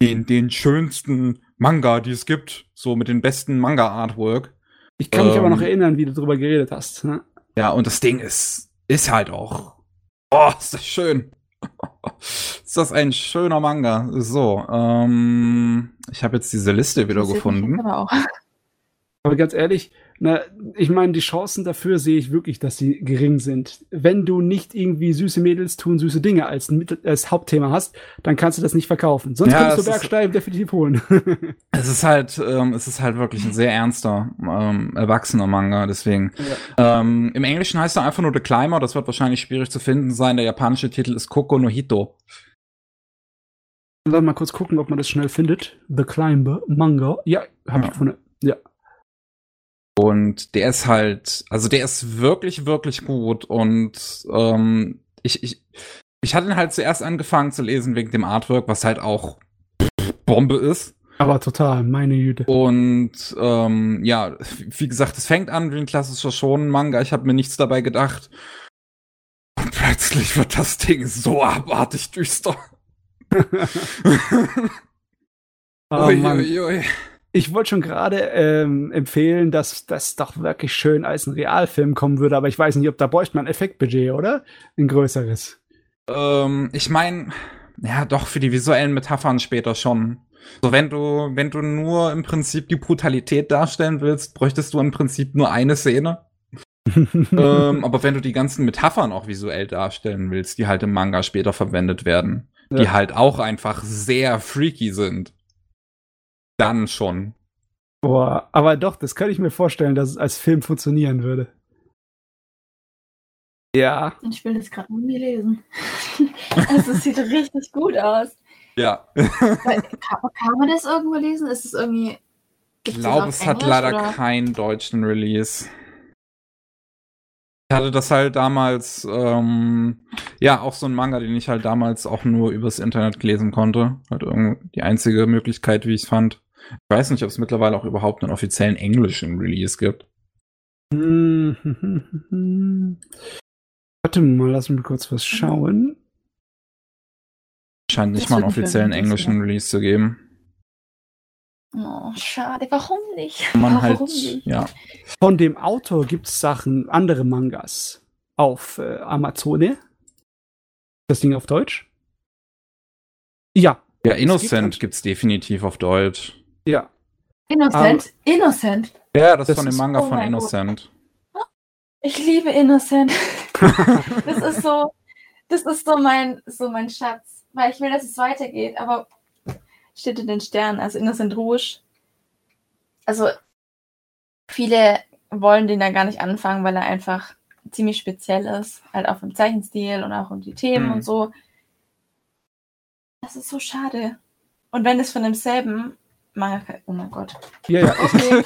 den, den schönsten Manga, die es gibt. So mit den besten Manga-Artwork. Ich kann mich aber noch Ähm. erinnern, wie du darüber geredet hast. Ne? Ja, und das Ding ist, ist halt auch. Oh, ist das schön. ist das ein schöner Manga. So, ähm, ich habe jetzt diese Liste wieder gefunden. Aber auch. Aber ganz ehrlich, na, ich meine, die Chancen dafür sehe ich wirklich, dass sie gering sind. Wenn du nicht irgendwie süße Mädels tun süße Dinge als, als Hauptthema hast, dann kannst du das nicht verkaufen. Sonst Ja, könntest du Bergsteigen definitiv holen. Es ist halt, ähm, es ist halt wirklich ein sehr ernster, ähm, erwachsener Manga, deswegen. Ähm, Im Englischen heißt er einfach nur The Climber, das wird wahrscheinlich schwierig zu finden sein. Der japanische Titel ist Koko no Hito. Lass mal kurz gucken, ob man das schnell findet. The Climber, Manga. Ja, hab Ja. ich gefunden. Ja. Und der ist halt, also der ist wirklich, wirklich gut. Und ähm, ich, ich, ich hatte ihn halt zuerst angefangen zu lesen wegen dem Artwork, was halt auch Bombe ist. Aber total, meine Güte. Und ähm, ja, wie gesagt, es fängt an wie ein klassischer Shonen-Manga. Ich habe mir nichts dabei gedacht. Und plötzlich wird das Ding so abartig düster. Oh, Ui, ui, ui. Ich wollte schon gerade ähm, empfehlen, dass das doch wirklich schön als ein Realfilm kommen würde, aber ich weiß nicht, ob da bräuchte man ein Effektbudget, oder? Ein größeres. Ähm, ich meine, ja, doch für die visuellen Metaphern später schon. So, wenn du, wenn du nur im Prinzip die Brutalität darstellen willst, bräuchtest du im Prinzip nur eine Szene. ähm, aber wenn du die ganzen Metaphern auch visuell darstellen willst, die halt im Manga später verwendet werden, die Ja. halt auch einfach sehr freaky sind, dann schon. Boah, aber doch, das kann ich mir vorstellen, dass es als Film funktionieren würde. Ja. Ich will das gerade nie lesen. also, es sieht richtig gut aus. Ja. Weil, kann, kann man das irgendwo lesen? Ist es irgendwie. Ich glaube, es hat Englisch, leider oder? keinen deutschen Release. Ich hatte das halt damals, ähm, ja, auch so ein Manga, den ich halt damals auch nur übers Internet lesen konnte. Halt irgendwie die einzige Möglichkeit, wie ich es fand. Ich weiß nicht, ob es mittlerweile auch überhaupt einen offiziellen englischen Release gibt. Warte mal, lass mich kurz was schauen. Scheint nicht Das mal einen offiziellen englischen Release zu geben. Oh, schade. Warum nicht? Man Warum halt, nicht? ja. Von dem Autor gibt es Sachen, andere Mangas auf äh, Amazone. Das Ding auf Deutsch? Ja, Ja, gibt Innocent halt- gibt's definitiv auf Deutsch. Ja. Innocent. Innocent. Ja, das, Das von dem ist- Manga oh von mein Gott. Innocent. Ich liebe Innocent. Das ist so, das ist so mein, so mein Schatz. Weil ich will, dass es weitergeht, aber steht in den Sternen, also Innocent Rouge. Also, viele wollen den da gar nicht anfangen, weil er einfach ziemlich speziell ist. Halt auch im Zeichenstil und auch um die Themen Hm. und so. Das ist so schade. Und wenn es von demselben Oh mein Gott. Ja, ja. Okay,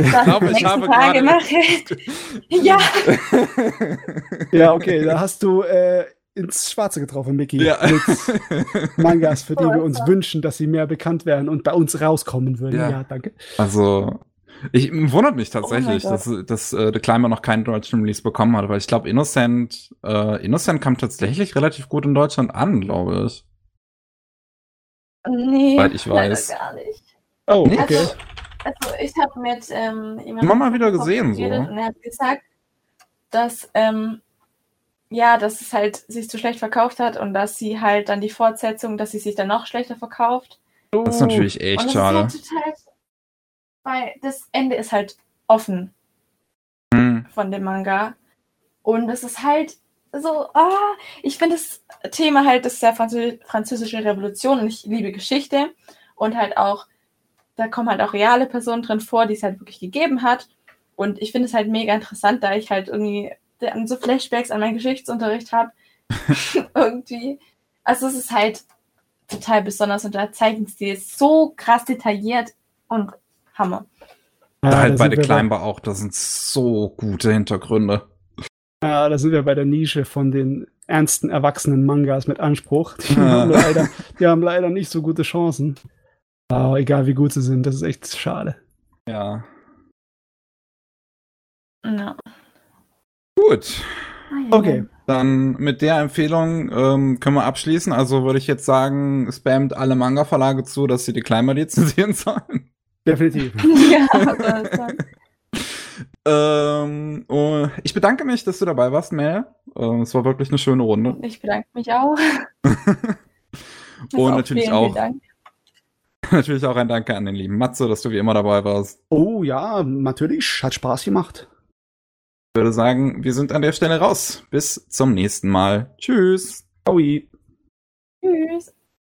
Ich glaube, ich nächsten habe Tage gerade- mache. ja, Ja, okay, da hast du äh, ins Schwarze getroffen, Micky. Ja. Mit Mangas, für die wir uns Oh, wünschen, dass sie mehr bekannt werden und bei uns rauskommen würden. Ja. Ja, danke. Also, ich wundert mich tatsächlich, Oh dass, dass äh, The Climber noch keinen deutschen Release bekommen hat, weil ich glaube, Innocent, äh, Innocent kam tatsächlich relativ gut in Deutschland an, glaube ich. nee, Soweit ich leider weiß. gar nicht. Oh, Nee. okay. Also, also ich habe mit ähm, jemandem mal wieder gesehen, so. und er hat gesagt, dass ähm, ja, dass es halt sich zu schlecht verkauft hat und dass sie halt dann die Fortsetzung, dass sie sich dann noch schlechter verkauft. Das ist natürlich echt das schade. halt total, weil das Ende ist halt offen Hm. von dem Manga und es ist halt so, ah, ich finde das Thema halt, das ist ja Franzö französische Revolution und ich liebe Geschichte und halt auch, da kommen halt auch reale Personen drin vor, die es halt wirklich gegeben hat und ich finde es halt mega interessant, da ich halt irgendwie so Flashbacks an meinen Geschichtsunterricht habe. irgendwie. Also es ist halt total besonders und der Zeichenstil ist so krass detailliert und Hammer. Ja, Da halt bei The wir Climber auch, das sind so gute Hintergründe. Ja, da sind wir bei der Nische von den ernsten erwachsenen Mangas mit Anspruch. Die, Ja. haben, leider, die haben leider nicht so gute Chancen. Aber egal wie gut sie sind, das ist echt schade. Ja. Ja. Gut. Ah, Okay. Dann mit der Empfehlung ähm, können wir abschließen. Also würde ich jetzt sagen, spammt alle Manga-Verlage zu, dass sie die Climber lizenzieren sollen. Definitiv. Ja, aber Ähm, oh, ich bedanke mich, dass du dabei warst, Mel. Ähm, es war wirklich eine schöne Runde. ich bedanke mich auch. Und Also natürlich vielen, auch, vielen Dank. Natürlich auch ein Danke an den lieben Matze, dass du wie immer dabei warst. Oh ja, natürlich. Hat Spaß gemacht. Ich würde sagen, wir sind an der Stelle raus. Bis zum nächsten Mal. Tschüss. Aui. Tschüss.